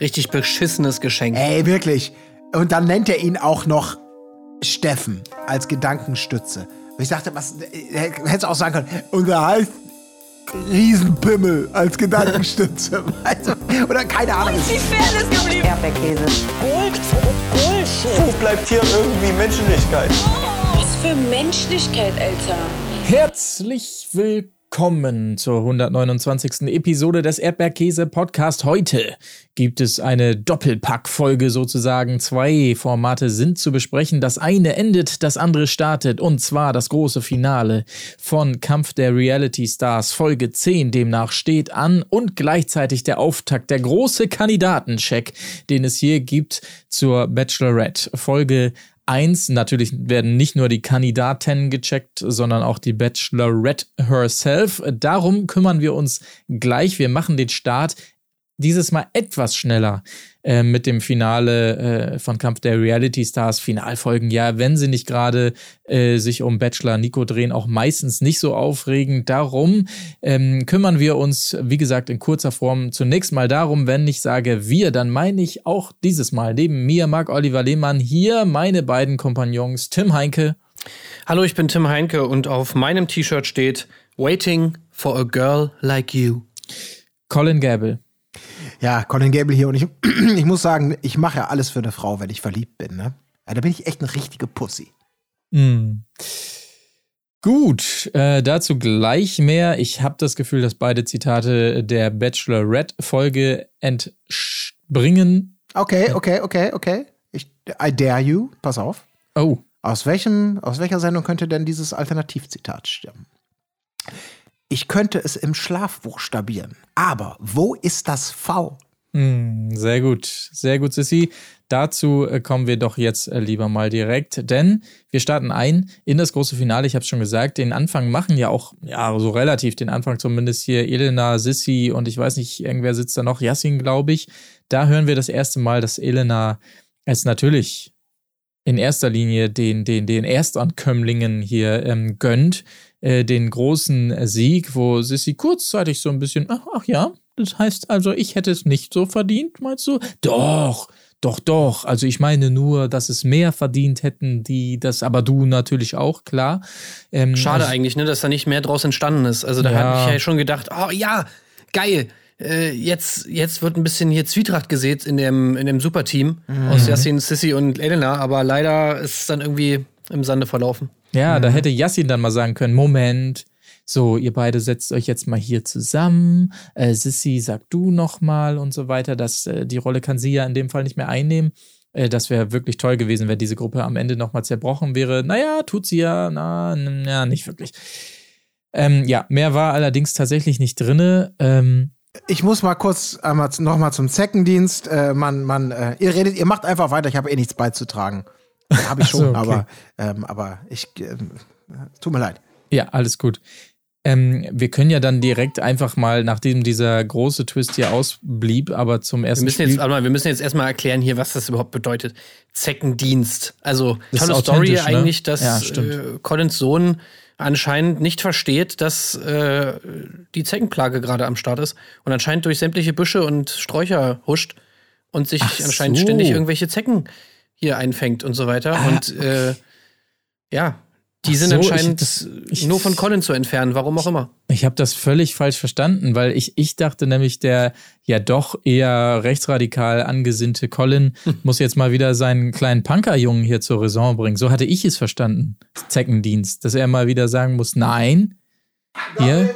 Richtig beschissenes Geschenk. Ey, wirklich. Und dann nennt er ihn auch noch Steffen als Gedankenstütze. Und ich dachte, was, äh, hätte auch sagen können, und er heißt Riesenpimmel als Gedankenstütze. also, oder keine Ahnung. Wo ist die Fairness geblieben? Erdbeerkäse. Gold, Bullshit. Wo bleibt hier irgendwie Menschlichkeit? Was für Menschlichkeit, Alter. Herzlich willkommen zur 129. Episode des Erdbeerkäse Podcast. Heute gibt es eine Doppelpack-Folge sozusagen. Zwei Formate sind zu besprechen. Das eine endet, das andere startet. Und zwar das große Finale von Kampf der Reality Stars Folge 10 demnach steht an und gleichzeitig der Auftakt, der große Kandidatencheck, den es hier gibt zur Bachelorette Folge 1. Natürlich werden nicht nur die Kandidaten gecheckt, sondern auch die Bachelorette herself. Darum kümmern wir uns gleich. Wir machen den Start dieses Mal etwas schneller äh, mit dem Finale äh, von Kampf der Reality Stars Finalfolgen. Ja, wenn sie nicht gerade äh, sich um Bachelor Nico drehen, auch meistens nicht so aufregend. Darum ähm, kümmern wir uns, wie gesagt, in kurzer Form zunächst mal darum, wenn ich sage wir, dann meine ich auch dieses Mal neben mir Marc Oliver Lehmann hier meine beiden Kompagnons Tim Heinke. Hallo, ich bin Tim Heinke und auf meinem T-Shirt steht Waiting for a girl like you. Colin Gable. Ja, Colin Gable hier. Und ich, ich muss sagen, ich mache ja alles für eine Frau, wenn ich verliebt bin. Ne? Ja, da bin ich echt eine richtige Pussy. Mm. Gut, äh, dazu gleich mehr. Ich habe das Gefühl, dass beide Zitate der Bachelorette-Folge entspringen. Okay, okay, okay, okay. Ich, I dare you. Pass auf. Oh. Aus, welchem, aus welcher Sendung könnte denn dieses Alternativzitat stimmen? Ich könnte es im Schlaf buchstabieren. Aber wo ist das V? Hm, sehr gut, sehr gut, Sissy. Dazu äh, kommen wir doch jetzt äh, lieber mal direkt, denn wir starten ein in das große Finale. Ich habe schon gesagt, den Anfang machen ja auch, ja, so relativ den Anfang zumindest hier Elena, Sissy und ich weiß nicht, irgendwer sitzt da noch, Yassin, glaube ich. Da hören wir das erste Mal, dass Elena es natürlich in erster Linie den, den, den Erstankömmlingen hier ähm, gönnt, äh, den großen Sieg, wo Sissy kurzzeitig so ein bisschen, ach, ach ja, das heißt also, ich hätte es nicht so verdient, meinst du? Doch, doch, doch. Also ich meine nur, dass es mehr verdient hätten, die das, aber du natürlich auch, klar. Ähm, Schade also, eigentlich, ne, dass da nicht mehr draus entstanden ist. Also da ja. habe ich ja schon gedacht, oh ja, geil. Äh, jetzt, jetzt wird ein bisschen hier Zwietracht gesät in dem, in dem Superteam mhm. aus Yassin, Sissy und Elena, aber leider ist es dann irgendwie im Sande verlaufen. Ja, mhm. da hätte Yassin dann mal sagen können, Moment, so, ihr beide setzt euch jetzt mal hier zusammen. Äh, Sissy, sag du noch mal und so weiter. Das, äh, die Rolle kann sie ja in dem Fall nicht mehr einnehmen. Äh, das wäre wirklich toll gewesen, wenn diese Gruppe am Ende noch mal zerbrochen wäre. Naja, tut sie ja, na, na nicht wirklich. Ähm, ja, mehr war allerdings tatsächlich nicht drinne. Ähm, ich muss mal kurz einmal noch mal zum Zeckendienst. Äh, man, man, äh, ihr redet, ihr macht einfach weiter. Ich habe eh nichts beizutragen. Habe ich schon, so, okay. aber, ähm, aber ich, äh, tut mir leid. Ja, alles gut. Ähm, wir können ja dann direkt einfach mal, nachdem dieser große Twist hier ausblieb, aber zum ersten wir müssen Spiel jetzt, wir müssen jetzt erstmal erklären hier, was das überhaupt bedeutet. Zeckendienst. Also, das tolle Story ne? eigentlich, dass ja, äh, Collins Sohn anscheinend nicht versteht, dass äh, die Zeckenplage gerade am Start ist und anscheinend durch sämtliche Büsche und Sträucher huscht und sich Ach anscheinend so. ständig irgendwelche Zecken hier einfängt und so weiter. Ah, und äh, ja, die sind so, anscheinend ich, ich, nur von Colin zu entfernen, warum auch immer. Ich habe das völlig falsch verstanden, weil ich, ich dachte nämlich, der ja doch eher rechtsradikal angesinnte Colin muss jetzt mal wieder seinen kleinen Punkerjungen hier zur Raison bringen. So hatte ich es verstanden, Zeckendienst, dass er mal wieder sagen muss, nein. Hier.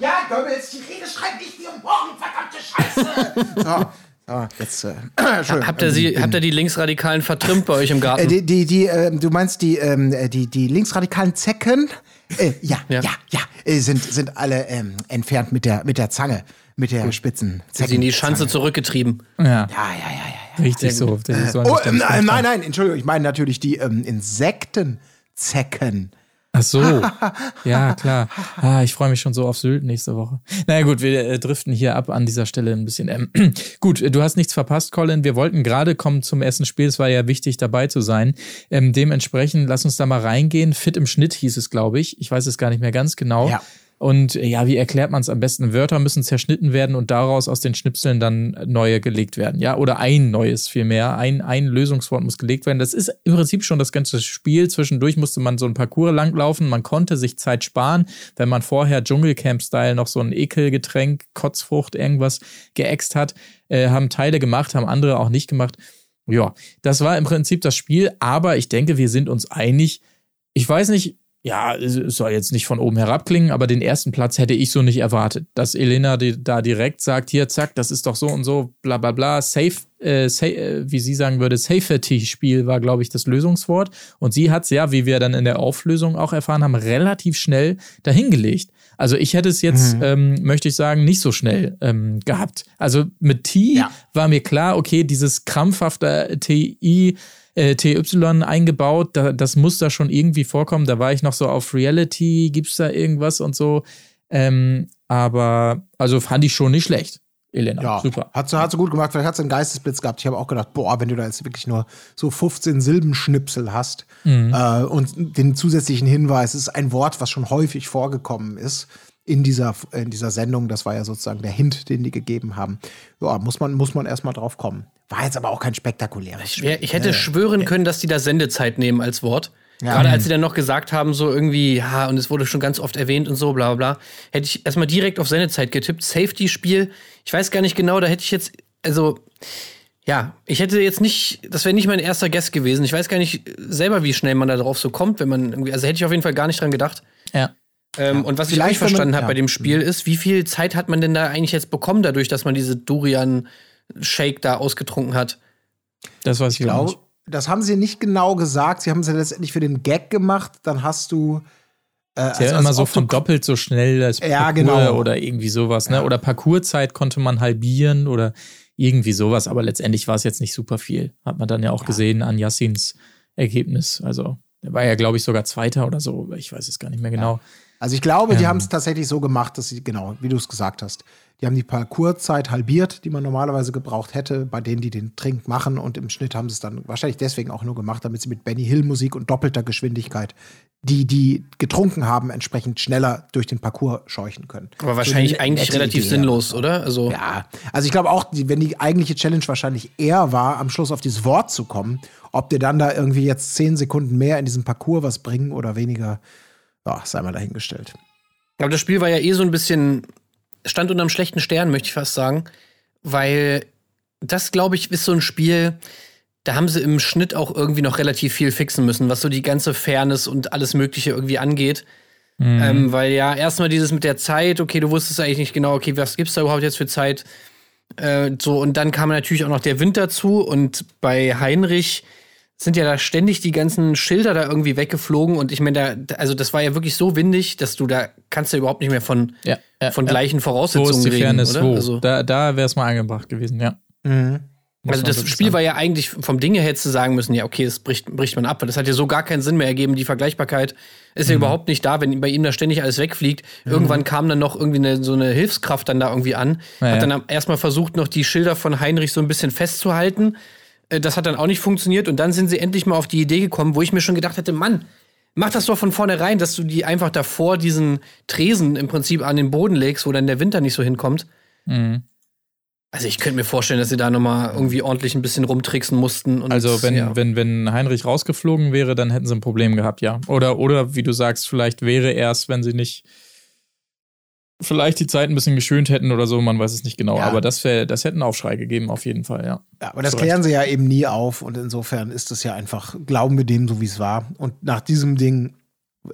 Ja, Goebbels, die Rede schreibt nicht wie um morgen, verdammte Scheiße. so. Ah, jetzt, äh, habt, ihr sie, habt ihr die Linksradikalen vertrimmt bei euch im Garten? Äh, die, die, die äh, du meinst die, ähm, äh, die, die linksradikalen Zecken? Äh, ja, ja, ja, ja, äh, sind, sind alle ähm, entfernt mit der, mit der Zange, mit der spitzen Zecken. Sie in die Schanze zurückgetrieben. Ja, ja, ja, ja. ja Richtig so. so oh, nein, nein, nein, Entschuldigung, ich meine natürlich die ähm, Insektenzecken. Ach so. Ja, klar. Ah, ich freue mich schon so auf Sylt nächste Woche. Naja, gut, wir äh, driften hier ab an dieser Stelle ein bisschen. Ähm, gut, du hast nichts verpasst, Colin. Wir wollten gerade kommen zum ersten Spiel. Es war ja wichtig, dabei zu sein. Ähm, dementsprechend, lass uns da mal reingehen. Fit im Schnitt hieß es, glaube ich. Ich weiß es gar nicht mehr ganz genau. Ja. Und äh, ja, wie erklärt man es am besten? Wörter müssen zerschnitten werden und daraus aus den Schnipseln dann neue gelegt werden. Ja, oder ein neues vielmehr. Ein, ein Lösungswort muss gelegt werden. Das ist im Prinzip schon das ganze Spiel. Zwischendurch musste man so ein Parcours langlaufen. Man konnte sich Zeit sparen, wenn man vorher Dschungelcamp-Style noch so ein Ekelgetränk, Kotzfrucht, irgendwas geäxt hat. Äh, haben Teile gemacht, haben andere auch nicht gemacht. Ja, das war im Prinzip das Spiel. Aber ich denke, wir sind uns einig. Ich weiß nicht, ja, es soll jetzt nicht von oben herab klingen, aber den ersten Platz hätte ich so nicht erwartet. Dass Elena die, da direkt sagt, hier, zack, das ist doch so und so, bla bla bla, safe, äh, safe äh, wie sie sagen würde, Safety-Spiel war, glaube ich, das Lösungswort. Und sie hat es ja, wie wir dann in der Auflösung auch erfahren haben, relativ schnell dahingelegt. Also ich hätte es jetzt, mhm. ähm, möchte ich sagen, nicht so schnell ähm, gehabt. Also mit T ja. war mir klar, okay, dieses krampfhafte TI äh, TY eingebaut. Da, das muss da schon irgendwie vorkommen. Da war ich noch so auf Reality, gibt's da irgendwas und so. Ähm, aber also fand ich schon nicht schlecht. Elena, ja, super. Hat sie, hat sie gut gemacht. Vielleicht hat sie einen Geistesblitz gehabt. Ich habe auch gedacht, boah, wenn du da jetzt wirklich nur so 15 Silbenschnipsel hast mhm. äh, und den zusätzlichen Hinweis, es ist ein Wort, was schon häufig vorgekommen ist in dieser, in dieser Sendung. Das war ja sozusagen der Hint, den die gegeben haben. Ja, muss man, muss man erstmal drauf kommen. War jetzt aber auch kein spektakuläres Spiel. Ich hätte schwören können, dass die da Sendezeit nehmen als Wort. Ja. Gerade als sie dann noch gesagt haben, so irgendwie, ja, und es wurde schon ganz oft erwähnt und so, bla bla bla, hätte ich erstmal direkt auf Sendezeit getippt. Safety-Spiel, ich weiß gar nicht genau, da hätte ich jetzt, also, ja, ich hätte jetzt nicht, das wäre nicht mein erster Guest gewesen. Ich weiß gar nicht selber, wie schnell man da drauf so kommt, wenn man irgendwie, also hätte ich auf jeden Fall gar nicht dran gedacht. Ja. Ähm, ja. Und was ich nicht verstanden habe ja. bei dem Spiel mhm. ist, wie viel Zeit hat man denn da eigentlich jetzt bekommen, dadurch, dass man diese Durian-Shake da ausgetrunken hat? Das weiß ich, ich glaube. Das haben sie nicht genau gesagt. Sie haben es ja letztendlich für den Gag gemacht. Dann hast du. Äh, Sie also, immer so von doppelt so schnell das ja, genau. oder irgendwie sowas, ne? Oder Parcourzeit konnte man halbieren oder irgendwie sowas, aber letztendlich war es jetzt nicht super viel. Hat man dann ja auch ja. gesehen an Yassins Ergebnis. Also, der war ja, glaube ich, sogar Zweiter oder so. Ich weiß es gar nicht mehr genau. Also ich glaube, die haben es tatsächlich so gemacht, dass sie, genau, wie du es gesagt hast, die haben die Parcourzeit halbiert, die man normalerweise gebraucht hätte, bei denen, die den Trink machen. Und im Schnitt haben sie es dann wahrscheinlich deswegen auch nur gemacht, damit sie mit Benny Hill Musik und doppelter Geschwindigkeit die, die getrunken haben, entsprechend schneller durch den Parcours scheuchen können. Aber wahrscheinlich so eigentlich relativ Idee, sinnlos, oder? Also ja, also ich glaube auch, wenn die eigentliche Challenge wahrscheinlich eher war, am Schluss auf dieses Wort zu kommen, ob dir dann da irgendwie jetzt zehn Sekunden mehr in diesem Parcours was bringen oder weniger, ja, sei mal dahingestellt. Aber das Spiel war ja eh so ein bisschen, stand unter einem schlechten Stern, möchte ich fast sagen. Weil das, glaube ich, ist so ein Spiel, da haben sie im Schnitt auch irgendwie noch relativ viel fixen müssen, was so die ganze Fairness und alles Mögliche irgendwie angeht. Mhm. Ähm, weil ja, erstmal dieses mit der Zeit, okay, du wusstest eigentlich nicht genau, okay, was gibt's da überhaupt jetzt für Zeit? Äh, so, und dann kam natürlich auch noch der Wind dazu und bei Heinrich sind ja da ständig die ganzen Schilder da irgendwie weggeflogen und ich meine, da, also das war ja wirklich so windig, dass du da kannst ja überhaupt nicht mehr von, ja, ja, von gleichen Voraussetzungen wo ist die reden, Fairness, oder? Wo? Also, da da wäre es mal angebracht gewesen, ja. Mhm. Also das Spiel sagen. war ja eigentlich vom Dinge her zu sagen müssen, ja, okay, das bricht, bricht man ab, weil das hat ja so gar keinen Sinn mehr ergeben. Die Vergleichbarkeit ist ja mhm. überhaupt nicht da, wenn bei ihm da ständig alles wegfliegt. Mhm. Irgendwann kam dann noch irgendwie eine, so eine Hilfskraft dann da irgendwie an, ja, hat dann erstmal versucht, noch die Schilder von Heinrich so ein bisschen festzuhalten das hat dann auch nicht funktioniert und dann sind sie endlich mal auf die Idee gekommen, wo ich mir schon gedacht hätte, Mann, mach das doch von vornherein, dass du die einfach davor diesen Tresen im Prinzip an den Boden legst, wo dann der Winter nicht so hinkommt. Mhm. Also ich könnte mir vorstellen, dass sie da nochmal irgendwie ordentlich ein bisschen rumtricksen mussten. also wenn, ja. wenn, wenn Heinrich rausgeflogen wäre, dann hätten sie ein Problem gehabt, ja. Oder, oder wie du sagst, vielleicht wäre erst, wenn sie nicht vielleicht die Zeit ein bisschen geschönt hätten oder so, man weiß es nicht genau. Ja. Aber das, wär, das hätte einen Aufschrei gegeben, auf jeden Fall, ja. Ja, aber das klären sie ja eben nie auf und insofern ist es ja einfach, glauben wir dem so, wie es war. Und nach diesem Ding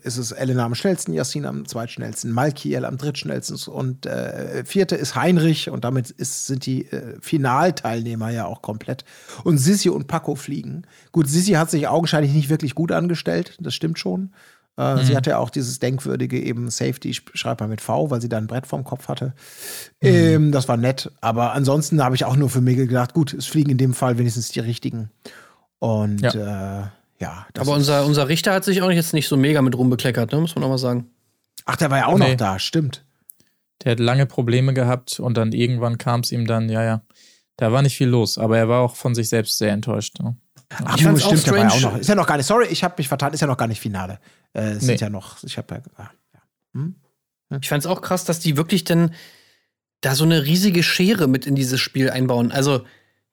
ist es Elena am schnellsten, Yassin am zweitschnellsten, Malkiel am drittschnellsten und äh, vierte ist Heinrich und damit ist, sind die äh, Finalteilnehmer ja auch komplett. Und Sissi und Paco fliegen. Gut, Sissi hat sich augenscheinlich nicht wirklich gut angestellt, das stimmt schon. Äh, mhm. Sie hatte ja auch dieses denkwürdige eben Safety, schreib mal mit V, weil sie da ein Brett vorm Kopf hatte. Mhm. Ähm, das war nett. Aber ansonsten habe ich auch nur für mich gedacht, gut, es fliegen in dem Fall wenigstens die richtigen. Und ja. Äh, ja Aber unser, unser Richter hat sich auch jetzt nicht so mega mit rumbekleckert, ne? muss man auch mal sagen. Ach, der war ja auch nee. noch da, stimmt. Der hat lange Probleme gehabt und dann irgendwann kam es ihm dann, ja, ja. Da war nicht viel los, aber er war auch von sich selbst sehr enttäuscht. Ne? Ach, ich fand stimmt, ja auch noch. Ist ja noch gar nicht, sorry, ich habe mich vertan, ist ja noch gar nicht Finale. Äh, nee. sind ja noch, ich habe ja, ja. Hm? Ich fand es auch krass, dass die wirklich dann da so eine riesige Schere mit in dieses Spiel einbauen. Also,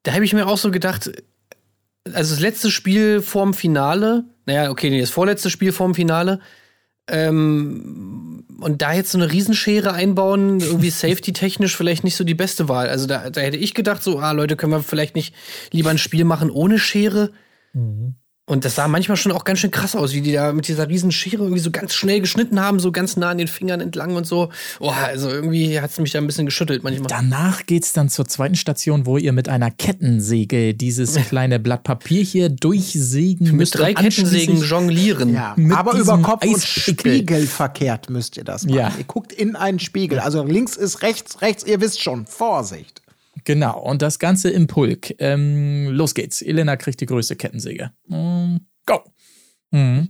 da habe ich mir auch so gedacht, also das letzte Spiel vorm Finale, naja, okay, nee, das vorletzte Spiel vorm Finale, ähm, und da jetzt so eine Riesenschere einbauen, irgendwie safety-technisch vielleicht nicht so die beste Wahl. Also da, da hätte ich gedacht, so, ah, Leute, können wir vielleicht nicht lieber ein Spiel machen ohne Schere? Mhm. Und das sah manchmal schon auch ganz schön krass aus, wie die da mit dieser riesen Schere irgendwie so ganz schnell geschnitten haben, so ganz nah an den Fingern entlang und so. Oh, also irgendwie hat es mich da ein bisschen geschüttelt manchmal. Danach geht's dann zur zweiten Station, wo ihr mit einer Kettensäge dieses kleine Blatt Papier hier durchsägen mit müsst. Mit drei Kettensägen jonglieren. Ja, aber über Kopf und Spiegel verkehrt müsst ihr das machen. Ja. Ihr guckt in einen Spiegel. Also links ist rechts, rechts, ihr wisst schon. Vorsicht. Genau, und das Ganze im Pulk. Ähm, los geht's. Elena kriegt die größte Kettensäge. Mm, go! Mhm.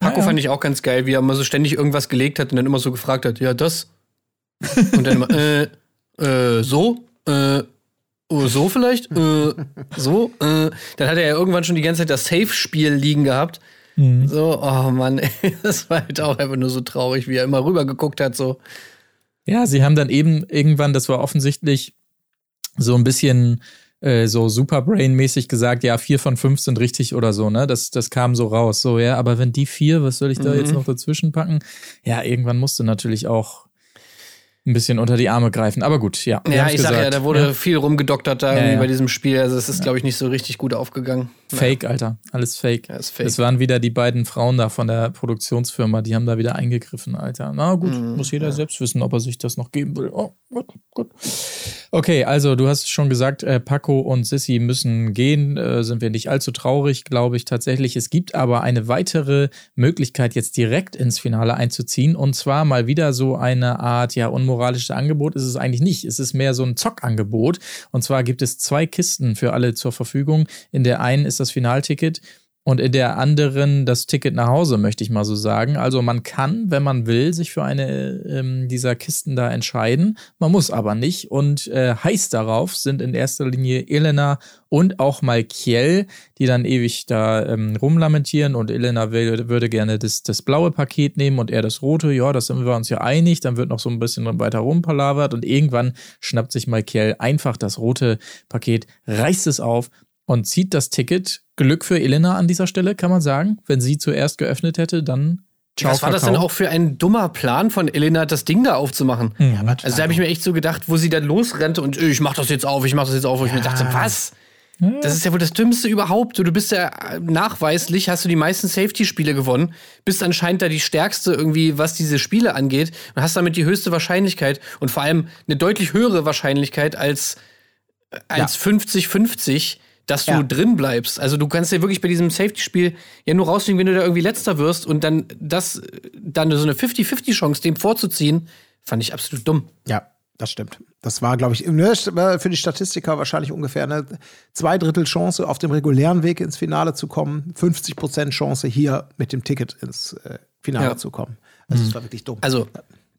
Paco ja, fand ich auch ganz geil, wie er immer so ständig irgendwas gelegt hat und dann immer so gefragt hat, ja, das. Und dann immer, äh, äh, so, äh, oh, so vielleicht, äh, so. Äh. Dann hat er ja irgendwann schon die ganze Zeit das Safe-Spiel liegen gehabt. Mhm. So, oh Mann, das war halt auch einfach nur so traurig, wie er immer rübergeguckt hat, so. Ja, sie haben dann eben irgendwann, das war offensichtlich so ein bisschen äh, so Superbrain-mäßig gesagt, ja, vier von fünf sind richtig oder so, ne? Das, das kam so raus. So, ja, aber wenn die vier, was soll ich da mhm. jetzt noch dazwischen packen? Ja, irgendwann musste natürlich auch ein bisschen unter die Arme greifen. Aber gut, ja. Ja, ich gesagt. sag ja, da wurde ja. viel rumgedoktert da ja, ja. bei diesem Spiel. Also es ist, ja. glaube ich, nicht so richtig gut aufgegangen. Fake, Alter. Alles fake. Ja, ist fake. Es waren wieder die beiden Frauen da von der Produktionsfirma, die haben da wieder eingegriffen, Alter. Na gut, mhm, muss jeder selbst wissen, ob er sich das noch geben will. Oh, gut, gut. Okay, also du hast schon gesagt, äh, Paco und Sissy müssen gehen. Äh, sind wir nicht allzu traurig, glaube ich tatsächlich. Es gibt aber eine weitere Möglichkeit, jetzt direkt ins Finale einzuziehen. Und zwar mal wieder so eine Art, ja, unmoralische unmoralisches Angebot ist es eigentlich nicht. Es ist mehr so ein Zockangebot. Und zwar gibt es zwei Kisten für alle zur Verfügung. In der einen ist das Finalticket und in der anderen das Ticket nach Hause, möchte ich mal so sagen. Also man kann, wenn man will, sich für eine ähm, dieser Kisten da entscheiden. Man muss aber nicht. Und äh, heiß darauf sind in erster Linie Elena und auch Malkiel, die dann ewig da ähm, rumlamentieren. Und Elena will, würde gerne das, das blaue Paket nehmen und er das rote. Ja, das sind wir uns ja einig. Dann wird noch so ein bisschen weiter rumpalavert und irgendwann schnappt sich Malkiel einfach das rote Paket, reißt es auf und zieht das Ticket. Glück für Elena an dieser Stelle, kann man sagen. Wenn sie zuerst geöffnet hätte, dann Ciao, Was war Kakao. das denn auch für ein dummer Plan von Elena, das Ding da aufzumachen? Ja, also da habe ich mir echt so gedacht, wo sie dann losrennte und ich mach das jetzt auf, ich mach das jetzt auf, wo ja. ich mir dachte, was? Das ist ja wohl das Dümmste überhaupt. Du bist ja nachweislich, hast du die meisten Safety-Spiele gewonnen, bist anscheinend da die stärkste irgendwie, was diese Spiele angeht und hast damit die höchste Wahrscheinlichkeit und vor allem eine deutlich höhere Wahrscheinlichkeit als, als 50-50 dass du ja. drin bleibst. Also du kannst ja wirklich bei diesem Safety-Spiel ja nur rausfliegen, wenn du da irgendwie letzter wirst und dann das, dann so eine 50-50-Chance, dem vorzuziehen, fand ich absolut dumm. Ja, das stimmt. Das war, glaube ich, ne, für die Statistiker wahrscheinlich ungefähr eine zwei Drittel Chance, auf dem regulären Weg ins Finale zu kommen, 50 Prozent Chance, hier mit dem Ticket ins äh, Finale ja. zu kommen. Also, es mhm. war wirklich dumm. Also,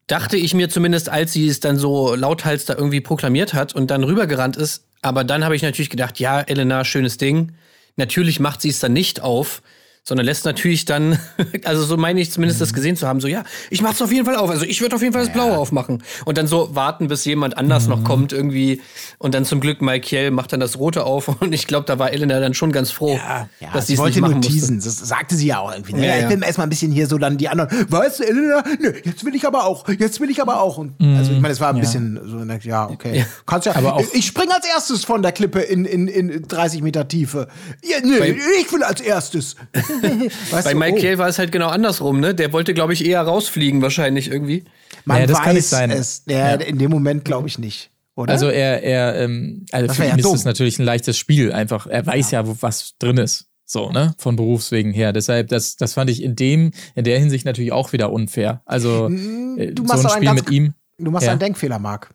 dachte ich mir zumindest, als sie es dann so lauthals da irgendwie proklamiert hat und dann rübergerannt ist, aber dann habe ich natürlich gedacht, ja, Elena, schönes Ding. Natürlich macht sie es dann nicht auf, sondern lässt natürlich dann, also so meine ich zumindest das mhm. gesehen zu haben, so ja, ich mach's auf jeden Fall auf. Also ich würde auf jeden Fall das Blaue aufmachen. Und dann so warten, bis jemand anders mhm. noch kommt irgendwie. Und dann zum Glück Michael macht dann das Rote auf. Und ich glaube, da war Elena dann schon ganz froh, ja, ja, dass sie es nicht machen nur teasen. Das sagte sie ja auch irgendwie. Ne? Ja, ja. Ich will erstmal ein bisschen hier so dann die anderen, weißt du, Elena, nö, jetzt will ich aber auch, jetzt will ich aber auch. Und mhm. also ich meine, es war ein bisschen so, ja, okay. Kannst ja, aber auch, ich spring als erstes von der Klippe in, in, in 30 Meter Tiefe. Ja, nö, ich will als erstes. weißt Bei Mike oh. war es halt genau andersrum, ne? Der wollte, glaube ich, eher rausfliegen, wahrscheinlich irgendwie. Man ja, das weiß kann nicht sein. es. Ja, ja. In dem Moment glaube ich nicht. Oder? Also er, er, ähm, also das für ihn ja ist es natürlich ein leichtes Spiel. Einfach, er weiß ja, wo, was drin ist. So, ne? Von Berufswegen her. Deshalb, das, das fand ich in dem, in der Hinsicht natürlich auch wieder unfair. Also, äh, du machst so ein Spiel mit ihm. Du machst ja. einen Denkfehler, Marc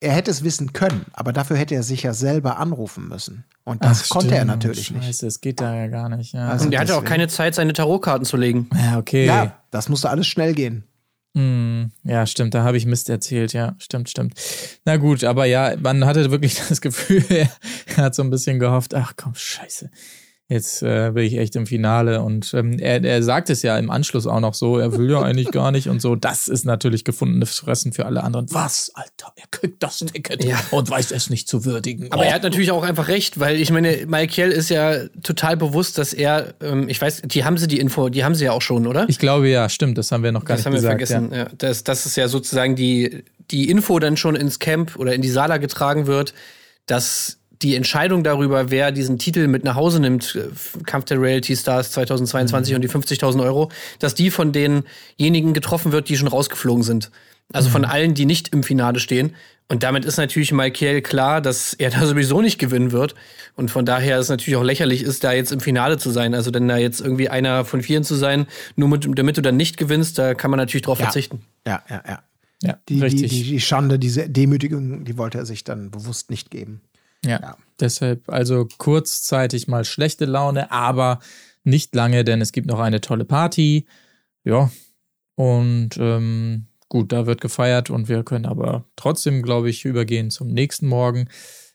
er hätte es wissen können, aber dafür hätte er sich ja selber anrufen müssen. Und das Ach, konnte stimmt. er natürlich Scheiße, nicht. Scheiße, es geht da ja gar nicht. Ja. Also und er hatte auch keine Zeit, seine Tarotkarten zu legen. Ja, okay. Ja, das musste alles schnell gehen. Mm, ja, stimmt, da habe ich Mist erzählt, ja, stimmt, stimmt. Na gut, aber ja, man hatte wirklich das Gefühl, er hat so ein bisschen gehofft, ach komm, scheiße. Jetzt äh, bin ich echt im Finale und ähm, er, er sagt es ja im Anschluss auch noch so, er will ja eigentlich gar nicht und so. Das ist natürlich gefundenes Fressen für alle anderen. Was, Alter, er kriegt das Ticket ja. und weiß es nicht zu würdigen. Aber oh. er hat natürlich auch einfach recht, weil ich meine, Michael ist ja total bewusst, dass er, ähm, ich weiß, die haben sie die Info, die haben sie ja auch schon, oder? Ich glaube ja, stimmt, das haben wir noch gar das nicht gesagt. Das haben wir vergessen, ja. ja. Das, das ist ja sozusagen die, die Info dann schon ins Camp oder in die Sala getragen wird, dass die Entscheidung darüber, wer diesen Titel mit nach Hause nimmt, äh, Kampf der Reality Stars 2022 mhm. und die 50.000 Euro, dass die von denjenigen getroffen wird, die schon rausgeflogen sind. Also mhm. von allen, die nicht im Finale stehen. Und damit ist natürlich Michael klar, dass er da sowieso nicht gewinnen wird. Und von daher ist es natürlich auch lächerlich ist, da jetzt im Finale zu sein. Also denn da jetzt irgendwie einer von vieren zu sein, nur mit, damit du dann nicht gewinnst, da kann man natürlich drauf ja. verzichten. Ja, ja, ja. Ja, die, die, die, die Schande, diese Demütigung, die wollte er sich dann bewusst nicht geben. Ja, ja, deshalb also kurzzeitig mal schlechte Laune, aber nicht lange, denn es gibt noch eine tolle Party. Ja, und ähm, gut, da wird gefeiert und wir können aber trotzdem, glaube ich, übergehen zum nächsten Morgen.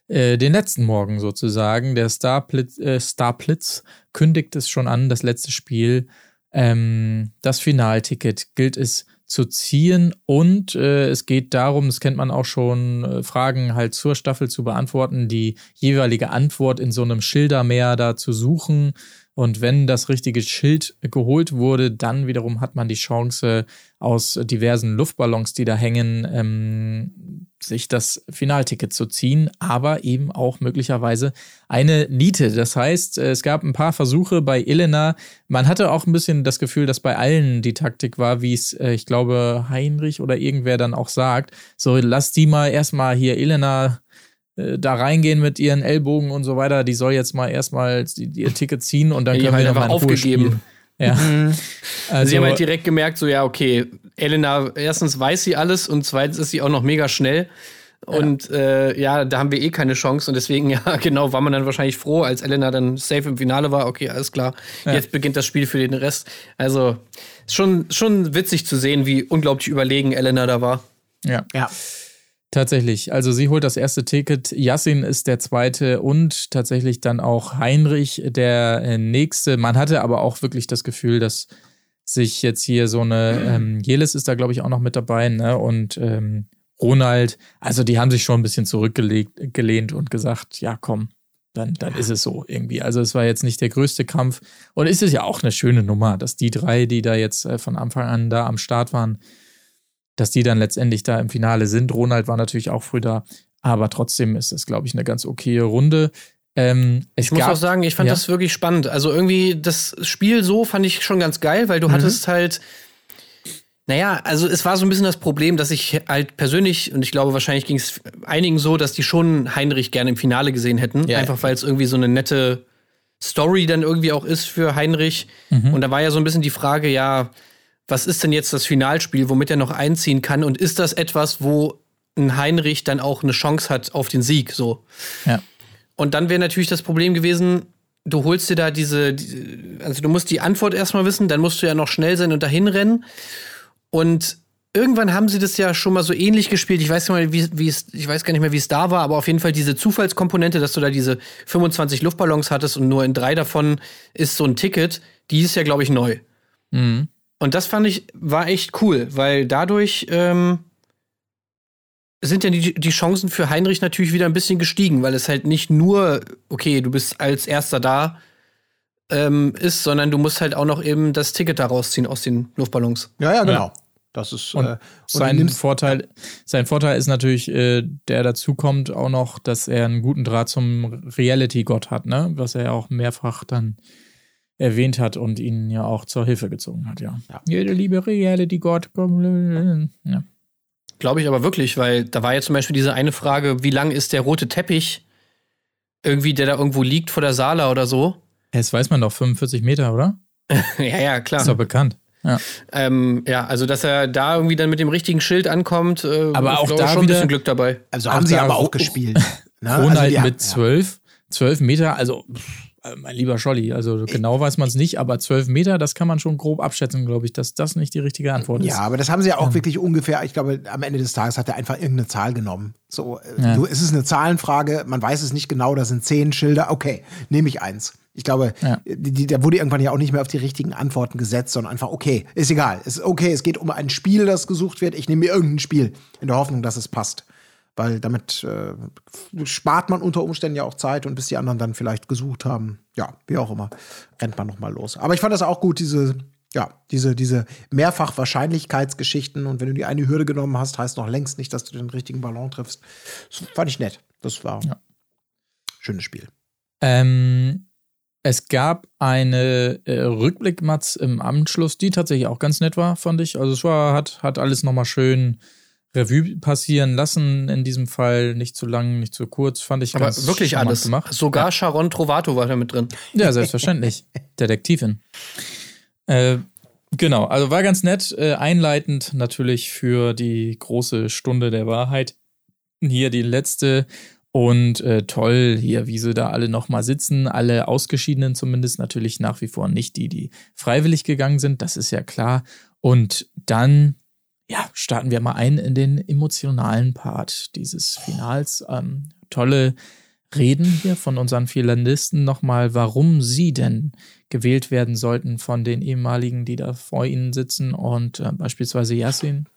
Äh, den letzten Morgen sozusagen. Der Starblitz, äh, Starblitz kündigt es schon an, das letzte Spiel. Ähm, das Finalticket gilt es zu ziehen und äh, es geht darum, das kennt man auch schon, äh, Fragen halt zur Staffel zu beantworten, die jeweilige Antwort in so einem Schildermeer da zu suchen und wenn das richtige Schild geholt wurde, dann wiederum hat man die Chance, aus diversen Luftballons, die da hängen, ähm, sich das Finalticket zu ziehen, aber eben auch möglicherweise eine Niete. Das heißt, es gab ein paar Versuche bei Elena. Man hatte auch ein bisschen das Gefühl, dass bei allen die Taktik war, wie es, äh, ich glaube, Heinrich oder irgendwer dann auch sagt, so lass die mal erstmal hier Elena da reingehen mit ihren Ellbogen und so weiter, die soll jetzt mal erstmal ihr Ticket ziehen und dann ja, können wir einfach aufgegeben. Ja. Also, sie haben halt direkt gemerkt, so ja, okay, Elena, erstens weiß sie alles und zweitens ist sie auch noch mega schnell. Und ja. Äh, ja, da haben wir eh keine Chance. Und deswegen, ja, genau, war man dann wahrscheinlich froh, als Elena dann safe im Finale war. Okay, alles klar. Ja. Jetzt beginnt das Spiel für den Rest. Also, schon, schon witzig zu sehen, wie unglaublich überlegen Elena da war. Ja. Ja. Tatsächlich. Also sie holt das erste Ticket, Yassin ist der zweite und tatsächlich dann auch Heinrich der äh, nächste. Man hatte aber auch wirklich das Gefühl, dass sich jetzt hier so eine, ähm, Jelis ist da glaube ich auch noch mit dabei, ne? Und ähm, Ronald, also die haben sich schon ein bisschen zurückgelehnt und gesagt, ja komm, dann, dann ist es so irgendwie. Also es war jetzt nicht der größte Kampf und ist es ja auch eine schöne Nummer, dass die drei, die da jetzt äh, von Anfang an da am Start waren, dass die dann letztendlich da im Finale sind. Ronald war natürlich auch früh da, aber trotzdem ist es, glaube ich, eine ganz okaye Runde. Ähm, ich muss auch sagen, ich fand ja. das wirklich spannend. Also irgendwie das Spiel so fand ich schon ganz geil, weil du mhm. hattest halt, naja, also es war so ein bisschen das Problem, dass ich halt persönlich, und ich glaube, wahrscheinlich ging es einigen so, dass die schon Heinrich gerne im Finale gesehen hätten. Ja. Einfach weil es irgendwie so eine nette Story dann irgendwie auch ist für Heinrich. Mhm. Und da war ja so ein bisschen die Frage, ja, was ist denn jetzt das Finalspiel, womit er noch einziehen kann? Und ist das etwas, wo ein Heinrich dann auch eine Chance hat auf den Sieg? So. Ja. Und dann wäre natürlich das Problem gewesen, du holst dir da diese, also du musst die Antwort erstmal wissen, dann musst du ja noch schnell sein und dahin rennen. Und irgendwann haben sie das ja schon mal so ähnlich gespielt. Ich weiß, mal, wie, wie es, ich weiß gar nicht mehr, wie es da war, aber auf jeden Fall diese Zufallskomponente, dass du da diese 25 Luftballons hattest und nur in drei davon ist so ein Ticket, die ist ja, glaube ich, neu. Mhm. Und das fand ich, war echt cool, weil dadurch ähm, sind ja die, die Chancen für Heinrich natürlich wieder ein bisschen gestiegen, weil es halt nicht nur, okay, du bist als Erster da, ähm, ist, sondern du musst halt auch noch eben das Ticket da rausziehen aus den Luftballons. Ja, ja, genau. Ja. Das ist und, äh, sein Vorteil. Sein Vorteil ist natürlich, äh, der dazu kommt auch noch, dass er einen guten Draht zum Reality-Gott hat, ne? Was er ja auch mehrfach dann erwähnt hat und ihn ja auch zur Hilfe gezogen hat, ja. ja. Jede liebe Reality Gott. Ja. Glaube ich aber wirklich, weil da war ja zum Beispiel diese eine Frage, wie lang ist der rote Teppich irgendwie, der da irgendwo liegt vor der Sala oder so? Das weiß man doch, 45 Meter, oder? ja, ja, klar. Ist doch bekannt. Ja. Ähm, ja, also dass er da irgendwie dann mit dem richtigen Schild ankommt, äh, aber auch da schon ein bisschen Glück dabei. Also haben sie aber auch gespielt. Ne? Ronald also mit zwölf, zwölf Meter, also pff, mein lieber Scholli, also genau weiß man es nicht, aber zwölf Meter, das kann man schon grob abschätzen, glaube ich, dass das nicht die richtige Antwort ist. Ja, aber das haben sie ja auch ja. wirklich ungefähr, ich glaube, am Ende des Tages hat er einfach irgendeine Zahl genommen. So, äh, ja. es ist eine Zahlenfrage, man weiß es nicht genau, da sind zehn Schilder, okay, nehme ich eins. Ich glaube, ja. die, da wurde irgendwann ja auch nicht mehr auf die richtigen Antworten gesetzt, sondern einfach, okay, ist egal. Ist okay, es geht um ein Spiel, das gesucht wird. Ich nehme mir irgendein Spiel in der Hoffnung, dass es passt. Weil damit äh, spart man unter Umständen ja auch Zeit und bis die anderen dann vielleicht gesucht haben, ja, wie auch immer, rennt man noch mal los. Aber ich fand das auch gut, diese, ja, diese, diese Mehrfach-Wahrscheinlichkeitsgeschichten. Und wenn du die eine Hürde genommen hast, heißt noch längst nicht, dass du den richtigen Ballon triffst. Das fand ich nett. Das war ja. schönes Spiel. Ähm, es gab eine äh, Rückblickmatz im Anschluss, die tatsächlich auch ganz nett war, fand ich. Also es war, hat, hat alles nochmal schön Revue passieren lassen. In diesem Fall nicht zu lang, nicht zu kurz, fand ich Aber ganz wirklich alles gemacht. Sogar ja. Sharon Trovato war da mit drin. Ja, selbstverständlich. Detektivin. Äh, genau, also war ganz nett. Äh, einleitend natürlich für die große Stunde der Wahrheit. Hier die letzte und äh, toll hier, wie sie da alle nochmal sitzen, alle Ausgeschiedenen zumindest, natürlich nach wie vor nicht die, die freiwillig gegangen sind, das ist ja klar. Und dann, ja, starten wir mal ein in den emotionalen Part dieses Finals. Ähm, tolle Reden hier von unseren Finalisten. Nochmal, warum sie denn gewählt werden sollten von den ehemaligen, die da vor ihnen sitzen. Und äh, beispielsweise Yassin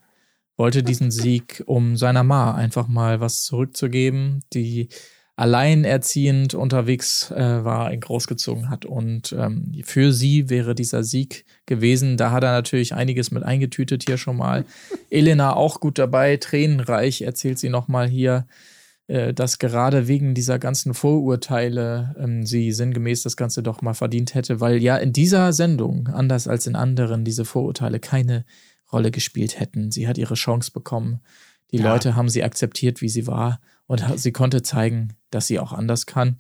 wollte diesen Sieg, um seiner Ma einfach mal was zurückzugeben, die alleinerziehend unterwegs äh, war, ihn großgezogen hat. Und ähm, für sie wäre dieser Sieg gewesen. Da hat er natürlich einiges mit eingetütet hier schon mal. Elena auch gut dabei, tränenreich erzählt sie nochmal hier, äh, dass gerade wegen dieser ganzen Vorurteile ähm, sie sinngemäß das Ganze doch mal verdient hätte, weil ja in dieser Sendung, anders als in anderen, diese Vorurteile keine Rolle gespielt hätten. Sie hat ihre Chance bekommen. Die ja. Leute haben sie akzeptiert, wie sie war. Und sie konnte zeigen, dass sie auch anders kann.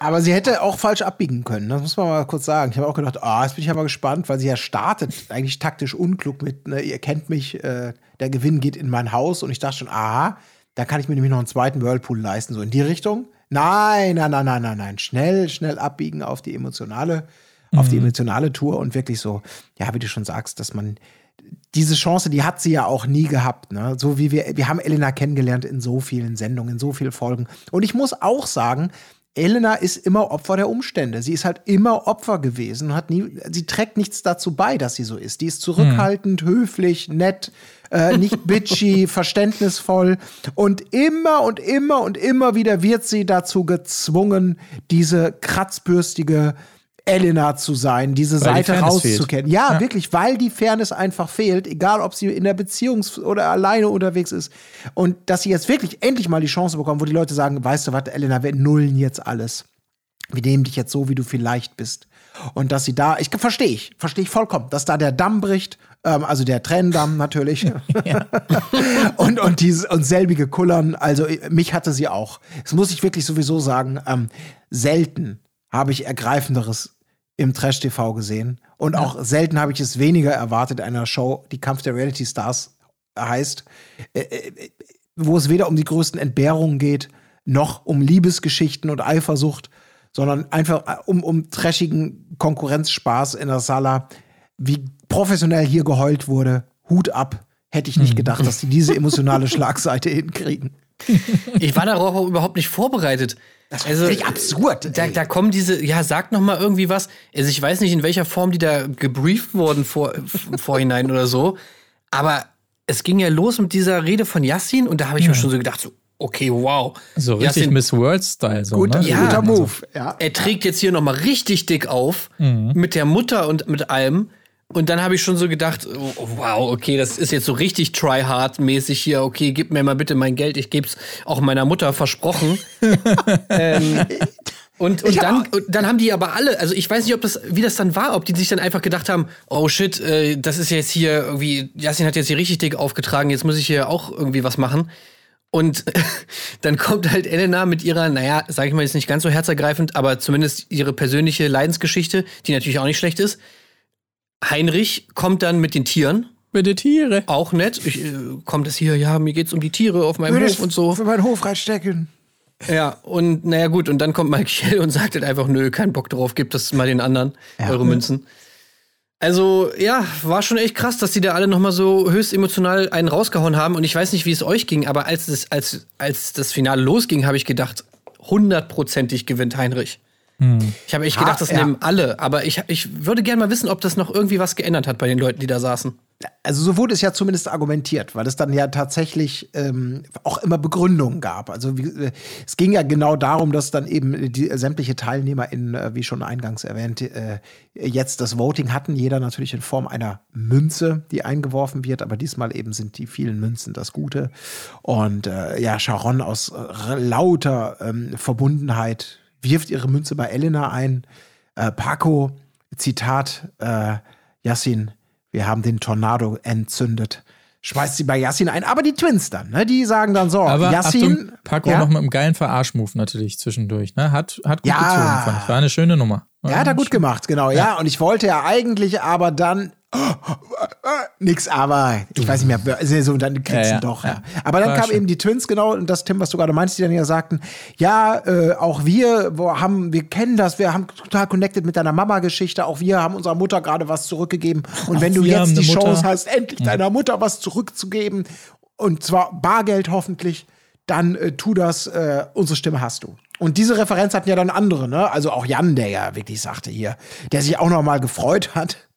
Aber sie hätte auch falsch abbiegen können, das muss man mal kurz sagen. Ich habe auch gedacht, ah, oh, jetzt bin ich aber gespannt, weil sie ja startet, eigentlich taktisch unklug mit, ne, ihr kennt mich, äh, der Gewinn geht in mein Haus und ich dachte schon, aha, da kann ich mir nämlich noch einen zweiten Whirlpool leisten, so in die Richtung. Nein, nein, nein, nein, nein, nein, schnell, schnell abbiegen auf die emotionale, mhm. auf die mhm. emotionale Tour und wirklich so, ja, wie du schon sagst, dass man diese Chance, die hat sie ja auch nie gehabt. Ne? So wie wir, wir haben Elena kennengelernt in so vielen Sendungen, in so vielen Folgen. Und ich muss auch sagen, Elena ist immer Opfer der Umstände. Sie ist halt immer Opfer gewesen und hat nie, sie trägt nichts dazu bei, dass sie so ist. Die ist zurückhaltend, hm. höflich, nett, äh, nicht bitchy, verständnisvoll. Und immer und immer und immer wieder wird sie dazu gezwungen, diese kratzbürstige Elena zu sein, diese weil Seite rauszukennen. Ja, ja, wirklich, weil die Fairness einfach fehlt, egal ob sie in der Beziehung oder alleine unterwegs ist. Und dass sie jetzt wirklich endlich mal die Chance bekommen, wo die Leute sagen, weißt du was, Elena, wir nullen jetzt alles. Wir nehmen dich jetzt so, wie du vielleicht bist. Und dass sie da, ich verstehe ich, verstehe ich vollkommen, dass da der Damm bricht, ähm, also der Tränendamm natürlich. und, und, dieses, und selbige Kullern, also mich hatte sie auch. Das muss ich wirklich sowieso sagen, ähm, selten habe ich ergreifenderes im Trash-TV gesehen. Und ja. auch selten habe ich es weniger erwartet einer Show, die Kampf der Reality Stars heißt, äh, äh, wo es weder um die größten Entbehrungen geht, noch um Liebesgeschichten und Eifersucht, sondern einfach äh, um, um trashigen Konkurrenzspaß in der Sala. Wie professionell hier geheult wurde, Hut ab. Hätte ich nicht mhm. gedacht, dass die diese emotionale Schlagseite hinkriegen. Ich war darauf überhaupt nicht vorbereitet. Das ist also, völlig absurd. Da, da, kommen diese, ja, sag noch mal irgendwie was. Also ich weiß nicht, in welcher Form die da gebrieft wurden vor, vorhinein oder so. Aber es ging ja los mit dieser Rede von Yassin und da habe ich ja. mir schon so gedacht, so, okay, wow. So richtig Yassin, Miss World-Style. So, Gut, ne? ja, guter Move. Ja. Er trägt jetzt hier noch mal richtig dick auf mhm. mit der Mutter und mit allem. Und dann habe ich schon so gedacht, oh, wow, okay, das ist jetzt so richtig try-hard-mäßig hier. Okay, gib mir mal bitte mein Geld, ich gebe es auch meiner Mutter versprochen. ähm, und, und, dann, und dann haben die aber alle, also ich weiß nicht, ob das, wie das dann war, ob die sich dann einfach gedacht haben, oh shit, äh, das ist jetzt hier irgendwie, Jasin hat jetzt hier richtig dick aufgetragen, jetzt muss ich hier auch irgendwie was machen. Und dann kommt halt Elena mit ihrer, naja, sag ich mal jetzt nicht ganz so herzergreifend, aber zumindest ihre persönliche Leidensgeschichte, die natürlich auch nicht schlecht ist. Heinrich kommt dann mit den Tieren. Mit den Tieren. Auch nett. Ich, äh, kommt es hier, ja, mir geht's um die Tiere auf meinem Hof und so. Für meinen Hof reinstecken. Ja, und naja, gut, und dann kommt Michael und sagt halt einfach, nö, kein Bock drauf, gebt das mal den anderen, ja. eure Münzen. Also, ja, war schon echt krass, dass die da alle nochmal so höchst emotional einen rausgehauen haben. Und ich weiß nicht, wie es euch ging, aber als das, als, als das Finale losging, habe ich gedacht, hundertprozentig gewinnt Heinrich. Hm. Ich habe echt gedacht, das ja. nehmen alle, aber ich, ich würde gerne mal wissen, ob das noch irgendwie was geändert hat bei den Leuten, die da saßen. Also so wurde es ja zumindest argumentiert, weil es dann ja tatsächlich ähm, auch immer Begründungen gab. Also wie, äh, es ging ja genau darum, dass dann eben die sämtliche Teilnehmer in, äh, wie schon eingangs erwähnt, äh, jetzt das Voting hatten. Jeder natürlich in Form einer Münze, die eingeworfen wird, aber diesmal eben sind die vielen Münzen das Gute. Und äh, ja, Sharon aus äh, lauter ähm, Verbundenheit wirft ihre Münze bei Elena ein. Äh, Paco, Zitat, äh, Yassin, wir haben den Tornado entzündet. Schmeißt sie bei Yassin ein, aber die Twins dann, ne? Die sagen dann so, aber Yassin. Achtung, Paco ja? noch mit einem geilen Verarschmove natürlich zwischendurch, ne? Hat, hat gut ja. gezogen, fand ich. War eine schöne Nummer. War ja, hat er gut gemacht, genau, ja. ja. Und ich wollte ja eigentlich aber dann Nix, aber ich weiß nicht mehr, so, dann kriegst ja, ja, doch. Ja. Aber dann War kam eben die Twins, genau, und das Tim, was du gerade meinst, die dann ja sagten, ja, äh, auch wir haben, wir kennen das, wir haben total connected mit deiner Mama-Geschichte, auch wir haben unserer Mutter gerade was zurückgegeben. Und wenn du jetzt die Chance hast, endlich deiner Mutter was zurückzugeben, und zwar Bargeld hoffentlich, dann äh, tu das, äh, unsere Stimme hast du. Und diese Referenz hatten ja dann andere, ne? Also auch Jan, der ja wirklich sagte hier, der sich auch noch mal gefreut hat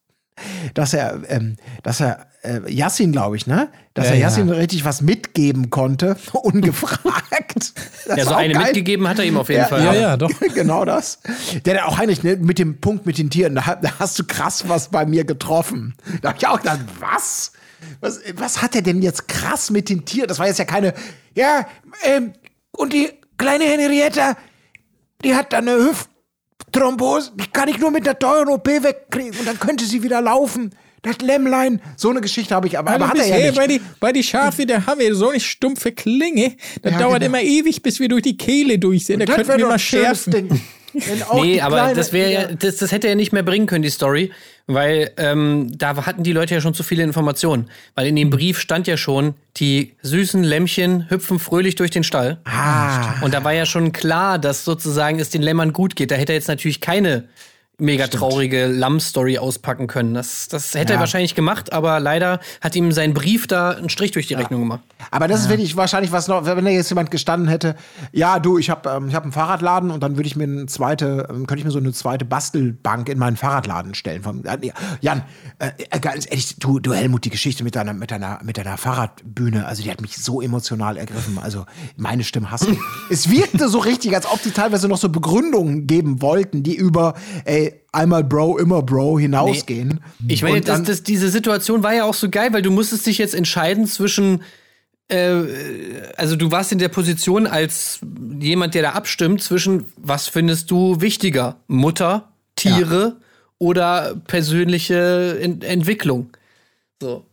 dass er, ähm, dass er äh, Yassin, glaube ich, ne? Dass ja, er Yassin ja. richtig was mitgeben konnte, ungefragt. ja, so eine geil. mitgegeben hat er ihm auf jeden ja, Fall. Ja, ja, doch. genau das. Der dann auch Heinrich, ne, mit dem Punkt mit den Tieren, da, da hast du krass was bei mir getroffen. Da hab ich auch gedacht, was? Was, was hat er denn jetzt krass mit den Tieren? Das war jetzt ja keine, ja, ähm, und die kleine Henrietta, die hat dann eine Hüft, Thrombose, die kann ich nur mit der teuren OP wegkriegen und dann könnte sie wieder laufen. Das Lämmlein, so eine Geschichte habe ich, aber, aber hat er ja nicht. Bei die, bei die Schafe, da haben wir so eine stumpfe Klinge. Das ja, dauert genau. immer ewig, bis wir durch die Kehle durch sind. Da könnten wir mal schärfen. Nee, aber das wäre ja, das, das hätte er nicht mehr bringen können, die Story, weil ähm, da hatten die Leute ja schon zu viele Informationen. Weil in dem Brief stand ja schon, die süßen Lämmchen hüpfen fröhlich durch den Stall. Ah. Und da war ja schon klar, dass sozusagen es den Lämmern gut geht. Da hätte er jetzt natürlich keine mega Stimmt. traurige Lamm-Story auspacken können. Das, das hätte ja. er wahrscheinlich gemacht, aber leider hat ihm sein Brief da einen Strich durch die ja. Rechnung gemacht. Aber das ist wirklich wahrscheinlich was noch, wenn da jetzt jemand gestanden hätte, ja, du, ich habe ähm, hab einen Fahrradladen und dann würde ich mir eine zweite, ähm, könnte ich mir so eine zweite Bastelbank in meinen Fahrradladen stellen. Von, äh, Jan, äh, ganz ehrlich, du, du Helmut, die Geschichte mit deiner, mit deiner, mit deiner Fahrradbühne, also die hat mich so emotional ergriffen. Also meine Stimme hast du. es wirkte so richtig, als ob die teilweise noch so Begründungen geben wollten, die über, ey, einmal Bro, immer Bro hinausgehen. Nee. Ich meine, das, das, diese Situation war ja auch so geil, weil du musstest dich jetzt entscheiden zwischen äh, also du warst in der Position als jemand, der da abstimmt, zwischen was findest du wichtiger? Mutter, Tiere ja. oder persönliche Ent Entwicklung? So.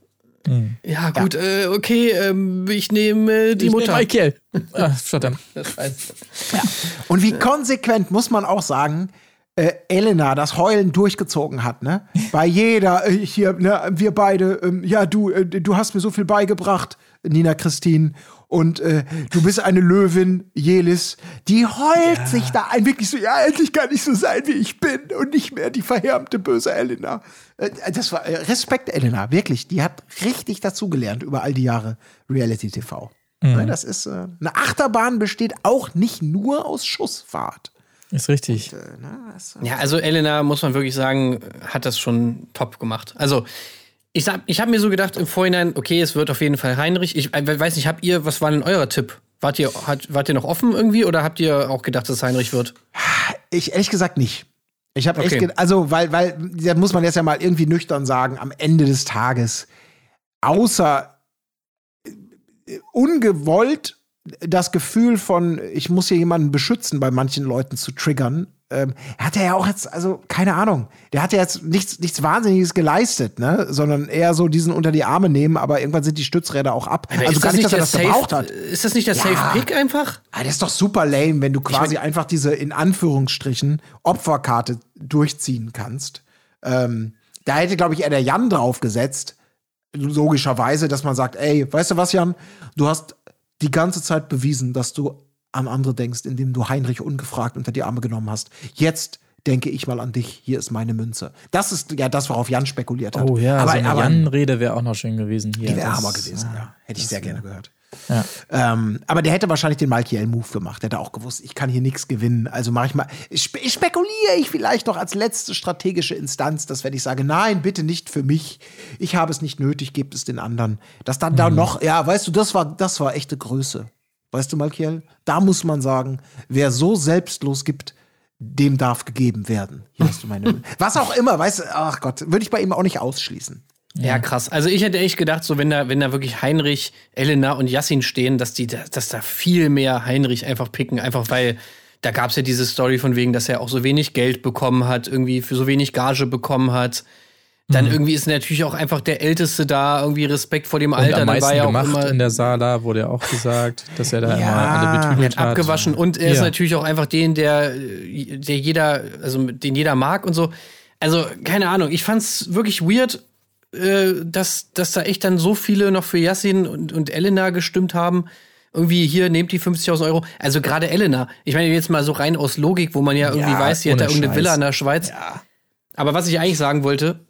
Mhm. Ja, gut, ja. Äh, okay, ähm, ich nehme äh, die ich Mutter. Nehm Michael. ah, verdammt. ja. Und wie konsequent muss man auch sagen, äh, Elena das Heulen durchgezogen hat, ne? Bei jeder äh, hier, ne, wir beide, ähm, ja, du, äh, du hast mir so viel beigebracht, Nina Christine. Und äh, du bist eine Löwin, Jelis. Die heult ja. sich da ein, wirklich so, ja, endlich kann ich so sein, wie ich bin und nicht mehr die verhärmte, böse Elena. Äh, das war äh, Respekt, Elena, wirklich. Die hat richtig dazugelernt über all die Jahre Reality TV. Mhm. Ne, das ist, äh, eine Achterbahn besteht auch nicht nur aus Schussfahrt. Ist richtig. Und, äh, na, ist, ja, also Elena, muss man wirklich sagen, hat das schon top gemacht. Also, ich, ich habe mir so gedacht im Vorhinein, okay, es wird auf jeden Fall Heinrich. Ich äh, weiß nicht, habt ihr, was war denn euer Tipp? Wart ihr, hat, wart ihr noch offen irgendwie oder habt ihr auch gedacht, dass es Heinrich wird? Ich ehrlich gesagt nicht. Ich habe okay. echt, also, weil, weil, da muss man jetzt ja mal irgendwie nüchtern sagen, am Ende des Tages, außer äh, ungewollt das Gefühl von, ich muss hier jemanden beschützen, bei manchen Leuten zu triggern, ähm, hat er ja auch jetzt, also keine Ahnung, der hat ja jetzt nichts, nichts Wahnsinniges geleistet, ne? sondern eher so diesen unter die Arme nehmen, aber irgendwann sind die Stützräder auch ab. Aber also gar nicht, dass er das safe, gebraucht hat. Ist das nicht der ja. Safe Pick einfach? Ah, das ist doch super lame, wenn du quasi ich mein, einfach diese in Anführungsstrichen Opferkarte durchziehen kannst. Ähm, da hätte, glaube ich, eher der Jan draufgesetzt, logischerweise, dass man sagt, ey, weißt du was, Jan, du hast die ganze Zeit bewiesen, dass du an andere denkst, indem du Heinrich ungefragt unter die Arme genommen hast. Jetzt denke ich mal an dich, hier ist meine Münze. Das ist ja das, worauf Jan spekuliert hat. Oh ja, aber, so eine Jan-Rede wäre auch noch schön gewesen hier. Die wäre Hammer gewesen, ja. Hätte ich sehr gerne gehört. Ja. Ähm, aber der hätte wahrscheinlich den Malkiel-Move gemacht. Der hätte auch gewusst, ich kann hier nichts gewinnen. Also mache ich mal, spe spekuliere ich vielleicht noch als letzte strategische Instanz, dass wenn ich sage, nein, bitte nicht für mich, ich habe es nicht nötig, gebt es den anderen. Dass dann mhm. da noch, ja, weißt du, das war, das war echte Größe. Weißt du, Malkiel? Da muss man sagen, wer so selbstlos gibt, dem darf gegeben werden. Hier hast du meine. Was auch immer, weißt du, ach Gott, würde ich bei ihm auch nicht ausschließen. Ja, krass. Also ich hätte echt gedacht, so wenn da, wenn da wirklich Heinrich, Elena und Yassin stehen, dass die, dass da viel mehr Heinrich einfach picken, einfach weil da gab es ja diese Story von wegen, dass er auch so wenig Geld bekommen hat, irgendwie für so wenig Gage bekommen hat. Dann mhm. irgendwie ist natürlich auch einfach der Älteste da, irgendwie Respekt vor dem Alter. Und am meisten war ja gemacht auch immer in der Sala, wurde ja auch gesagt, dass er da ja, immer alle betütelt hat. abgewaschen und er ja. ist natürlich auch einfach den, der, der jeder, also den jeder mag und so. Also, keine Ahnung, ich fand's wirklich weird, äh, dass, dass da echt dann so viele noch für Yassin und, und Elena gestimmt haben. Irgendwie hier, nehmt die 50.000 Euro. Also gerade Elena. Ich meine jetzt mal so rein aus Logik, wo man ja irgendwie ja, weiß, sie hat da irgendeine Villa in der Schweiz. Ja. Aber was ich eigentlich sagen wollte,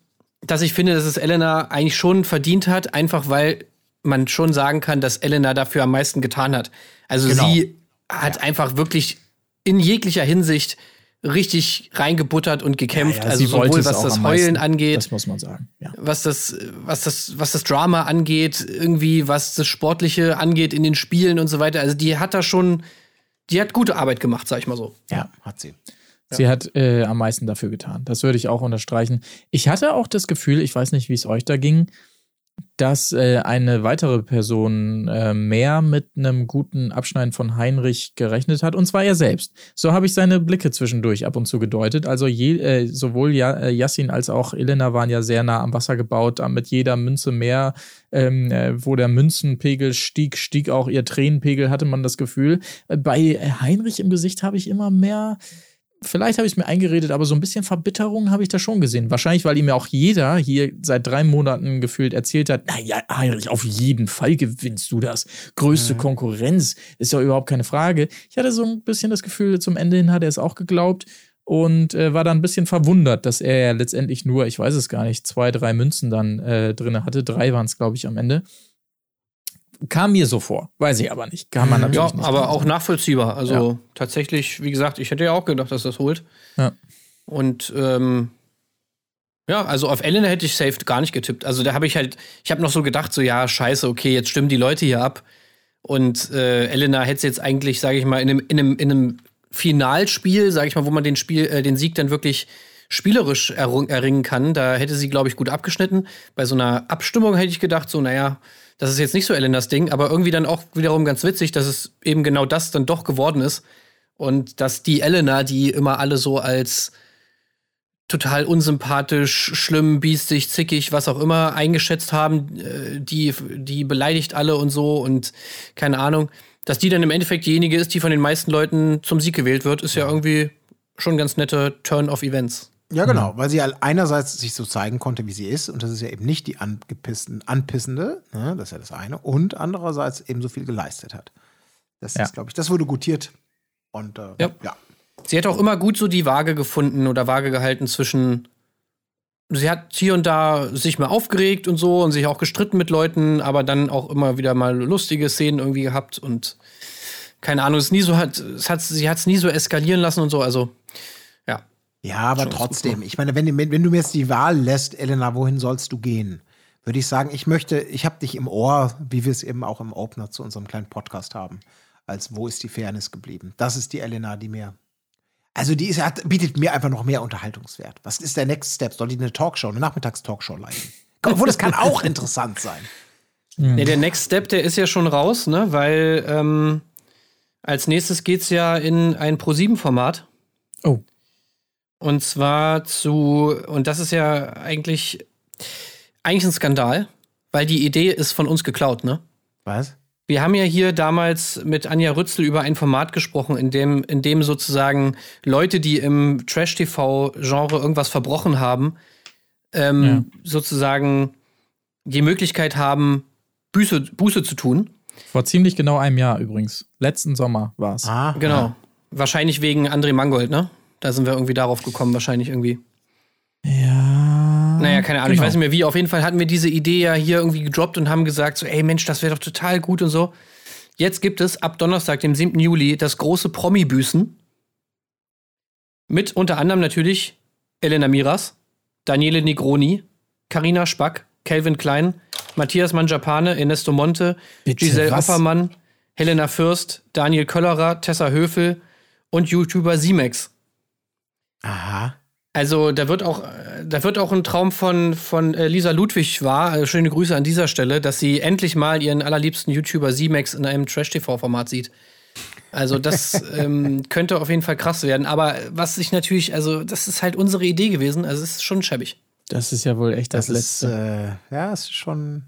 dass ich finde, dass es Elena eigentlich schon verdient hat, einfach weil man schon sagen kann, dass Elena dafür am meisten getan hat. Also genau. sie hat ja. einfach wirklich in jeglicher Hinsicht richtig reingebuttert und gekämpft. Ja, ja, also sowohl was das Heulen meisten. angeht, das muss man sagen. Ja. Was das, was das, was das Drama angeht, irgendwie was das Sportliche angeht in den Spielen und so weiter. Also die hat da schon, die hat gute Arbeit gemacht, sag ich mal so. Ja, hat sie. Sie hat äh, am meisten dafür getan. Das würde ich auch unterstreichen. Ich hatte auch das Gefühl, ich weiß nicht, wie es euch da ging, dass äh, eine weitere Person äh, mehr mit einem guten Abschneiden von Heinrich gerechnet hat, und zwar er selbst. So habe ich seine Blicke zwischendurch ab und zu gedeutet. Also je, äh, sowohl ja, äh, Yassin als auch Elena waren ja sehr nah am Wasser gebaut, mit jeder Münze mehr, ähm, äh, wo der Münzenpegel stieg, stieg auch ihr Tränenpegel, hatte man das Gefühl. Äh, bei Heinrich im Gesicht habe ich immer mehr vielleicht habe ich es mir eingeredet, aber so ein bisschen Verbitterung habe ich da schon gesehen. Wahrscheinlich, weil ihm ja auch jeder hier seit drei Monaten gefühlt erzählt hat, naja, Heinrich, auf jeden Fall gewinnst du das. Größte mhm. Konkurrenz, ist ja überhaupt keine Frage. Ich hatte so ein bisschen das Gefühl, zum Ende hin hat er es auch geglaubt und äh, war dann ein bisschen verwundert, dass er ja letztendlich nur, ich weiß es gar nicht, zwei, drei Münzen dann äh, drin hatte. Drei waren es, glaube ich, am Ende. Kam mir so vor, weiß ich aber nicht. Kann man mhm. natürlich ja, nicht. aber auch nachvollziehbar. Also ja. tatsächlich, wie gesagt, ich hätte ja auch gedacht, dass das holt. Ja. Und ähm, ja, also auf Elena hätte ich safe gar nicht getippt. Also da habe ich halt, ich habe noch so gedacht, so ja, scheiße, okay, jetzt stimmen die Leute hier ab. Und äh, Elena hätte es jetzt eigentlich, sage ich mal, in einem, in einem, in einem Finalspiel, sage ich mal, wo man den Spiel, äh, den Sieg dann wirklich spielerisch erringen kann, da hätte sie, glaube ich, gut abgeschnitten. Bei so einer Abstimmung hätte ich gedacht, so, naja, das ist jetzt nicht so Elenas Ding, aber irgendwie dann auch wiederum ganz witzig, dass es eben genau das dann doch geworden ist. Und dass die Elena, die immer alle so als total unsympathisch, schlimm, biestig, zickig, was auch immer eingeschätzt haben, äh, die, die beleidigt alle und so und keine Ahnung, dass die dann im Endeffekt diejenige ist, die von den meisten Leuten zum Sieg gewählt wird, ist ja irgendwie schon ganz netter Turn of Events. Ja, genau, weil sie einerseits sich so zeigen konnte, wie sie ist, und das ist ja eben nicht die anpissende, ne, das ist ja das eine, und andererseits eben so viel geleistet hat. Das ja. ist, glaube ich, das wurde gutiert. Und äh, ja. ja. Sie hat auch immer gut so die Waage gefunden oder Waage gehalten zwischen. Sie hat hier und da sich mal aufgeregt und so und sich auch gestritten mit Leuten, aber dann auch immer wieder mal lustige Szenen irgendwie gehabt und keine Ahnung, es nie so hat, es hat sie hat es nie so eskalieren lassen und so. Also ja, aber trotzdem. Ich meine, wenn, wenn du mir jetzt die Wahl lässt, Elena, wohin sollst du gehen? Würde ich sagen, ich möchte, ich habe dich im Ohr, wie wir es eben auch im Opener zu unserem kleinen Podcast haben, als wo ist die Fairness geblieben? Das ist die Elena, die mir also die ist, hat, bietet mir einfach noch mehr Unterhaltungswert. Was ist der Next Step? Soll die eine Talkshow, eine Nachmittagstalkshow leiten? Obwohl, das kann auch interessant sein. Nee, der Next Step, der ist ja schon raus, ne? Weil ähm, als nächstes geht es ja in ein Pro-7-Format. Oh. Und zwar zu, und das ist ja eigentlich, eigentlich ein Skandal, weil die Idee ist von uns geklaut, ne? Was? Wir haben ja hier damals mit Anja Rützel über ein Format gesprochen, in dem, in dem sozusagen Leute, die im Trash-TV-Genre irgendwas verbrochen haben, ähm, ja. sozusagen die Möglichkeit haben, Buße, Buße zu tun. Vor ziemlich genau einem Jahr übrigens. Letzten Sommer war es. Ah, genau. Wahrscheinlich wegen André Mangold, ne? Da sind wir irgendwie darauf gekommen, wahrscheinlich irgendwie. Ja. Naja, keine Ahnung, genau. ich weiß nicht mehr wie. Auf jeden Fall hatten wir diese Idee ja hier irgendwie gedroppt und haben gesagt, so, ey Mensch, das wäre doch total gut und so. Jetzt gibt es ab Donnerstag, dem 7. Juli, das große Promi-Büßen. Mit unter anderem natürlich Elena Miras, Daniele Negroni, Karina Spack, Calvin Klein, Matthias Mangiapane, Ernesto Monte, Bitte, Giselle was? Oppermann, Helena Fürst, Daniel Köllerer, Tessa Höfel und YouTuber Simex. Aha. Also da wird auch, da wird auch ein Traum von, von äh, Lisa Ludwig wahr. Also schöne Grüße an dieser Stelle, dass sie endlich mal ihren allerliebsten YouTuber Simex in einem Trash-TV-Format sieht. Also das ähm, könnte auf jeden Fall krass werden. Aber was ich natürlich, also das ist halt unsere Idee gewesen. Also es ist schon schäbig. Das ist ja wohl echt das, das Letzte. Ist, äh, ja, es ist schon.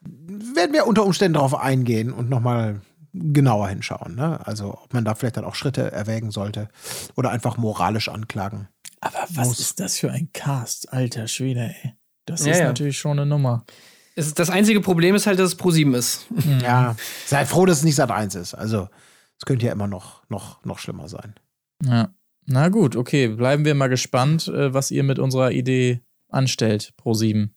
Werden wir unter Umständen darauf eingehen und nochmal genauer hinschauen. Ne? Also ob man da vielleicht dann auch Schritte erwägen sollte oder einfach moralisch anklagen. Aber was muss. ist das für ein Cast, alter Schwede, ey. Das ja, ist ja. natürlich schon eine Nummer. das einzige Problem ist halt, dass es Pro 7 ist. Mhm. Ja, seid froh, dass es nicht Sat 1 ist. Also, es könnte ja immer noch, noch, noch schlimmer sein. Ja. Na gut, okay. Bleiben wir mal gespannt, äh, was ihr mit unserer Idee anstellt, Pro 7.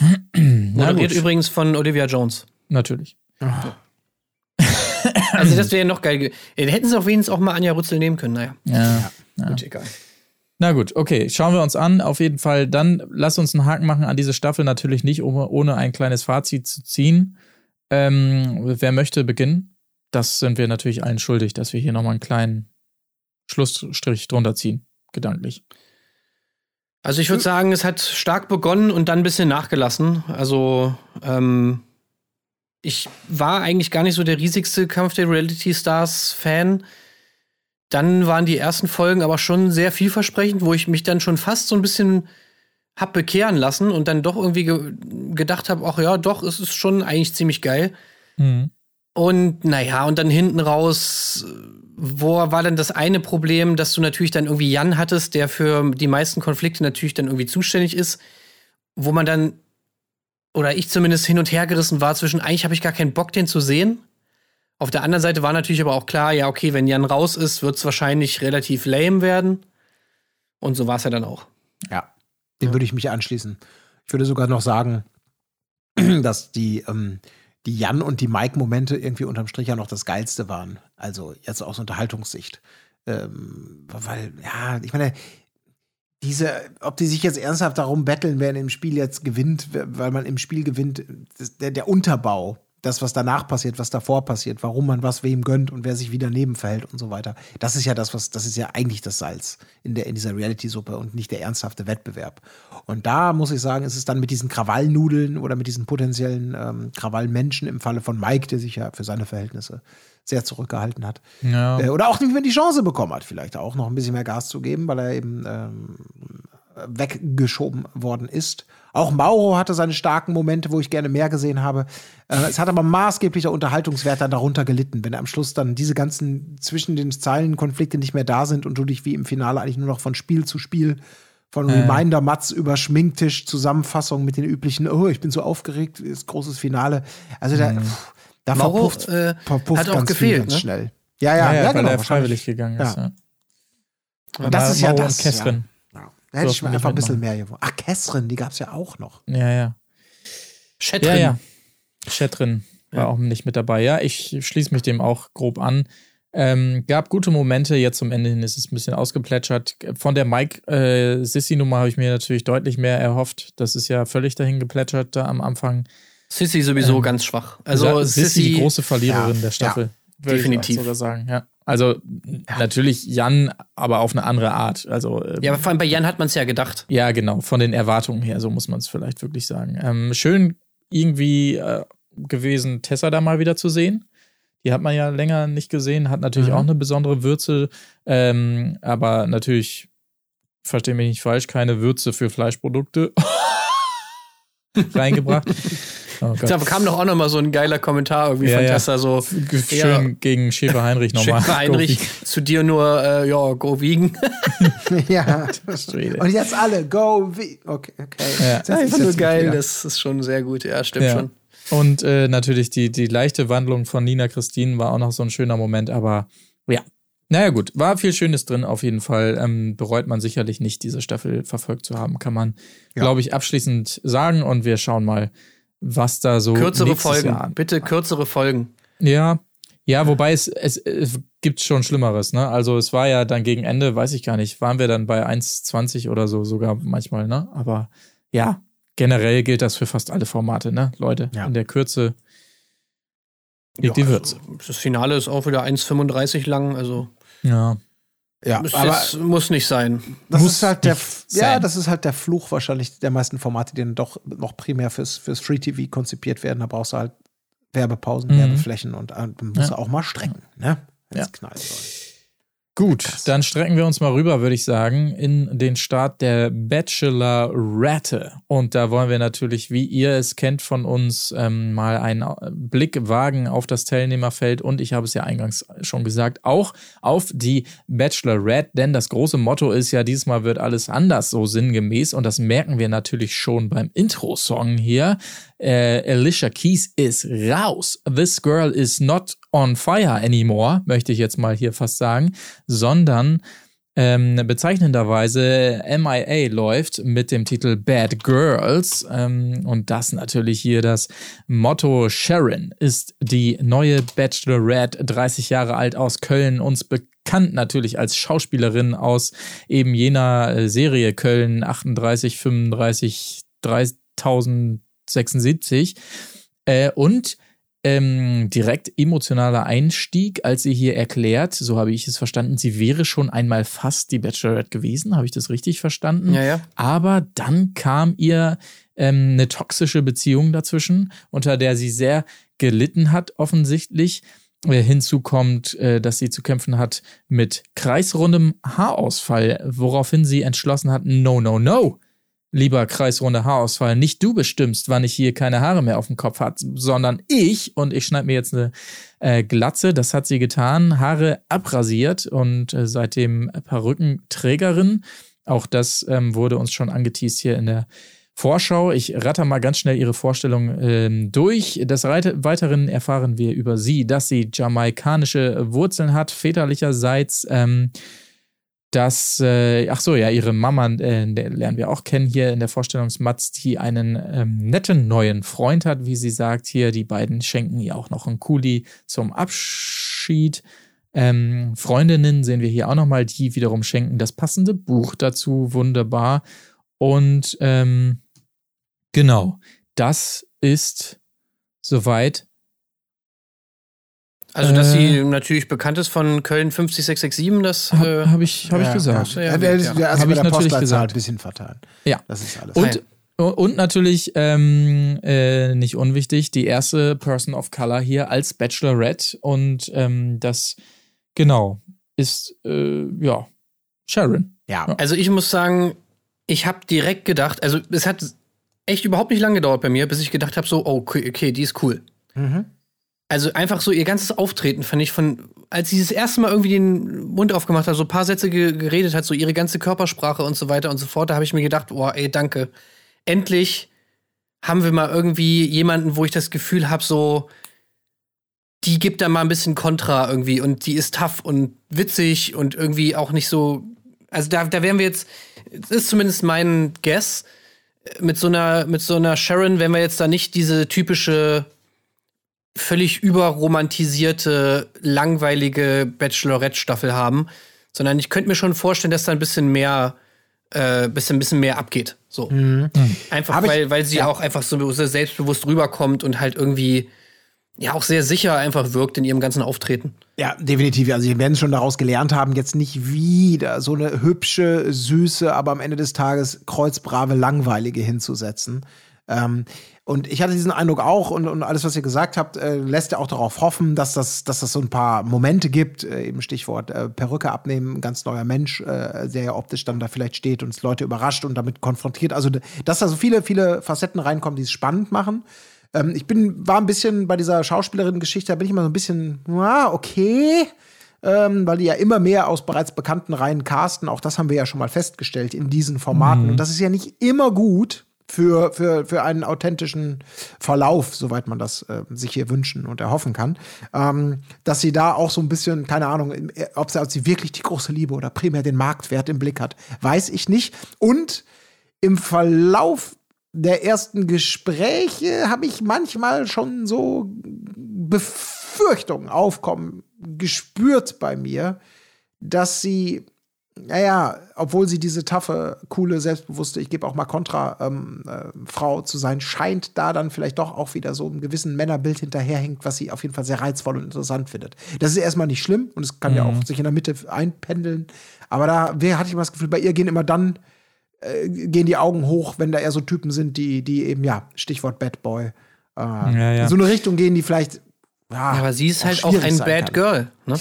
Moderiert übrigens von Olivia Jones. Natürlich. Oh. Also, das wäre noch geil. Hätten sie auf wenigstens auch mal Anja Rützel nehmen können, naja. Ja. ja. Gut, egal. Na gut, okay, schauen wir uns an. Auf jeden Fall, dann lass uns einen Haken machen an diese Staffel. Natürlich nicht, um, ohne ein kleines Fazit zu ziehen. Ähm, wer möchte beginnen? Das sind wir natürlich allen schuldig, dass wir hier nochmal einen kleinen Schlussstrich drunter ziehen, gedanklich. Also ich würde sagen, es hat stark begonnen und dann ein bisschen nachgelassen. Also ähm, ich war eigentlich gar nicht so der riesigste Kampf der Reality Stars Fan. Dann waren die ersten Folgen aber schon sehr vielversprechend, wo ich mich dann schon fast so ein bisschen hab bekehren lassen und dann doch irgendwie ge gedacht habe, ach ja, doch, es ist schon eigentlich ziemlich geil. Mhm. Und naja, und dann hinten raus, wo war dann das eine Problem, dass du natürlich dann irgendwie Jan hattest, der für die meisten Konflikte natürlich dann irgendwie zuständig ist, wo man dann oder ich zumindest hin und her gerissen war zwischen, eigentlich habe ich gar keinen Bock, den zu sehen. Auf der anderen Seite war natürlich aber auch klar, ja, okay, wenn Jan raus ist, wird es wahrscheinlich relativ lame werden. Und so war es ja dann auch. Ja, dem ja. würde ich mich anschließen. Ich würde sogar noch sagen, dass die, ähm, die Jan und die Mike-Momente irgendwie unterm Strich ja noch das Geilste waren. Also jetzt aus Unterhaltungssicht. Ähm, weil, ja, ich meine, diese, ob die sich jetzt ernsthaft darum betteln, wer im Spiel jetzt gewinnt, weil man im Spiel gewinnt, der, der Unterbau, das, was danach passiert, was davor passiert, warum man was wem gönnt und wer sich wie daneben verhält und so weiter. Das ist ja das, was, das ist ja eigentlich das Salz in, der, in dieser Reality-Suppe und nicht der ernsthafte Wettbewerb. Und da muss ich sagen, ist es dann mit diesen Krawallnudeln oder mit diesen potenziellen ähm, Krawallmenschen im Falle von Mike, der sich ja für seine Verhältnisse sehr zurückgehalten hat. Ja. Äh, oder auch nicht mehr die Chance bekommen hat, vielleicht auch noch ein bisschen mehr Gas zu geben, weil er eben ähm, weggeschoben worden ist. Auch Mauro hatte seine starken Momente, wo ich gerne mehr gesehen habe. Äh, es hat aber maßgeblicher Unterhaltungswert dann darunter gelitten, wenn am Schluss dann diese ganzen zwischen den Zeilen Konflikte nicht mehr da sind und du dich wie im Finale eigentlich nur noch von Spiel zu Spiel von äh. Reminder Mats über Schminktisch Zusammenfassung mit den üblichen oh ich bin so aufgeregt ist großes Finale also da, mhm. da Mauro, verpufft, äh, verpufft hat auch gefehlt ne? schnell ja ja, ja, ja, ja genau, weil er freiwillig gegangen ist ja. Und das ist ja das Catherine. Da hätte ich mir einfach ein bisschen mehr gewonnen. Ach, Kessrin, die gab es ja auch noch. Ja, ja. Chatrin. Ja, ja. Chatrin war ja. auch nicht mit dabei. Ja, ich schließe mich dem auch grob an. Ähm, gab gute Momente, jetzt zum Ende hin ist es ein bisschen ausgeplätschert. Von der Mike-Sissy-Nummer äh, habe ich mir natürlich deutlich mehr erhofft. Das ist ja völlig dahin geplätschert da am Anfang. Sissy sowieso ähm, ganz schwach. Also Sissy, die große Verliererin ja, der Staffel. Ja, definitiv. Ich sogar sagen, ja. Also ja. natürlich Jan, aber auf eine andere Art. Also ähm, ja, aber vor allem bei Jan hat man es ja gedacht. Ja, genau. Von den Erwartungen her, so muss man es vielleicht wirklich sagen. Ähm, schön irgendwie äh, gewesen, Tessa da mal wieder zu sehen. Die hat man ja länger nicht gesehen, hat natürlich mhm. auch eine besondere Würze, ähm, aber natürlich, verstehe mich nicht falsch, keine Würze für Fleischprodukte reingebracht. Oh da kam doch auch noch mal so ein geiler Kommentar irgendwie ja, von ja. Tessa, so schön ja, gegen Schäfer Heinrich nochmal. Schäfer Heinrich zu dir nur, äh, ja, go wiegen. ja. Und jetzt alle, go wiegen. Okay, okay. Ja. Das ist einfach nur geil, das ist schon sehr gut, ja, stimmt schon. Und äh, natürlich die, die leichte Wandlung von Nina Christine war auch noch so ein schöner Moment, aber ja. Naja, gut, war viel Schönes drin auf jeden Fall. Ähm, bereut man sicherlich nicht, diese Staffel verfolgt zu haben, kann man, glaube ich, abschließend sagen. Und wir schauen mal, was da so. Kürzere Folgen, Jahr bitte kürzere Folgen. Ja, ja, wobei es, es, es gibt schon Schlimmeres, ne? Also es war ja dann gegen Ende, weiß ich gar nicht, waren wir dann bei 1,20 oder so sogar manchmal, ne? Aber ja, generell gilt das für fast alle Formate, ne, Leute? Ja. In der Kürze liegt ja, die Würze. Also das Finale ist auch wieder 1,35 lang, also. Ja. Ja, das aber ist, muss nicht sein. Das muss ist halt der, ja, das ist halt der Fluch wahrscheinlich der meisten Formate, die dann doch noch primär fürs, fürs Free TV konzipiert werden. Da brauchst du halt Werbepausen, mhm. Werbeflächen und äh, muss ja. auch mal strecken, ne? Wenn ja. knallen soll. Gut, dann strecken wir uns mal rüber, würde ich sagen, in den Start der Bachelor-Rate. Und da wollen wir natürlich, wie ihr es kennt von uns, ähm, mal einen Blick wagen auf das Teilnehmerfeld und ich habe es ja eingangs schon gesagt, auch auf die Bachelor-Rate, denn das große Motto ist ja, diesmal wird alles anders, so sinngemäß. Und das merken wir natürlich schon beim Intro-Song hier. Äh, Alicia Keys ist raus. This girl is not on fire anymore, möchte ich jetzt mal hier fast sagen, sondern ähm, bezeichnenderweise MIA läuft mit dem Titel Bad Girls ähm, und das natürlich hier das Motto Sharon ist die neue Bachelorette, 30 Jahre alt aus Köln, uns bekannt natürlich als Schauspielerin aus eben jener äh, Serie Köln 38, 35, 3076 äh, und ähm, direkt emotionaler Einstieg, als sie hier erklärt, so habe ich es verstanden, sie wäre schon einmal fast die Bachelorette gewesen, habe ich das richtig verstanden? Ja, ja. Aber dann kam ihr ähm, eine toxische Beziehung dazwischen, unter der sie sehr gelitten hat, offensichtlich. Äh, hinzu kommt, äh, dass sie zu kämpfen hat mit kreisrundem Haarausfall, woraufhin sie entschlossen hat, no, no, no lieber kreisrunde Haarausfall, nicht du bestimmst, wann ich hier keine Haare mehr auf dem Kopf hat, sondern ich und ich schneide mir jetzt eine äh, Glatze, das hat sie getan, Haare abrasiert und äh, seitdem Perückenträgerin. Auch das ähm, wurde uns schon angeteased hier in der Vorschau. Ich ratter mal ganz schnell ihre Vorstellung ähm, durch. Des Weiteren erfahren wir über sie, dass sie jamaikanische Wurzeln hat, väterlicherseits. Ähm, dass, äh, ach so, ja, ihre Mama äh, lernen wir auch kennen hier in der Vorstellungsmatz, die einen ähm, netten neuen Freund hat, wie sie sagt hier. Die beiden schenken ihr auch noch einen Kuli zum Abschied. Ähm, Freundinnen sehen wir hier auch nochmal, die wiederum schenken das passende Buch dazu. Wunderbar. Und ähm, genau, das ist soweit also, dass sie äh, natürlich bekannt ist von Köln 50667, das habe äh, hab ich, hab ich ja, gesagt. Ja, ja, ja, ja. Also habe ich natürlich gesagt. ein bisschen verteilen. Ja. Das ist alles. Und, und natürlich, ähm, äh, nicht unwichtig, die erste Person of Color hier als Bachelorette. Und ähm, das, genau, ist, äh, ja, Sharon. Ja. Also, ich muss sagen, ich habe direkt gedacht, also, es hat echt überhaupt nicht lange gedauert bei mir, bis ich gedacht habe, so, oh, okay, okay, die ist cool. Mhm also einfach so ihr ganzes Auftreten fand ich von, als sie das erste Mal irgendwie den Mund aufgemacht hat, so ein paar Sätze ge geredet hat, so ihre ganze Körpersprache und so weiter und so fort, da habe ich mir gedacht, boah, ey, danke. Endlich haben wir mal irgendwie jemanden, wo ich das Gefühl habe, so, die gibt da mal ein bisschen Kontra irgendwie und die ist tough und witzig und irgendwie auch nicht so. Also da, da wären wir jetzt, das ist zumindest mein Guess, mit so einer, mit so einer Sharon, wenn wir jetzt da nicht diese typische völlig überromantisierte, langweilige Bachelorette-Staffel haben, sondern ich könnte mir schon vorstellen, dass da ein bisschen mehr, äh, bisschen, bisschen mehr abgeht. So. Mhm. Einfach weil, weil sie ja. auch einfach so selbstbewusst rüberkommt und halt irgendwie ja auch sehr sicher einfach wirkt in ihrem ganzen Auftreten. Ja, definitiv. Also, wir werden schon daraus gelernt haben, jetzt nicht wieder so eine hübsche, süße, aber am Ende des Tages kreuzbrave, langweilige hinzusetzen. Ähm, und ich hatte diesen Eindruck auch und, und alles, was ihr gesagt habt, äh, lässt ja auch darauf hoffen, dass das, dass das so ein paar Momente gibt, äh, eben Stichwort äh, Perücke abnehmen, ganz neuer Mensch, äh, der ja optisch dann da vielleicht steht und es Leute überrascht und damit konfrontiert. Also, dass da so viele, viele Facetten reinkommen, die es spannend machen. Ähm, ich bin, war ein bisschen bei dieser Schauspielerin-Geschichte, da bin ich immer so ein bisschen, ah, okay. Ähm, weil die ja immer mehr aus bereits bekannten Reihen casten. Auch das haben wir ja schon mal festgestellt in diesen Formaten. Mhm. Und das ist ja nicht immer gut, für, für, für einen authentischen Verlauf, soweit man das äh, sich hier wünschen und erhoffen kann. Ähm, dass sie da auch so ein bisschen, keine Ahnung, äh, ob sie, ob sie wirklich die große Liebe oder primär den Marktwert im Blick hat, weiß ich nicht. Und im Verlauf der ersten Gespräche habe ich manchmal schon so Befürchtungen aufkommen gespürt bei mir, dass sie naja, obwohl sie diese taffe, coole, selbstbewusste, ich gebe auch mal Kontra, ähm, äh, Frau zu sein, scheint da dann vielleicht doch auch wieder so einem gewissen Männerbild hinterherhängt, was sie auf jeden Fall sehr reizvoll und interessant findet. Das ist erstmal nicht schlimm und es kann mhm. ja auch sich in der Mitte einpendeln. Aber da wer, hatte ich mal das Gefühl, bei ihr gehen immer dann, äh, gehen die Augen hoch, wenn da eher so Typen sind, die, die eben, ja, Stichwort Bad Boy, äh, ja, ja. in so eine Richtung gehen, die vielleicht. Ja, aber sie ist halt auch ein Bad kann. Girl, ne?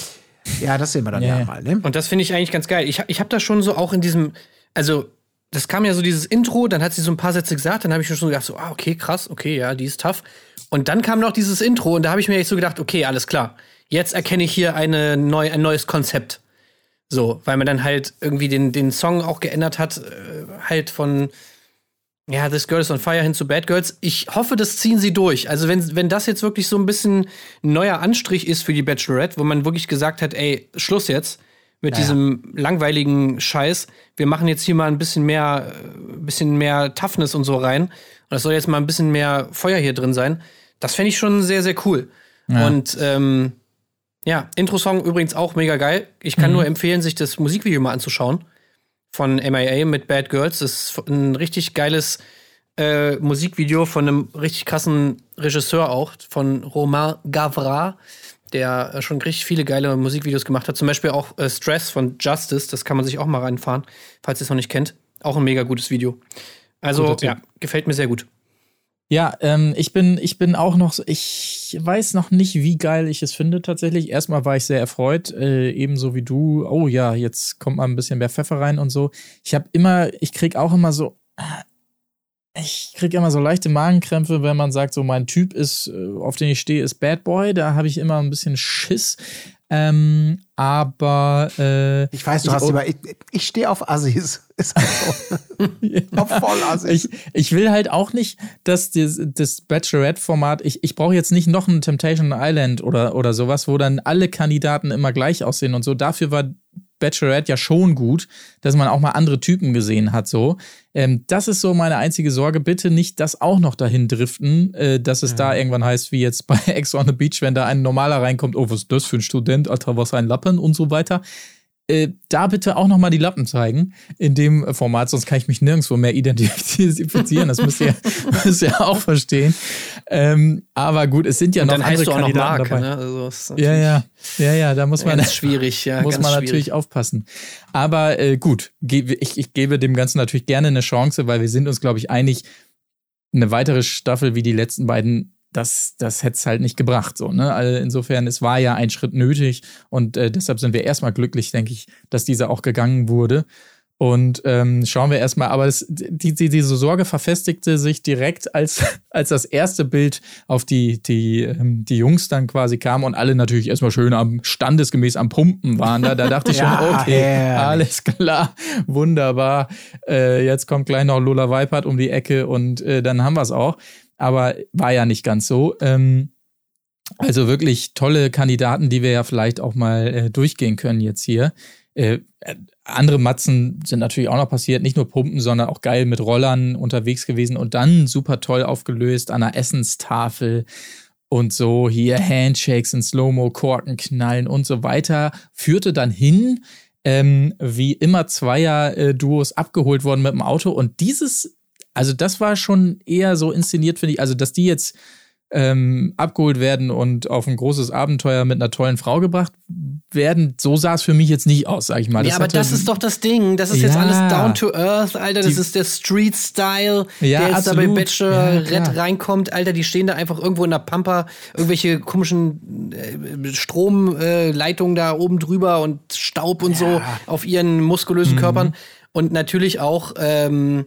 Ja, das sehen wir dann ja, ja mal. Ne? Und das finde ich eigentlich ganz geil. Ich, ich habe da schon so auch in diesem, also das kam ja so dieses Intro, dann hat sie so ein paar Sätze gesagt, dann habe ich schon so gedacht, so, ah, okay, krass, okay, ja, die ist tough. Und dann kam noch dieses Intro und da habe ich mir echt so gedacht, okay, alles klar. Jetzt erkenne ich hier eine neu, ein neues Konzept. So, weil man dann halt irgendwie den, den Song auch geändert hat, äh, halt von ja, This Girl is on Fire hin zu Bad Girls. Ich hoffe, das ziehen sie durch. Also, wenn, wenn das jetzt wirklich so ein bisschen ein neuer Anstrich ist für die Bachelorette, wo man wirklich gesagt hat, ey, Schluss jetzt mit naja. diesem langweiligen Scheiß. Wir machen jetzt hier mal ein bisschen mehr, ein äh, bisschen mehr Toughness und so rein. Und das soll jetzt mal ein bisschen mehr Feuer hier drin sein. Das fände ich schon sehr, sehr cool. Ja. Und ähm, ja, Intro-Song übrigens auch mega geil. Ich kann mhm. nur empfehlen, sich das Musikvideo mal anzuschauen von MIA mit Bad Girls. Das ist ein richtig geiles äh, Musikvideo von einem richtig krassen Regisseur auch, von Romain Gavra, der schon richtig viele geile Musikvideos gemacht hat. Zum Beispiel auch äh, Stress von Justice, das kann man sich auch mal reinfahren, falls ihr es noch nicht kennt. Auch ein mega gutes Video. Also, ja, gefällt mir sehr gut. Ja, ähm, ich bin, ich bin auch noch so, ich weiß noch nicht, wie geil ich es finde tatsächlich. Erstmal war ich sehr erfreut, äh, ebenso wie du. Oh ja, jetzt kommt mal ein bisschen mehr Pfeffer rein und so. Ich habe immer, ich krieg auch immer so, ich krieg immer so leichte Magenkrämpfe, wenn man sagt, so mein Typ ist, äh, auf den ich stehe, ist Bad Boy. Da habe ich immer ein bisschen Schiss. Ähm, aber äh, ich weiß, du ich, hast über ich, ich stehe auf Assis. Ist halt so. ja, voll Assis. Ich, ich will halt auch nicht, dass das, das Bachelorette-Format, ich, ich brauche jetzt nicht noch ein Temptation Island oder, oder sowas, wo dann alle Kandidaten immer gleich aussehen und so. Dafür war Bachelorette ja schon gut, dass man auch mal andere Typen gesehen hat. So, ähm, das ist so meine einzige Sorge. Bitte nicht das auch noch dahin driften, äh, dass es ja. da irgendwann heißt, wie jetzt bei Ex on the Beach, wenn da ein normaler reinkommt, oh, was ist das für ein Student, Alter, was ein Lappen und so weiter. Äh, da bitte auch noch mal die Lappen zeigen in dem Format, sonst kann ich mich nirgendwo mehr identifizieren. Das müsst ihr, müsst ihr auch verstehen. Ähm, aber gut, es sind ja noch andere Kandidaten Mark, dabei. Ne? Also, ja, ja, ja, ja, da muss man schwierig, ja, muss man natürlich schwierig. aufpassen. Aber äh, gut, ich, ich gebe dem Ganzen natürlich gerne eine Chance, weil wir sind uns, glaube ich, einig, eine weitere Staffel wie die letzten beiden das, das hätte es halt nicht gebracht. So, ne? Also insofern, es war ja ein Schritt nötig und äh, deshalb sind wir erstmal glücklich, denke ich, dass dieser auch gegangen wurde. Und ähm, schauen wir erstmal, aber es, die, die, diese Sorge verfestigte sich direkt, als, als das erste Bild auf die, die, ähm, die Jungs dann quasi kam und alle natürlich erstmal schön am standesgemäß am Pumpen waren. Da, da dachte ich ja, schon, okay, yeah. alles klar, wunderbar. Äh, jetzt kommt gleich noch Lola Weipert um die Ecke und äh, dann haben wir es auch aber war ja nicht ganz so. Ähm, also wirklich tolle Kandidaten, die wir ja vielleicht auch mal äh, durchgehen können jetzt hier. Äh, andere Matzen sind natürlich auch noch passiert, nicht nur Pumpen, sondern auch geil mit Rollern unterwegs gewesen und dann super toll aufgelöst an der Essenstafel und so hier Handshakes in Slow-Mo, Korken knallen und so weiter, führte dann hin, ähm, wie immer Zweier-Duos abgeholt worden mit dem Auto und dieses also das war schon eher so inszeniert, finde ich. Also, dass die jetzt ähm, abgeholt werden und auf ein großes Abenteuer mit einer tollen Frau gebracht werden, so sah es für mich jetzt nicht aus, sag ich mal. Das ja, aber das ist doch das Ding. Das ist ja, jetzt alles down to earth, Alter. Das ist der Street-Style, ja, der jetzt absolut. da bei Bachelorette ja, reinkommt. Alter, die stehen da einfach irgendwo in der Pampa, irgendwelche komischen äh, Stromleitungen äh, da oben drüber und Staub und so auf ihren muskulösen mhm. Körpern. Und natürlich auch ähm,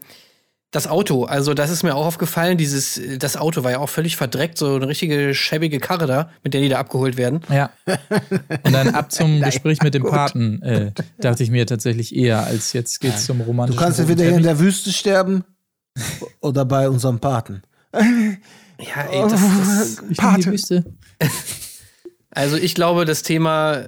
das Auto, also das ist mir auch aufgefallen, dieses, das Auto war ja auch völlig verdreckt, so eine richtige schäbige Karre da, mit der die da abgeholt werden. Ja. Und dann ab zum Gespräch mit dem Paten, äh, dachte ich mir tatsächlich eher, als jetzt geht's ja. zum romantischen. Du kannst entweder hier in der Wüste sterben oder bei unserem Paten. Ja, ey, das, das ich Pate. die Wüste. Also ich glaube, das Thema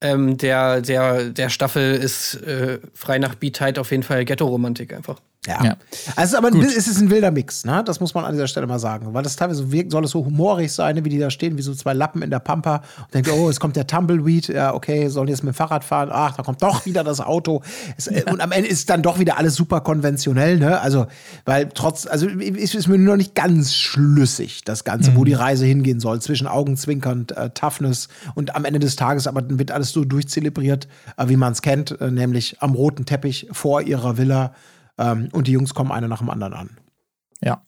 ähm, der, der, der Staffel ist äh, frei nach Beat auf jeden Fall Ghetto-Romantik einfach. Ja. ja. Also, aber Gut. es ist ein wilder Mix, ne? Das muss man an dieser Stelle mal sagen. Weil das teilweise wirkt, soll es so humorig sein, ne? wie die da stehen, wie so zwei Lappen in der Pampa und denkt, oh, es kommt der Tumbleweed, ja, okay, sollen jetzt mit dem Fahrrad fahren, ach, da kommt doch wieder das Auto. Es, ja. Und am Ende ist dann doch wieder alles super konventionell, ne? Also, weil trotz, also ist, ist mir noch nicht ganz schlüssig, das Ganze, mhm. wo die Reise hingehen soll, zwischen Augenzwinkern, äh, Toughness und am Ende des Tages aber wird alles so durchzelebriert, äh, wie man es kennt, äh, nämlich am roten Teppich vor ihrer Villa ähm, und die Jungs kommen eine nach dem anderen an. Ja.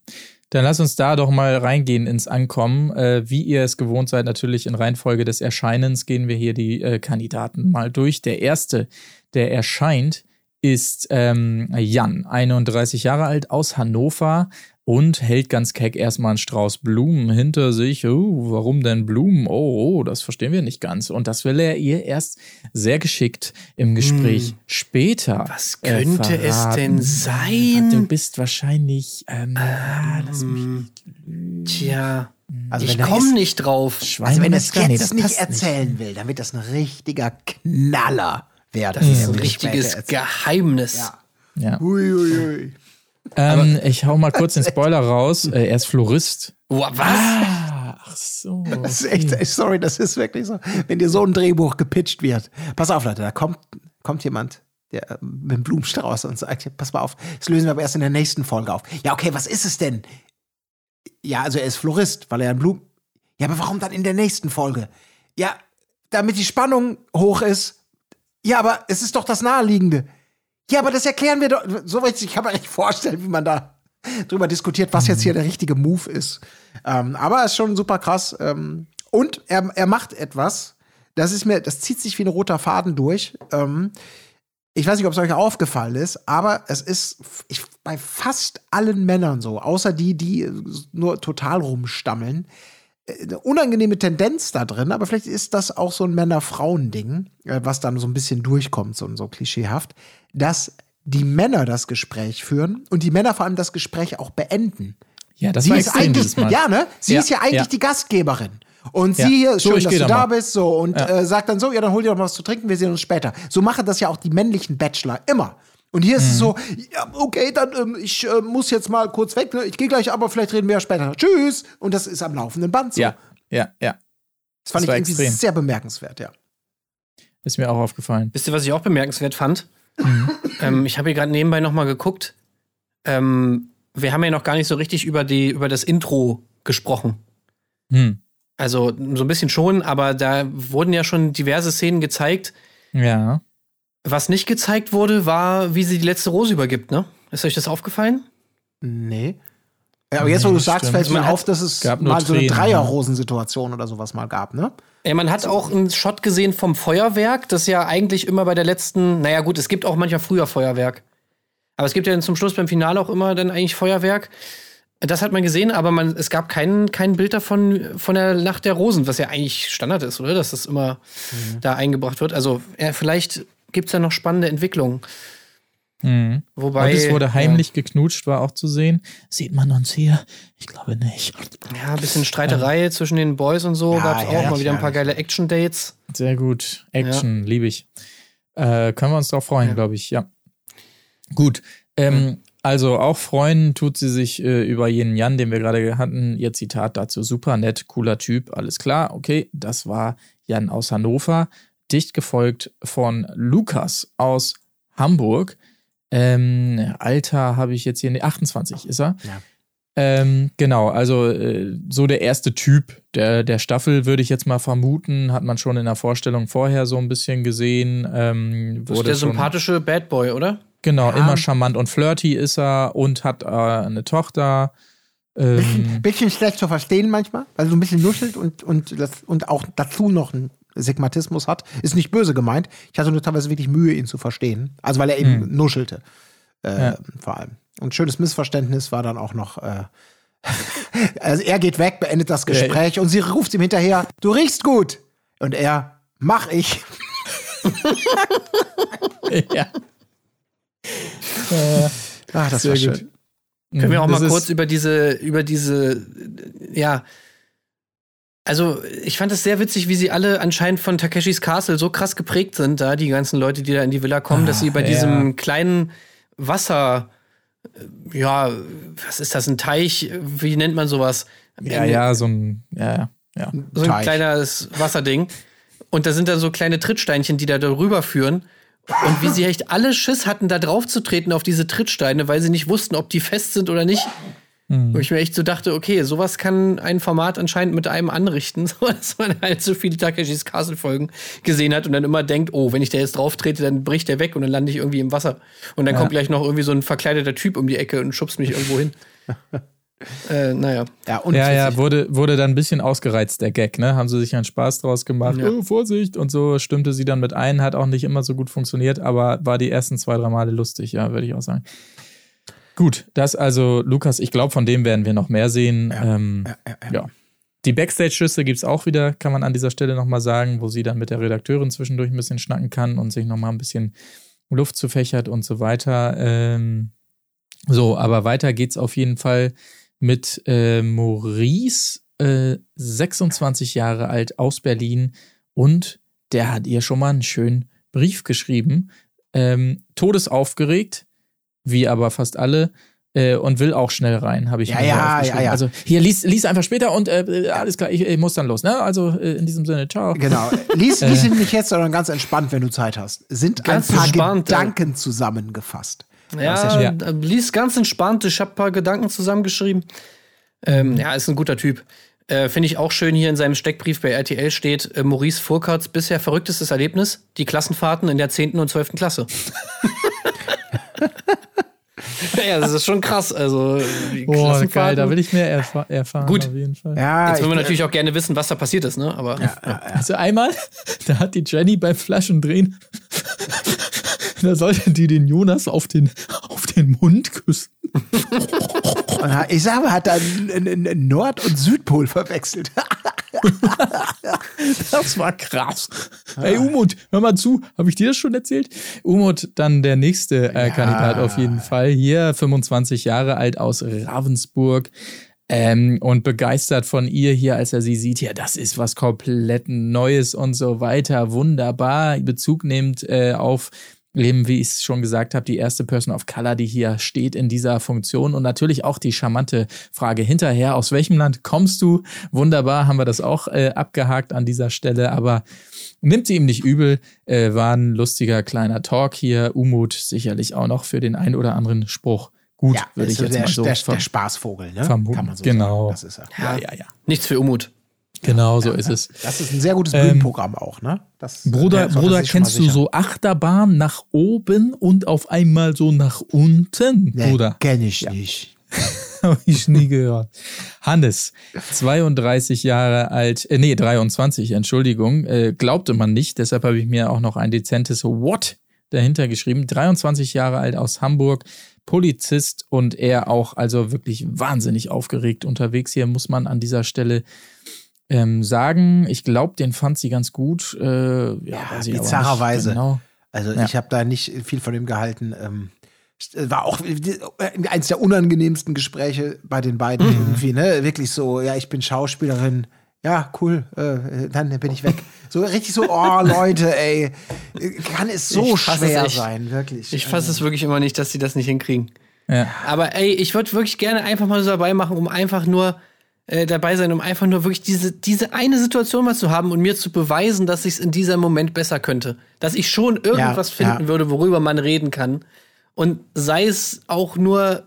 Dann lass uns da doch mal reingehen ins Ankommen. Äh, wie ihr es gewohnt seid, natürlich in Reihenfolge des Erscheinens gehen wir hier die äh, Kandidaten mal durch. Der erste, der erscheint, ist ähm, Jan, 31 Jahre alt, aus Hannover, und hält ganz keck erstmal einen Strauß Blumen hinter sich. Oh, warum denn Blumen? Oh, oh, das verstehen wir nicht ganz. Und das will er ihr erst sehr geschickt im Gespräch hm. später. Was könnte äh, es denn sein? Du bist wahrscheinlich. Ähm, ähm, lass mich. Tja. Also ich komme nicht drauf. Schweine also wenn er es jetzt nee, das nicht erzählen nicht. will, dann wird das ein richtiger Knaller werden. Das ist ein richtiges Geheimnis. Ja. ja. Ui, ui, ui. Ähm, ich hau mal kurz den Spoiler raus. Äh, er ist Florist. Oh, was? Ah, ach so. Das ist echt, sorry, das ist wirklich so. Wenn dir so ein Drehbuch gepitcht wird. Pass auf, Leute, da kommt, kommt jemand der, äh, mit einem Blumenstrauß und sagt, pass mal auf, das lösen wir aber erst in der nächsten Folge auf. Ja, okay, was ist es denn? Ja, also er ist Florist, weil er ein Blumen. Ja, aber warum dann in der nächsten Folge? Ja, damit die Spannung hoch ist. Ja, aber es ist doch das Naheliegende. Ja, aber das erklären wir doch. So ich kann mir nicht vorstellen, wie man da drüber diskutiert, was jetzt hier der richtige Move ist. Ähm, aber es ist schon super krass. Ähm, und er, er macht etwas, das ist mir, das zieht sich wie ein roter Faden durch. Ähm, ich weiß nicht, ob es euch aufgefallen ist, aber es ist ich, bei fast allen Männern so, außer die, die nur total rumstammeln, eine unangenehme Tendenz da drin, aber vielleicht ist das auch so ein Männer-Frauen-Ding, äh, was dann so ein bisschen durchkommt, so, so klischeehaft, dass die Männer das Gespräch führen und die Männer vor allem das Gespräch auch beenden. Ja, das sie war ist eigentlich, Ja, ne? Sie ja, ist ja eigentlich ja. die Gastgeberin. Und sie hier, so, schön, dass du da mal. bist, so, und ja. äh, sagt dann so, ja, dann hol dir doch mal was zu trinken, wir sehen uns später. So machen das ja auch die männlichen Bachelor immer. Und hier mhm. ist es mhm. so, ja, okay, dann ähm, ich äh, muss jetzt mal kurz weg, ne? ich gehe gleich, aber vielleicht reden wir ja später. Tschüss. Und das ist am laufenden Band so. Ja, ja, ja. Das fand das ich irgendwie extrem. sehr bemerkenswert, ja. Ist mir auch aufgefallen. Wisst ihr, was ich auch bemerkenswert fand? Mhm. ähm, ich habe hier gerade nebenbei noch mal geguckt. Ähm, wir haben ja noch gar nicht so richtig über, die, über das Intro gesprochen. Hm. Also so ein bisschen schon, aber da wurden ja schon diverse Szenen gezeigt. Ja. Was nicht gezeigt wurde, war, wie sie die letzte Rose übergibt, ne? Ist euch das aufgefallen? Nee. Ja, aber jetzt, wo du sagst, fällt mir auf, dass es mal so eine Dreierrosensituation oder sowas mal gab, ne? Ja, man hat auch einen Shot gesehen vom Feuerwerk, das ja eigentlich immer bei der letzten, naja gut, es gibt auch manchmal früher Feuerwerk. Aber es gibt ja dann zum Schluss beim Finale auch immer dann eigentlich Feuerwerk. Das hat man gesehen, aber man, es gab kein, kein Bild davon von der Nacht der Rosen, was ja eigentlich Standard ist, oder? Dass das immer mhm. da eingebracht wird. Also ja, vielleicht gibt es ja noch spannende Entwicklungen. Mhm. Wobei. Und es wurde heimlich ja. geknutscht, war auch zu sehen. Sieht man uns hier? Ich glaube nicht. Ja, ein bisschen Streiterei ähm. zwischen den Boys und so. Ja, Gab es auch ja, mal wieder ein paar geile Action-Dates. Sehr gut. Action, liebe ich. Äh, können wir uns darauf freuen, glaube ich, ja. Gut. Ähm, also auch freuen tut sie sich äh, über jenen Jan, den wir gerade hatten. Ihr Zitat dazu: super nett, cooler Typ, alles klar. Okay, das war Jan aus Hannover. Dicht gefolgt von Lukas aus Hamburg. Ähm, Alter habe ich jetzt hier, nee, 28 ist er. Ja. Ähm, genau, also äh, so der erste Typ der, der Staffel, würde ich jetzt mal vermuten, hat man schon in der Vorstellung vorher so ein bisschen gesehen. Ähm, das ist der sympathische Bad Boy, oder? Genau, ja. immer charmant und flirty ist er und hat äh, eine Tochter. Ähm, bisschen, bisschen schlecht zu verstehen manchmal, weil so ein bisschen nuschelt und, und, das, und auch dazu noch ein Sigmatismus hat. Ist nicht böse gemeint. Ich hatte nur teilweise wirklich Mühe, ihn zu verstehen. Also weil er eben hm. nuschelte. Äh, ja. Vor allem. Und schönes Missverständnis war dann auch noch. Äh, also er geht weg, beendet das Gespräch ja. und sie ruft ihm hinterher: Du riechst gut. Und er: Mach ich. ja. Äh, Ach, das Sehr war schön. Gut. Können wir auch das mal kurz über diese, über diese, ja, also, ich fand es sehr witzig, wie sie alle anscheinend von Takeshis Castle so krass geprägt sind, da die ganzen Leute, die da in die Villa kommen, ah, dass sie bei ja. diesem kleinen Wasser ja, was ist das, ein Teich? Wie nennt man sowas? Ja, ja, so ein, ja, ja. So ein Teich. kleines Wasserding. Und da sind da so kleine Trittsteinchen, die da darüber führen. Und wie sie echt alle Schiss hatten, da drauf zu treten auf diese Trittsteine, weil sie nicht wussten, ob die fest sind oder nicht. Mhm. Wo ich mir echt so dachte, okay, sowas kann ein Format anscheinend mit einem anrichten, so dass man halt so viele Takeshis Castle-Folgen gesehen hat und dann immer denkt, oh, wenn ich da jetzt drauf trete, dann bricht der weg und dann lande ich irgendwie im Wasser. Und dann ja. kommt gleich noch irgendwie so ein verkleideter Typ um die Ecke und schubst mich irgendwo hin. Äh, naja. Ja, und ja, ja wurde, wurde dann ein bisschen ausgereizt, der Gag, ne? Haben sie sich einen Spaß draus gemacht. Ja. Oh, Vorsicht! Und so stimmte sie dann mit ein, hat auch nicht immer so gut funktioniert, aber war die ersten zwei, drei Male lustig, ja, würde ich auch sagen. Gut, das also, Lukas, ich glaube, von dem werden wir noch mehr sehen. Ja. Ähm, ja, ja Die Backstage-Schüsse gibt es auch wieder, kann man an dieser Stelle nochmal sagen, wo sie dann mit der Redakteurin zwischendurch ein bisschen schnacken kann und sich nochmal ein bisschen Luft zufächert und so weiter. Ähm, so, aber weiter geht's auf jeden Fall mit äh, Maurice, äh, 26 Jahre alt aus Berlin und der hat ihr schon mal einen schönen Brief geschrieben. Ähm, todesaufgeregt, wie aber fast alle. Äh, und will auch schnell rein, habe ich ja, mir ja, ja, ja. Also hier lies, lies einfach später und äh, alles klar, ich, ich, muss dann los. Ne? Also äh, in diesem Sinne, ciao. Genau. Lies, lies ihn nicht jetzt, sondern ganz entspannt, wenn du Zeit hast. Sind ganz ein paar entspannt, Gedanken zusammengefasst. Ja, ja, lies ganz entspannt. Ich habe ein paar Gedanken zusammengeschrieben. Ähm, ja, ist ein guter Typ. Äh, Finde ich auch schön hier in seinem Steckbrief bei RTL steht, äh, Maurice Furkerts bisher verrücktestes Erlebnis, die Klassenfahrten in der 10. und 12. Klasse. ja, das ist schon krass. Also, Boah, geil, da will ich mehr erf erfahren. Gut. Auf jeden Fall. Ja, Jetzt wollen wir natürlich auch gerne wissen, was da passiert ist, ne? Aber. Ja, ja. Also einmal, da hat die Jenny beim Flaschendrehen, da sollte die den Jonas auf den, auf den Mund küssen. Ich sage hat da Nord- und Südpol verwechselt. das war krass. Ey, Umut, hör mal zu. Habe ich dir das schon erzählt? Umut, dann der nächste äh, ja. Kandidat auf jeden Fall. Hier, 25 Jahre alt aus Ravensburg. Ähm, und begeistert von ihr hier, als er sie sieht, ja, das ist was komplett Neues und so weiter. Wunderbar. Bezug nimmt äh, auf eben, wie ich es schon gesagt habe, die erste Person of Color, die hier steht in dieser Funktion. Und natürlich auch die charmante Frage hinterher, aus welchem Land kommst du? Wunderbar, haben wir das auch äh, abgehakt an dieser Stelle, aber nimmt sie ihm nicht übel. Äh, war ein lustiger kleiner Talk hier. Umut sicherlich auch noch für den ein oder anderen Spruch. Gut, ja, würde ich jetzt der, mal so der, der Spaßvogel, ne? Vermuten. Kann man so genau. sagen. Das ist er. Ja, ja, ja. Nichts für Umut. Genau, so ist es. Das ist ein sehr gutes Bühnenprogramm ähm, auch, ne? Das, Bruder, Bruder kennst du so Achterbahn nach oben und auf einmal so nach unten, nee, Bruder? Kenn ich ja. nicht. Habe ich nie gehört. Hannes, 32 Jahre alt, äh, nee, 23, Entschuldigung, äh, glaubte man nicht, deshalb habe ich mir auch noch ein dezentes What dahinter geschrieben. 23 Jahre alt aus Hamburg, Polizist und er auch also wirklich wahnsinnig aufgeregt unterwegs. Hier muss man an dieser Stelle ähm, sagen. Ich glaube, den fand sie ganz gut. Äh, ja, ja bizarrerweise. Genau. Also ja. ich habe da nicht viel von ihm gehalten. Ähm, war auch eins der unangenehmsten Gespräche bei den beiden mhm. irgendwie, ne? Wirklich so, ja, ich bin Schauspielerin. Ja, cool, äh, dann bin ich weg. So richtig so, oh Leute, ey, kann es so schwer es sein, wirklich. Ich fasse es wirklich immer nicht, dass sie das nicht hinkriegen. Ja. Aber ey, ich würde wirklich gerne einfach mal so dabei machen, um einfach nur äh, dabei sein, um einfach nur wirklich diese, diese eine Situation mal zu haben und mir zu beweisen, dass ich es in diesem Moment besser könnte. Dass ich schon irgendwas ja, finden ja. würde, worüber man reden kann. Und sei es auch nur,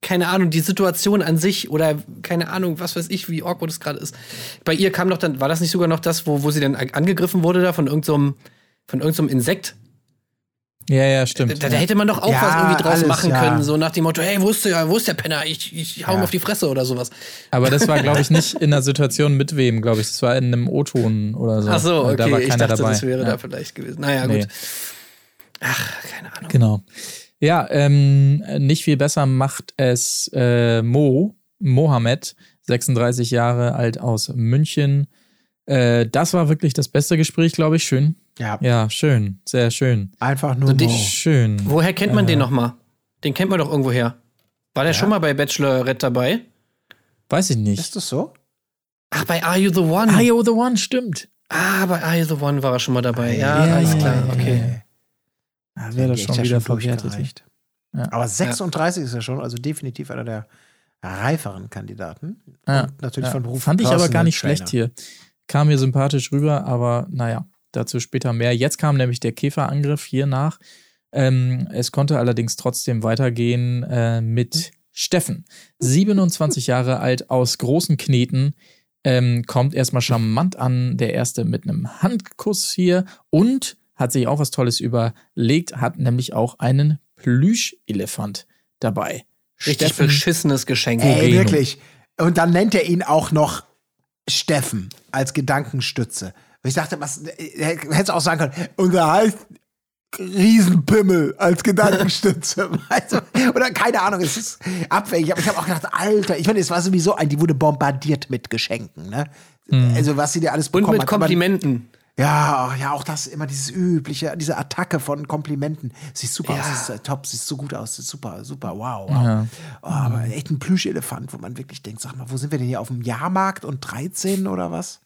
keine Ahnung, die Situation an sich oder keine Ahnung, was weiß ich, wie awkward es gerade ist. Bei ihr kam doch dann, war das nicht sogar noch das, wo, wo sie dann angegriffen wurde da von irgendeinem, so von irgendeinem so Insekt? Ja, ja, stimmt. Da, da hätte man doch auch ja, was irgendwie draus alles, machen ja. können, so nach dem Motto, hey, wo ist der, wo ist der Penner? Ich, ich hau ja. ihm auf die Fresse oder sowas. Aber das war, glaube ich, nicht in einer Situation mit wem, glaube ich. Das war in einem O-Ton oder so. Ach so, okay. Da war keiner ich dachte, dabei. das wäre da vielleicht gewesen. Naja, nee. gut. Ach, keine Ahnung. Genau. Ja, ähm, nicht viel besser macht es äh, Mo, Mohammed, 36 Jahre alt aus München. Äh, das war wirklich das beste Gespräch, glaube ich. Schön. Ja. Ja, schön. Sehr schön. Einfach nur also schön. Woher kennt man äh, den nochmal? Den kennt man doch irgendwo her. War der ja. schon mal bei Bachelorette dabei? Weiß ich nicht. Ist das so? Ach, bei Are You the One? Are You the One, stimmt. Ah, bei Are You the One war er schon mal dabei. Ja, ja alles klar, okay. Ja, wäre das schon wieder verwertet. Ja. Aber 36 ja. ist er schon, also definitiv einer der reiferen Kandidaten. Ja. Und natürlich von Beruf. Fand ich aber gar nicht Trainer. schlecht hier. Kam mir sympathisch rüber, aber naja, dazu später mehr. Jetzt kam nämlich der Käferangriff hier nach. Ähm, es konnte allerdings trotzdem weitergehen äh, mit Steffen. 27 Jahre alt aus großen Kneten. Ähm, kommt erstmal charmant an, der erste mit einem Handkuss hier und hat sich auch was Tolles überlegt, hat nämlich auch einen Plüschelefant dabei. Richtig Steffen beschissenes Geschenk. Ey, wirklich. Und dann nennt er ihn auch noch Steffen als Gedankenstütze. Ich dachte, was, äh, hätte auch sagen können, unser heißt Riesenpimmel als Gedankenstütze. also, oder keine Ahnung, es ist abwegig. Aber ich habe auch gedacht, Alter, ich meine, es war sowieso ein, die wurde bombardiert mit Geschenken, ne? Mhm. Also, was sie dir alles bekommen Und mit Komplimenten. Ja, ja, auch das immer dieses übliche, diese Attacke von Komplimenten. Sieht super ja. aus, ist top, sieht so gut aus, ist super, super, wow, wow. Ja. Oh, aber echt ein Plüschelefant, wo man wirklich denkt, sag mal, wo sind wir denn hier auf dem Jahrmarkt und 13 oder was?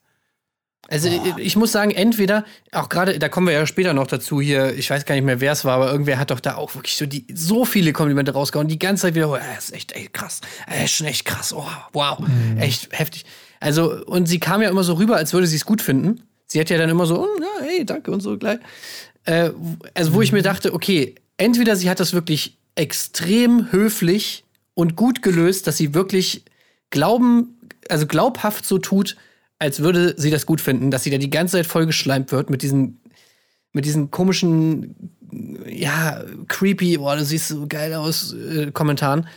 Also Boah. ich muss sagen, entweder, auch gerade, da kommen wir ja später noch dazu hier, ich weiß gar nicht mehr, wer es war, aber irgendwer hat doch da auch wirklich so, die, so viele Komplimente rausgehauen, die ganze Zeit wieder, oh, ist echt ey, krass, er ist schon echt krass, oh, wow, mhm. echt heftig. Also, und sie kam ja immer so rüber, als würde sie es gut finden. Sie hat ja dann immer so, oh, ja, hey, danke und so gleich. Äh, also, wo mhm. ich mir dachte, okay, entweder sie hat das wirklich extrem höflich und gut gelöst, dass sie wirklich glauben, also glaubhaft so tut, als würde sie das gut finden, dass sie da die ganze Zeit vollgeschleimt wird mit diesen, mit diesen komischen, ja, creepy, boah, du siehst so geil aus, äh, Kommentaren.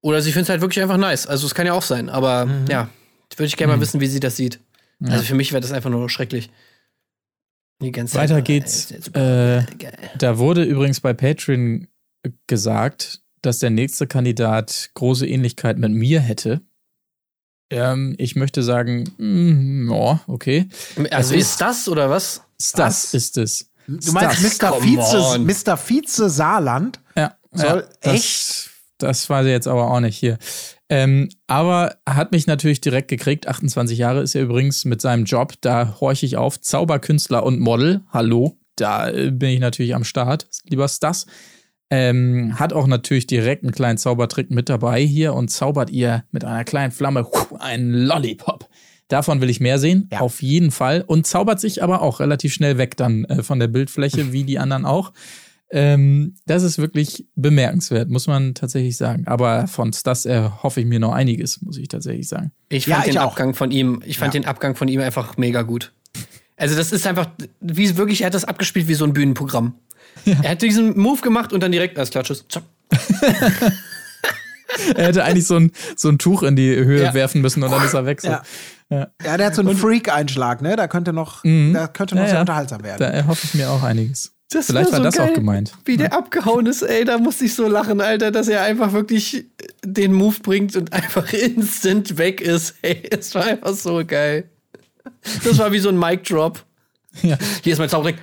Oder sie findet es halt wirklich einfach nice. Also es kann ja auch sein, aber mhm. ja, würde ich gerne mhm. mal wissen, wie sie das sieht. Ja. Also für mich wäre das einfach nur schrecklich. Die ganze Weiter Zeit, geht's. Äh, da wurde übrigens bei Patreon gesagt, dass der nächste Kandidat große Ähnlichkeit mit mir hätte. Ähm, ich möchte sagen, mm, oh, okay. Also ist das oder was? Das was? ist es. Du meinst Mr. Vize, Mr. Vize Saarland? Ja. Soll ja, echt? Das weiß ich jetzt aber auch nicht hier. Ähm, aber hat mich natürlich direkt gekriegt. 28 Jahre ist er übrigens mit seinem Job. Da horche ich auf. Zauberkünstler und Model. Hallo. Da äh, bin ich natürlich am Start. Lieber Stas. Ähm, hat auch natürlich direkt einen kleinen Zaubertrick mit dabei hier und zaubert ihr mit einer kleinen Flamme einen Lollipop. Davon will ich mehr sehen, ja. auf jeden Fall. Und zaubert sich aber auch relativ schnell weg dann äh, von der Bildfläche, wie die anderen auch. Ähm, das ist wirklich bemerkenswert, muss man tatsächlich sagen. Aber von Stas erhoffe ich mir noch einiges, muss ich tatsächlich sagen. Ich fand ja, den auch. Abgang von ihm, ich fand ja. den Abgang von ihm einfach mega gut. Also das ist einfach, wie wirklich, er hat das abgespielt wie so ein Bühnenprogramm. Ja. Er hat diesen Move gemacht und dann direkt als Klatsches. er hätte eigentlich so ein, so ein Tuch in die Höhe ja. werfen müssen und dann ist er weg. So. Ja. Ja. ja, der hat so einen Freak-Einschlag, ne? Da könnte noch, mhm. da könnte noch sehr unterhaltsam werden. Da erhoffe ich mir auch einiges. Das Vielleicht war, so das geil, auch gemeint. Wie der abgehauen ist, ey, da musste ich so lachen, Alter, dass er einfach wirklich den Move bringt und einfach instant weg ist. Ey, es war einfach so geil. Das war wie so ein Mic-Drop. Ja. Hier ist mein Zauberring.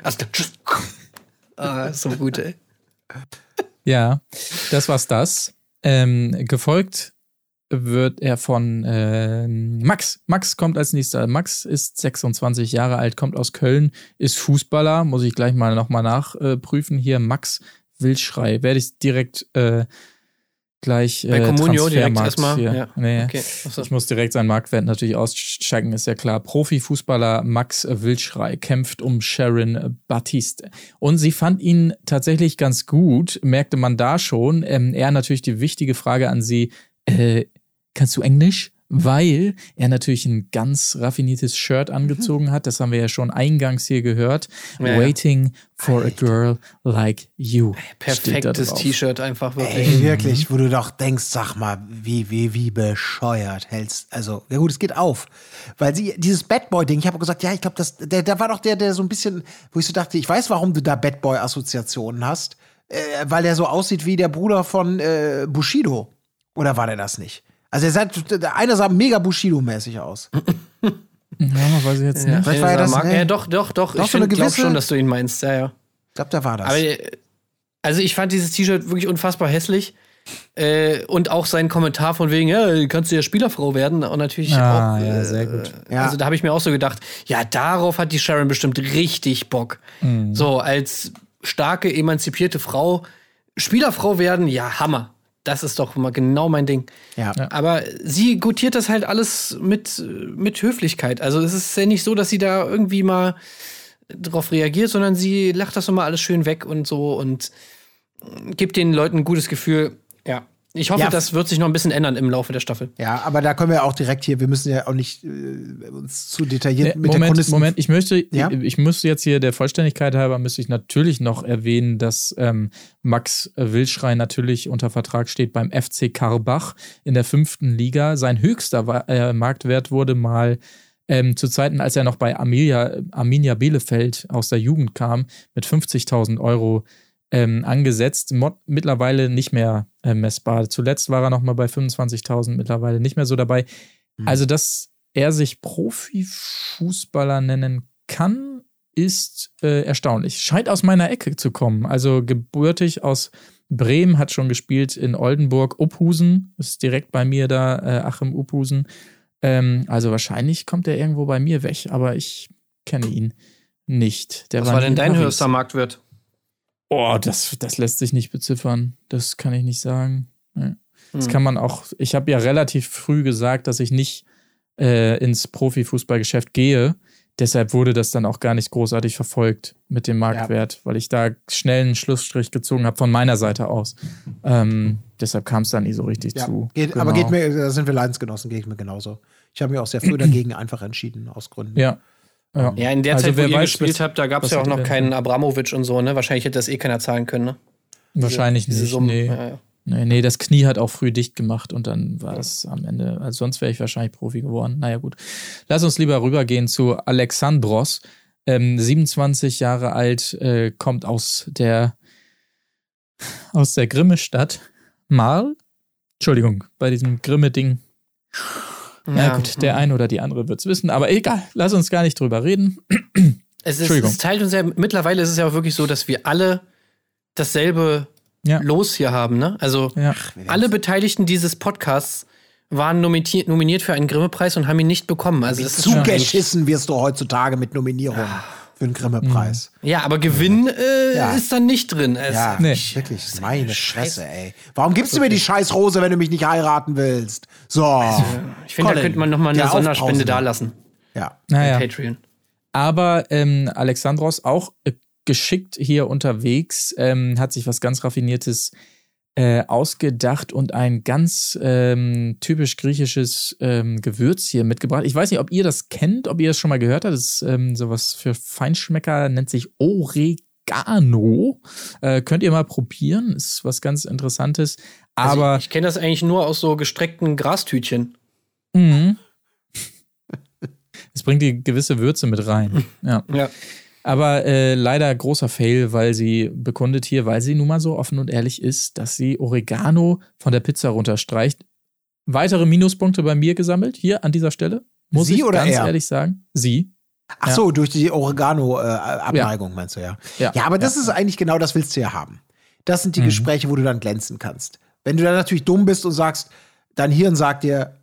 Ah, so gut, ey. Ja, das war's das. Ähm, gefolgt wird er von äh, Max. Max kommt als nächster. Max ist 26 Jahre alt, kommt aus Köln, ist Fußballer. Muss ich gleich mal nochmal nachprüfen. Äh, Hier Max Wildschrei. Werde ich direkt äh, gleich äh, Bei Comunio direkt erstmal. Ja. Nee, okay. Ich muss direkt seinen Marktwert natürlich auschecken, ist ja klar. Profifußballer Max Wildschrei kämpft um Sharon Batiste. Und sie fand ihn tatsächlich ganz gut, merkte man da schon. Ähm, er natürlich die wichtige Frage an sie, äh, kannst du Englisch? weil er natürlich ein ganz raffiniertes Shirt angezogen hat. Das haben wir ja schon eingangs hier gehört. Ja, Waiting for Alter. a girl like you. Perfektes T-Shirt einfach wirklich. Ey, wirklich, wo du doch denkst, sag mal, wie, wie, wie bescheuert hältst. Also, ja gut, es geht auf. Weil sie, dieses Bad Boy-Ding, ich habe gesagt, ja, ich glaube, das, der, der war doch der, der so ein bisschen, wo ich so dachte, ich weiß, warum du da Bad Boy-Assoziationen hast. Äh, weil er so aussieht wie der Bruder von äh, Bushido. Oder war der das nicht? Also, er sah, der eine sah mega Bushido-mäßig aus. Ja, weiß ich jetzt nicht. Vielleicht war er das, mag, nee. ja, doch, doch, doch. doch ich so glaube schon, dass du ihn meinst. Ja, ja. Ich glaube, da war das. Aber, also, ich fand dieses T-Shirt wirklich unfassbar hässlich. Äh, und auch sein Kommentar von wegen, ja, kannst du ja Spielerfrau werden. Und natürlich ah, auch. Ja, äh, sehr gut. Ja. Also, da habe ich mir auch so gedacht, ja, darauf hat die Sharon bestimmt richtig Bock. Mhm. So, als starke, emanzipierte Frau Spielerfrau werden, ja, Hammer. Das ist doch mal genau mein Ding. Ja. Aber sie gutiert das halt alles mit, mit Höflichkeit. Also es ist ja nicht so, dass sie da irgendwie mal drauf reagiert, sondern sie lacht das nochmal alles schön weg und so und gibt den Leuten ein gutes Gefühl. Ja. Ich hoffe, Ja. das wird sich noch ein bisschen ändern im Laufe der Staffel. Ja, aber da können wir auch direkt hier, wir müssen ja auch nicht äh, uns zu detailliert Nee, mit der Moment, Chronisten- Moment, ich möchte, Ja? ich, ich muss jetzt hier der Vollständigkeit halber, müsste ich natürlich noch erwähnen, dass ähm, Max Wilschrei natürlich unter Vertrag steht beim FC Karbach in der fünften Liga. Sein höchster äh, Marktwert wurde mal ähm, zu Zeiten, als er noch bei Arminia, Arminia Bielefeld aus der Jugend kam, mit 50.000 Euro ähm, angesetzt. Mod mittlerweile nicht mehr äh, messbar. Zuletzt war er noch mal bei 25.000, mittlerweile nicht mehr so dabei. Also, dass er sich Profifußballer nennen kann, ist äh, erstaunlich. Scheint aus meiner Ecke zu kommen. Also gebürtig aus Bremen, hat schon gespielt in Oldenburg, Uphusen, ist direkt bei mir da, äh, Achim Uphusen. Ähm, also wahrscheinlich kommt er irgendwo bei mir weg, aber ich kenne ihn nicht. Der Was war denn in dein höchster Marktwert? Oh, das, das lässt sich nicht beziffern. Das kann ich nicht sagen. Das Hm. kann man auch. Ich habe ja relativ früh gesagt, dass ich nicht äh, ins Profifußballgeschäft gehe. Deshalb wurde das dann auch gar nicht großartig verfolgt mit dem Marktwert, weil ich da schnell einen Schlussstrich gezogen habe von meiner Seite aus. Ähm, deshalb kam es dann nie so richtig Ja, zu. geht, Aber Genau. geht mir, da sind wir Leidensgenossen, geht mir genauso. Ich habe mich auch sehr früh dagegen einfach entschieden, aus Gründen. Ja. Ja, Ja, in der Also Zeit, wo ihr weiß, gespielt habt, da gab es ja auch noch keinen Abramovic und so, ne? Wahrscheinlich hätte das eh keiner zahlen können, ne? Wahrscheinlich Diese nicht. Summen. Nee. Ja, ja. Nee, nee, das Knie hat auch früh dicht gemacht und dann war es am Ende, also sonst wäre ich wahrscheinlich Profi geworden. Naja, gut. Lass uns lieber rübergehen zu Alexandros. Ähm, 27 Jahre alt, äh, kommt aus der, aus der Grimme-Stadt. Marl? Entschuldigung, bei diesem Grimme-Ding. Na Ja. gut, der eine oder die andere wird's wissen, aber egal, lass uns gar nicht drüber reden. Es, ist, Entschuldigung. es teilt uns ja, mittlerweile ist es ja auch wirklich so, dass wir alle dasselbe Ja. Los hier haben, ne? Also Ja. alle Beteiligten dieses Podcasts waren nominiert, nominiert für einen Grimme-Preis und haben ihn nicht bekommen. Also das Zugeschissen wirst du heutzutage mit Nominierungen für den Grimme-Preis. Ja, aber Gewinn äh, Ja. ist dann nicht drin. Es, Ja, Nee. wirklich, meine Fresse, ey. Warum gibst du mir die scheiß Rose, wenn du mich nicht heiraten willst? So. Ich finde, da könnte man noch mal eine der Sonderspende dalassen. Ja. Naja. Patreon. Aber ähm, Alexandros auch äh, geschickt hier unterwegs, ähm, hat sich was ganz Raffiniertes äh, ausgedacht und ein ganz ähm, typisch griechisches ähm, Gewürz hier mitgebracht. Ich weiß nicht, ob ihr das kennt, ob ihr das schon mal gehört habt. Das ist ähm, sowas für Feinschmecker, nennt sich Oregano. Äh, könnt ihr mal probieren, ist was ganz Interessantes. Aber also ich, ich kenne das eigentlich nur aus so gestreckten Grastütchen. Mhm. Es bringt die gewisse Würze mit rein. Ja. Ja. Aber äh, leider großer Fail, weil sie bekundet hier, weil sie nun mal so offen und ehrlich ist, dass sie Oregano von der Pizza runterstreicht. Weitere Minuspunkte bei mir gesammelt, hier an dieser Stelle. Muss Sie ich oder ganz er? ehrlich sagen. Sie. Ach so, durch die Oregano-Abneigung, meinst du ja. Ja. Ja, aber das ist eigentlich genau das willst du ja haben. Das sind die Mhm. Gespräche, wo du dann glänzen kannst. Wenn du dann natürlich dumm bist und sagst, dein Hirn sagt dir,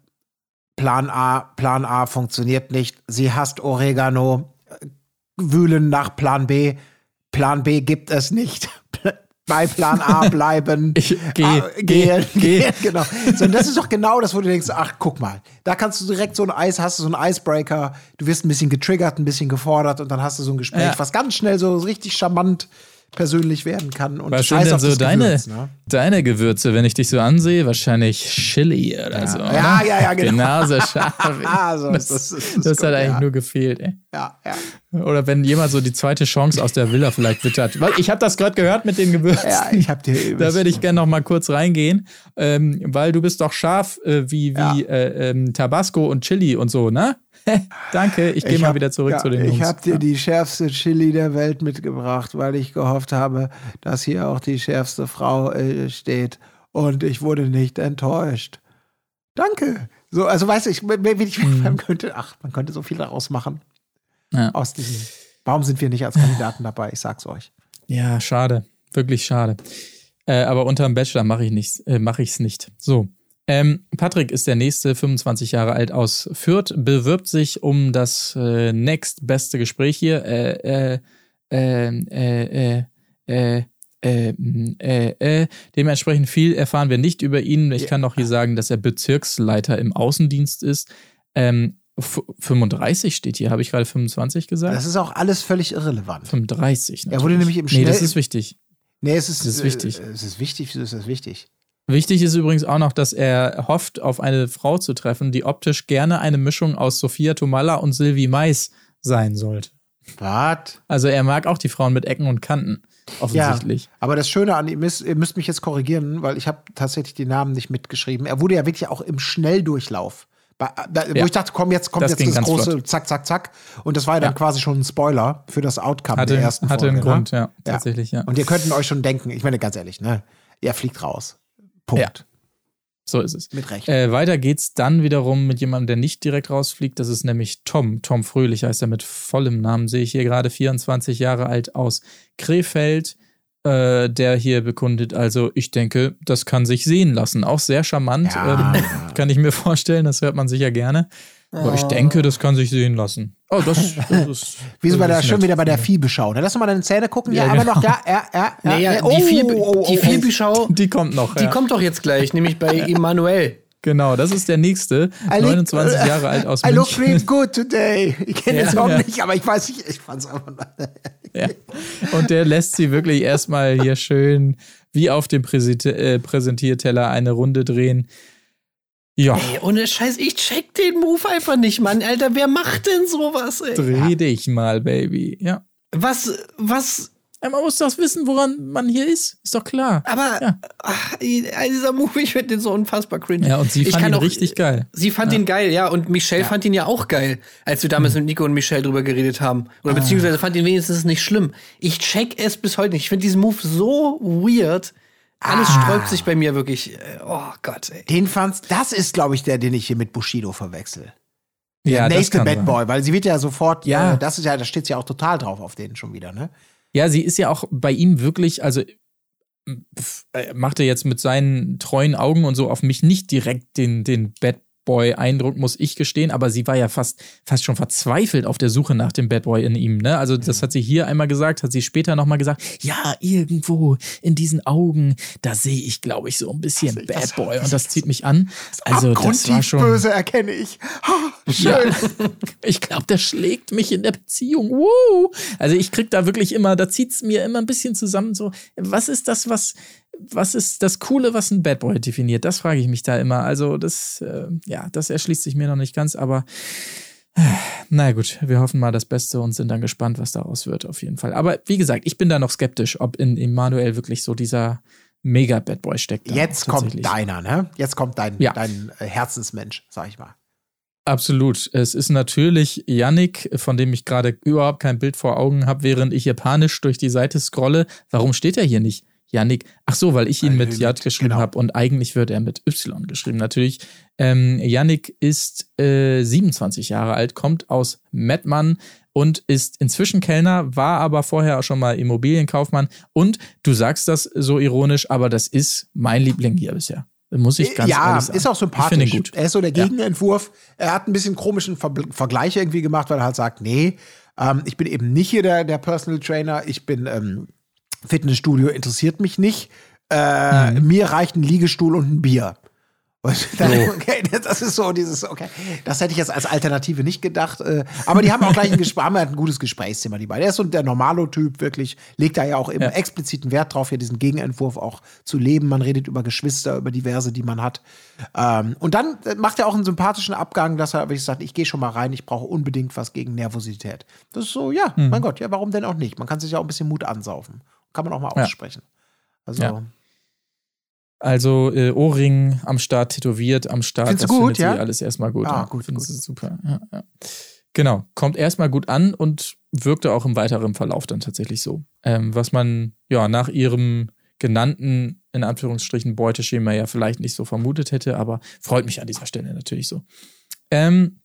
Plan A, Plan A funktioniert nicht, sie hasst Oregano, äh, wühlen nach Plan B, Plan B gibt es nicht. Bei Plan A bleiben. Ich geh, Ah, geh, gehen, geh. gehen, genau. So, und das ist doch genau das, wo du denkst, ach, guck mal, da kannst du direkt so ein Eis, hast du so einen Icebreaker, du wirst ein bisschen getriggert, ein bisschen gefordert und dann hast du so ein Gespräch, Ja. was ganz schnell so richtig charmant persönlich werden kann. Und Was sind denn so deine, Gewürz, ne? deine Gewürze, wenn ich dich so ansehe? Wahrscheinlich Chili oder so. oder? Ja, ja, ja, genau. Genauso scharf. Ah, so, das, das- das, das gut, hat eigentlich ja. nur gefehlt, ey. Ja, ja. Oder wenn jemand so die zweite Chance aus der Villa vielleicht wittert. Weil ich habe das gerade gehört mit den Gewürzen. Ja, ich hab dir. Da würde ich gerne noch mal kurz reingehen, ähm, weil du bist doch scharf äh, wie, wie Ja. äh, ähm, Tabasco und Chili und so, ne? Danke, ich gehe mal wieder zurück ja, zu den Jungs. Ich habe dir die schärfste Chili der Welt mitgebracht, weil ich gehofft habe, dass hier auch die schärfste Frau äh, steht. Und ich wurde nicht enttäuscht. Danke. So, also weißt du, ich, wenn ich, man könnte, ach, man könnte so viel daraus machen. Mhm. Ja. Aus diesem. Warum sind wir nicht als Kandidaten dabei? Ich sag's euch. Ja, schade. Wirklich schade. Äh, aber unterm Bachelor mache ich nichts, äh, mache ich's nicht. So. Ähm, Patrick ist der nächste, 25 Jahre alt aus Fürth, bewirbt sich um das äh, nächstbeste Gespräch hier. Äh, äh, äh, äh, äh, äh, Äh, äh, äh, dementsprechend viel erfahren wir nicht über ihn. Ich kann noch hier sagen, dass er Bezirksleiter im Außendienst ist. Ähm, 35 steht hier, habe ich gerade 25 gesagt? Das ist auch alles völlig irrelevant. 35. Natürlich. Er wurde nämlich im Schnell Nee, das ist wichtig. Nee, es ist, das ist wichtig. Äh, es ist wichtig, wieso ist das wichtig? Wichtig ist übrigens auch noch, dass er hofft, auf eine Frau zu treffen, die optisch gerne eine Mischung aus Sophia Tomalla und Sylvie Mais sein sollte. Was? Also er mag auch die Frauen mit Ecken und Kanten, offensichtlich. Ja, aber das Schöne an ihm ist, ihr müsst mich jetzt korrigieren, weil ich habe tatsächlich die Namen nicht mitgeschrieben. Er wurde ja wirklich auch im Schnelldurchlauf da, wo ja. ich dachte, komm, jetzt kommt das jetzt das große flott. Zack, Zack, Zack. Und das war ja dann quasi schon ein Spoiler für das Outcome hatte, der ersten hatte Folge. Hatte einen Grund, ja, tatsächlich, ja. Und ihr könnten euch schon denken, ich meine ganz ehrlich, ne, er fliegt raus. Punkt. So ist es. Mit Recht. Äh, weiter geht's dann wiederum mit jemandem, der nicht direkt rausfliegt. Das ist nämlich Tom. Tom Fröhlich heißt er mit vollem Namen, sehe ich hier gerade, 24 Jahre alt aus Krefeld äh, der hier bekundet. Also ich denke, das kann sich sehen lassen. Auch sehr charmant, ja. ähm, kann ich mir vorstellen. Das hört man sicher gerne. Aber ich denke, das kann sich sehen lassen. Oh, das, das ist. Wieso bei der, schon wieder bei der Viehbeschau? Ne? Lass mal deine Zähne gucken. Ja, ja aber genau. noch, ja, ja, ja. ja, nee, ja oh, die, Vieh, oh, die Viehbeschau. Die kommt noch. Die kommt doch jetzt gleich, nämlich bei Emanuel. Genau, das ist der nächste. I 29 look, Jahre alt aus I München. I look real good today. Ich kenne ja, den Song ja. nicht, aber ich weiß nicht, ich fand's einfach. ja. Und der lässt sie wirklich erstmal hier schön wie auf dem äh, Präsentierteller eine Runde drehen. Ja. Ey, ohne Scheiß, ich check den Move einfach nicht, Mann. Alter, wer macht denn sowas, ey? Dreh dich mal, Baby. Ja. Was, was man muss doch wissen, woran man hier ist. Ist doch klar. Aber ja. ach, dieser Move, ich finde den so unfassbar cringe. Ja, und sie fand ihn auch, richtig geil. Sie fand ja. ihn geil, ja. Und Michelle ja. fand ihn ja auch geil, als wir damals hm. mit Nico und Michelle drüber geredet haben. Oder ah. beziehungsweise fand ihn wenigstens nicht schlimm. Ich check es bis heute nicht. Ich finde diesen Move so weird. Alles ah. sträubt sich bei mir wirklich. Oh Gott, ey. Den fandst, das ist, glaube ich, der, den ich hier mit Bushido verwechsel. Ja, der nächste Bad Boy, weil sie wird ja sofort, ja, äh, das ist ja, da steht sie ja auch total drauf auf den schon wieder, ne? Ja, sie ist ja auch bei ihm wirklich, also äh, machte jetzt mit seinen treuen Augen und so auf mich nicht direkt den, den Bad Boy-Eindruck, muss ich gestehen, aber sie war ja fast, fast schon verzweifelt auf der Suche nach dem Bad Boy in ihm. Ne? Also, das hat sie hier einmal gesagt, hat sie später nochmal gesagt, ja, irgendwo in diesen Augen, da sehe ich, glaube ich, so ein bisschen also, Bad Boy und das zieht mich an. Also, das war schon. böse erkenne ich. Oh, schön. Ja, ich glaube, der schlägt mich in der Beziehung. Woo. Also, ich krieg da wirklich immer, da zieht es mir immer ein bisschen zusammen so, was ist das, was, was ist das Coole, was ein Bad Boy definiert? Das frage ich mich da immer. Also, das, äh, ja, das erschließt sich mir noch nicht ganz, aber äh, na gut, wir hoffen mal das Beste und sind dann gespannt, was daraus wird, auf jeden Fall. Aber wie gesagt, ich bin da noch skeptisch, ob in Emanuel wirklich so dieser mega Bad Boy steckt. Jetzt kommt deiner, ne? Jetzt kommt dein, ja. dein äh, Herzensmensch, sag ich mal. Absolut. Es ist natürlich Yannick, von dem ich gerade überhaupt kein Bild vor Augen habe, während ich hier panisch durch die Seite scrolle. Warum steht er hier nicht? Yannick. Ach so, weil ich ihn mit J geschrieben genau. habe und eigentlich wird er mit Y geschrieben. Natürlich. Ähm, Yannick ist äh, 27 Jahre alt, kommt aus Mettmann und ist inzwischen Kellner, war aber vorher auch schon mal Immobilienkaufmann. Und du sagst das so ironisch, aber das ist mein Liebling hier bisher. Muss ich ganz ja, ehrlich sagen. ist auch sympathisch. Ich gut. Er ist so der Gegenentwurf. Ja. Er hat ein bisschen komischen Ver Vergleich irgendwie gemacht, weil er halt sagt, nee, ähm, ich bin eben nicht hier der, der Personal Trainer, ich bin ähm, Fitnessstudio interessiert mich nicht. Äh, mhm. Mir reicht ein Liegestuhl und ein Bier. Dann, okay, das ist so dieses, okay, das hätte ich jetzt als Alternative nicht gedacht. Äh, aber die haben auch gleich ein, Gespräch, haben halt ein gutes Gesprächsthema, die beiden. Der ist so der Normalo-Typ, wirklich, legt da ja auch eben ja. expliziten Wert drauf, hier diesen Gegenentwurf auch zu leben. Man redet über Geschwister, über diverse, die man hat. Ähm, und dann macht er auch einen sympathischen Abgang, dass er wirklich sagt, ich gehe schon mal rein, ich brauche unbedingt was gegen Nervosität. Das ist so, ja, mhm. mein Gott, ja, warum denn auch nicht? Man kann sich ja auch ein bisschen Mut ansaufen. Kann man auch mal aussprechen. Also. Ja. Also äh, Ohrring am Start, tätowiert am Start. Findest das gut, ja? alles erstmal gut. Ah, gut, gut. super. Ja, ja. Genau, kommt erstmal gut an und wirkte auch im weiteren Verlauf dann tatsächlich so. Ähm, was man ja nach ihrem genannten, in Anführungsstrichen, Beuteschema ja vielleicht nicht so vermutet hätte, aber freut mich an dieser Stelle natürlich so. Ähm,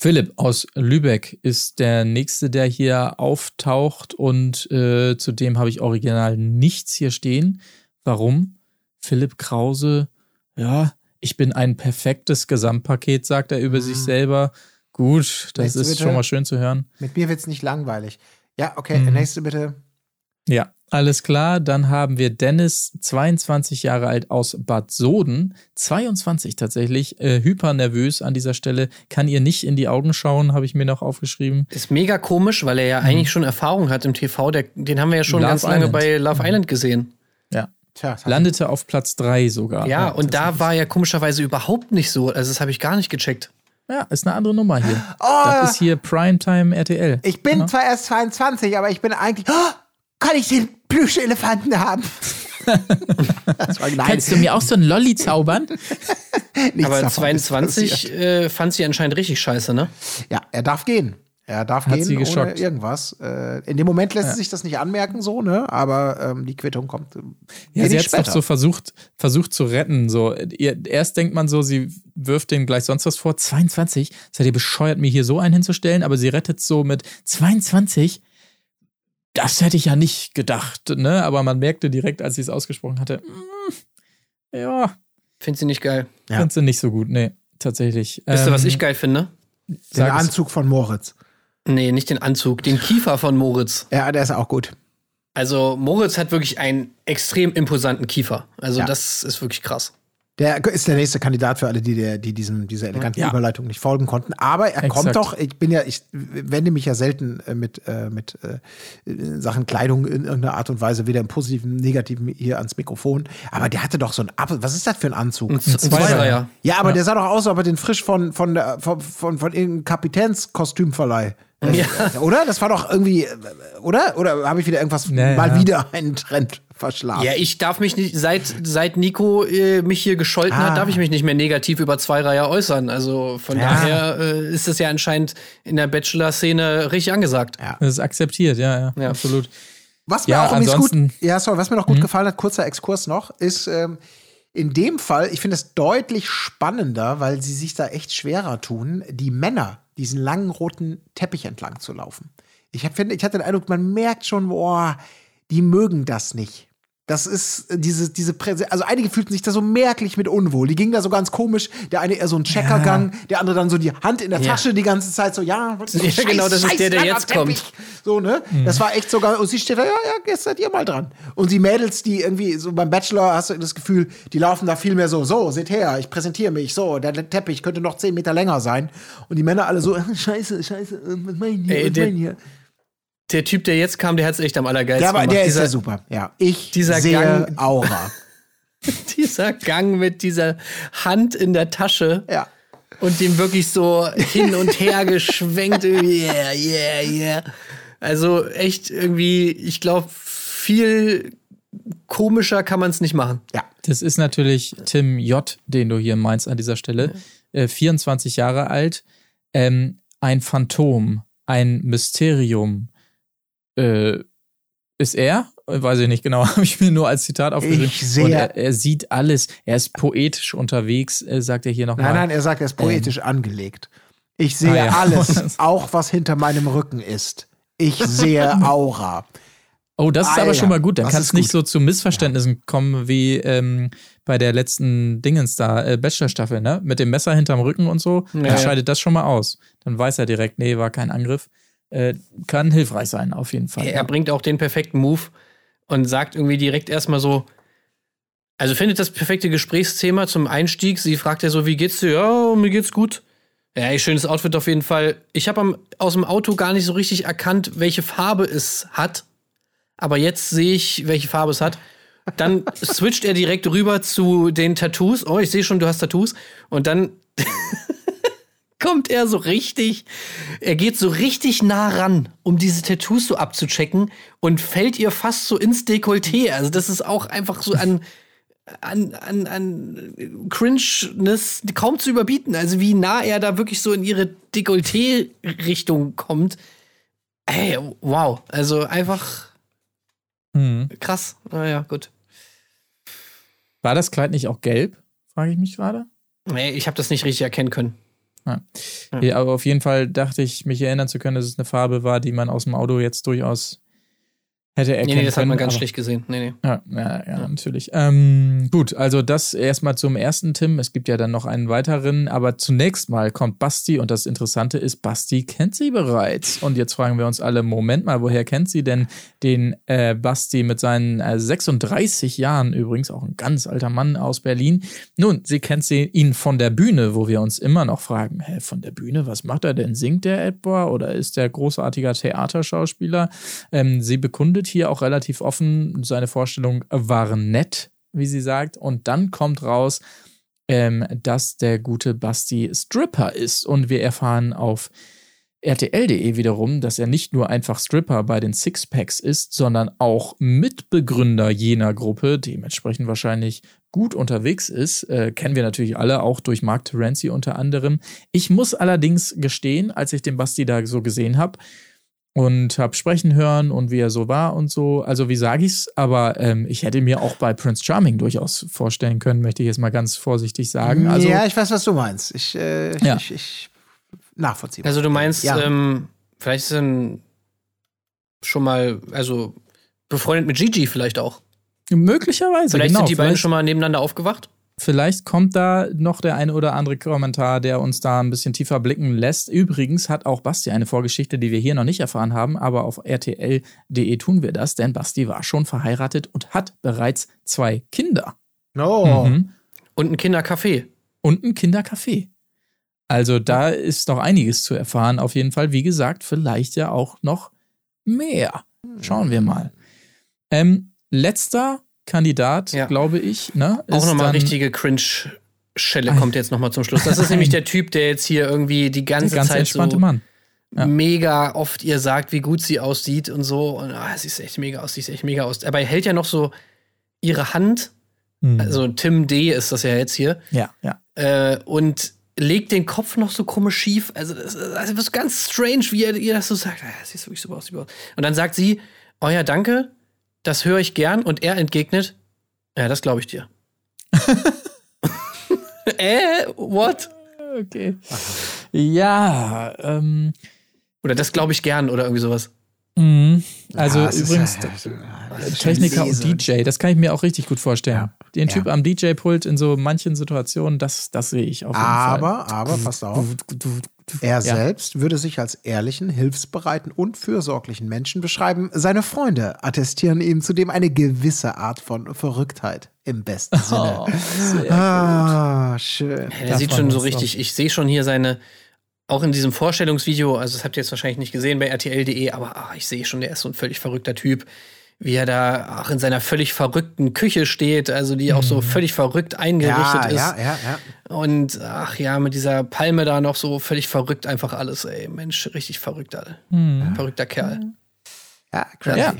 Philipp aus Lübeck ist der nächste, der hier auftaucht und äh, zudem habe ich original nichts hier stehen. Warum? Philipp Krause, ja, ich bin ein perfektes Gesamtpaket, sagt er über mhm. sich selber. Gut, das nächste ist bitte. schon mal schön zu hören. Mit mir wird es nicht langweilig. Ja, okay, mhm. nächste bitte. Ja, alles klar. Dann haben wir Dennis, 22 Jahre alt aus Bad Soden. 22 tatsächlich. Äh, hypernervös an dieser Stelle. Kann ihr nicht in die Augen schauen, habe ich mir noch aufgeschrieben. Ist mega komisch, weil er ja mhm. eigentlich schon Erfahrung hat im TV. Der, den haben wir ja schon Love ganz lange Island. bei Love mhm. Island gesehen. Ja. Tja, Landete auf Platz 3 sogar. Ja, ja und da war er komischerweise überhaupt nicht so. Also, das habe ich gar nicht gecheckt. Ja, ist eine andere Nummer hier. Oh, das ist hier Primetime RTL. Ich bin ja. zwar erst 22, aber ich bin eigentlich. Oh, kann ich den Plüschelefanten haben? Kannst du mir auch so einen Lolli zaubern? aber 22 äh, fand sie anscheinend richtig scheiße, ne? Ja, er darf gehen. Er darf Hat gehen sie ohne irgendwas. Äh, in dem Moment lässt ja. sich das nicht anmerken, so, ne? Aber ähm, die Quittung kommt. Äh, ja, sie hat doch so versucht, versucht zu retten. So, erst denkt man so, sie wirft dem gleich sonst was vor. 22? Seid ihr bescheuert, mir hier so einen hinzustellen? Aber sie rettet so mit 22? Das hätte ich ja nicht gedacht, ne? Aber man merkte direkt, als sie es ausgesprochen hatte, mm, ja. Findest sie nicht geil? Ja. Findest du nicht so gut, nee, tatsächlich. Wisst ihr, was ich ähm, geil finde? Der Anzug von Moritz. Nee, nicht den Anzug, den Kiefer von Moritz. Ja, der ist auch gut. Also Moritz hat wirklich einen extrem imposanten Kiefer. Also ja. das ist wirklich krass. Der ist der nächste Kandidat für alle, die, der, die diesem, dieser eleganten ja. Überleitung nicht folgen konnten. Aber er Exakt. kommt doch, ich bin ja, ich wende mich ja selten äh, mit, äh, mit äh, Sachen Kleidung in irgendeiner Art und Weise, weder im positiven, negativen hier ans Mikrofon. Aber der hatte doch so ein Ab was ist das für ein Anzug? Ein, ein Zweireiher. Ja, aber ja. der sah doch aus, als ob er den frisch von, von, von, von, von, von irgendeinem Kapitänskostümverleih ja. Oder? Das war doch irgendwie, oder? Oder habe ich wieder irgendwas, naja. mal wieder einen Trend verschlafen? Ja, ich darf mich nicht, seit, seit Nico äh, mich hier gescholten ah. hat, darf ich mich nicht mehr negativ über zwei Reihe äußern. Also von ja. daher äh, ist das ja anscheinend in der Bachelor-Szene richtig angesagt. Ja. Das ist akzeptiert, ja, ja, ja. absolut. Was mir ja, auch ansonsten, gut, ja, sorry, was mir noch gut mhm. gefallen hat, kurzer Exkurs noch, ist, ähm, in dem Fall, ich finde es deutlich spannender, weil sie sich da echt schwerer tun, die Männer diesen langen roten Teppich entlang zu laufen. Ich, hab, ich hatte den Eindruck, man merkt schon, boah, die mögen das nicht. Das ist äh, diese, diese Präse also einige fühlten sich da so merklich mit unwohl. Die gingen da so ganz komisch. Der eine eher so ein Checkergang, ja. der andere dann so die Hand in der Tasche ja. die ganze Zeit so, ja, ja Scheiß, genau, das ist der, der jetzt Teppich. kommt. So, ne? Mhm. Das war echt sogar, und sie steht da, ja, ja, jetzt seid ihr mal dran. Und die Mädels, die irgendwie, so beim Bachelor hast du das Gefühl, die laufen da viel mehr so, so, seht her, ich präsentiere mich, so, der Teppich könnte noch zehn Meter länger sein. Und die Männer alle so, scheiße, scheiße, was meinen hier, was meinen hier? Der Typ, der jetzt kam, der hat es echt am allergeilsten ja, aber Der dieser, ist ja super. Ja, ich dieser sehe Gang, Aura. dieser Gang mit dieser Hand in der Tasche. Ja. Und dem wirklich so hin und her geschwenkt. Yeah, yeah, yeah. Also echt irgendwie, ich glaube, viel komischer kann man es nicht machen. Ja. Das ist natürlich Tim J., den du hier meinst an dieser Stelle. Ja. Äh, 24 Jahre alt. Ähm, ein Phantom, ein Mysterium, äh, ist er? Weiß ich nicht genau, habe ich mir nur als Zitat aufgeschrieben. Ich sehe. Er, er, sieht alles. Er ist poetisch unterwegs, äh, sagt er hier nochmal. Nein, nein, er sagt, er ist poetisch ähm. angelegt. Ich sehe ah, ja. alles, auch was hinter meinem Rücken ist. Ich sehe Aura. Oh, das ist Alter, aber schon mal gut. Dann kann es nicht so zu Missverständnissen ja. kommen wie ähm, bei der letzten Dingens da, äh, Bachelor-Staffel, ne? Mit dem Messer hinterm Rücken und so. Ja. Dann scheidet das schon mal aus. Dann weiß er direkt, nee, war kein Angriff äh, kann hilfreich sein, auf jeden Fall. Er, er bringt auch den perfekten Move und sagt irgendwie direkt erstmal so, also findet das perfekte Gesprächsthema zum Einstieg. Sie fragt ja so, wie geht's dir? Ja, mir geht's gut. Ja, schönes Outfit auf jeden Fall. Ich habe aus dem Auto gar nicht so richtig erkannt, welche Farbe es hat. Aber jetzt sehe ich, welche Farbe es hat. Dann switcht er direkt rüber zu den Tattoos. Oh, ich sehe schon, du hast Tattoos. Und dann kommt er so richtig, er geht so richtig nah ran, um diese Tattoos so abzuchecken und fällt ihr fast so ins Dekolleté. Also das ist auch einfach so an, an, an, an Cringeness kaum zu überbieten. Also wie nah er da wirklich so in ihre Dekolleté-Richtung kommt. Ey, wow. Also einfach mhm. krass. Naja, gut. War das Kleid nicht auch gelb? Frage ich mich gerade. Nee, ich habe das nicht richtig erkennen können. Ja. Ja, aber auf jeden Fall dachte ich, mich erinnern zu können, dass es eine Farbe war, die man aus dem Auto jetzt durchaus hätte erkennen Nee, nee, das können, hat man ganz schlecht gesehen. Nee, nee. Ja, ja, ja, natürlich. Ähm, gut, also das erstmal zum ersten Tim. Es gibt ja dann noch einen weiteren, aber zunächst mal kommt Basti und das Interessante ist, Basti kennt sie bereits. Und jetzt fragen wir uns alle, Moment mal, woher kennt sie denn den äh, Basti mit seinen äh, 36 Jahren, übrigens auch ein ganz alter Mann aus Berlin. Nun, sie kennt sie ihn von der Bühne, wo wir uns immer noch fragen, hä, von der Bühne, was macht er denn? Singt der etwa oder ist der großartiger Theaterschauspieler? Ähm, sie bekundet hier auch relativ offen, seine Vorstellung war nett, wie sie sagt. Und dann kommt raus, ähm, dass der gute Basti Stripper ist. Und wir erfahren auf RTL.de wiederum, dass er nicht nur einfach Stripper bei den Sixpacks ist, sondern auch Mitbegründer jener Gruppe, dementsprechend wahrscheinlich gut unterwegs ist. Äh, kennen wir natürlich alle, auch durch Mark Terenzi unter anderem. Ich muss allerdings gestehen, als ich den Basti da so gesehen habe, und habe sprechen hören und wie er so war und so. Also wie sage ich's? Aber ähm, ich hätte mir auch bei Prince Charming durchaus vorstellen können, möchte ich jetzt mal ganz vorsichtig sagen. Also ja, ich weiß, was du meinst. Ich, äh, Ja. ich, ich nachvollziehbar. Also du meinst, Ja. ähm, vielleicht ist er schon mal, also befreundet mit Gigi vielleicht auch. möglicherweise. Vielleicht genau, sind die beiden schon mal nebeneinander aufgewacht. Vielleicht kommt da noch der eine oder andere Kommentar, der uns da ein bisschen tiefer blicken lässt. Übrigens hat auch Basti eine Vorgeschichte, die wir hier noch nicht erfahren haben, aber auf rtl.de tun wir das, denn Basti war schon verheiratet und hat bereits zwei Kinder. no. Mhm. Und ein Kindercafé. und ein Kindercafé. Also da ist noch einiges zu erfahren. Auf jeden Fall, wie gesagt, vielleicht ja auch noch mehr. Schauen wir mal. Ähm, letzter Kandidat, Ja. glaube ich. Ne, Auch nochmal richtige Cringe-Schelle Ein- kommt jetzt nochmal zum Schluss. Das ist nämlich der Typ, der jetzt hier irgendwie die ganze, ganz Zeit entspannte so Mann. Ja. mega oft ihr sagt, wie gut sie aussieht und so. Und ah, sie ist echt mega aus, sie ist echt mega aus. Aber er hält ja noch so ihre Hand, Hm. also Tim D ist das ja jetzt hier, ja, ja. äh, und legt den Kopf noch so komisch schief. Also das, ist- also das ist ganz strange, wie er ihr das so sagt. Ah, sie ist wirklich super aus, super aus. Und dann sagt sie, oh ja, danke, das höre ich gern. Und er entgegnet, ja, das glaube ich dir. äh, what? Okay. Ja, ähm, Oder das glaube ich gern oder irgendwie sowas. mh. also Ja, übrigens, ja- ja, ist Techniker und. DJ, das kann ich mir auch richtig gut vorstellen. Ja. Den Typ Ja. am DJ-Pult in so manchen Situationen, das, das sehe ich auf jeden Fall. Aber, aber, pass auf. Er Ja. selbst würde sich als ehrlichen, hilfsbereiten und fürsorglichen Menschen beschreiben. Seine Freunde attestieren ihm zudem eine gewisse Art von Verrücktheit im besten Sinne. Oh, ah, schön. Er sieht schon so richtig, ich sehe schon hier seine, auch in diesem Vorstellungsvideo, also das habt ihr jetzt wahrscheinlich nicht gesehen bei RTL.de, aber ah, ich sehe schon, der ist so ein völlig verrückter Typ, wie er da auch in seiner völlig verrückten Küche steht, also die auch so völlig verrückt eingerichtet Ja, ist. ja, ja, ja. Und ach ja, mit dieser Palme da noch so völlig verrückt einfach alles, ey. Mensch, richtig verrückter, verrückter Kerl. Ja, crazy. Ja.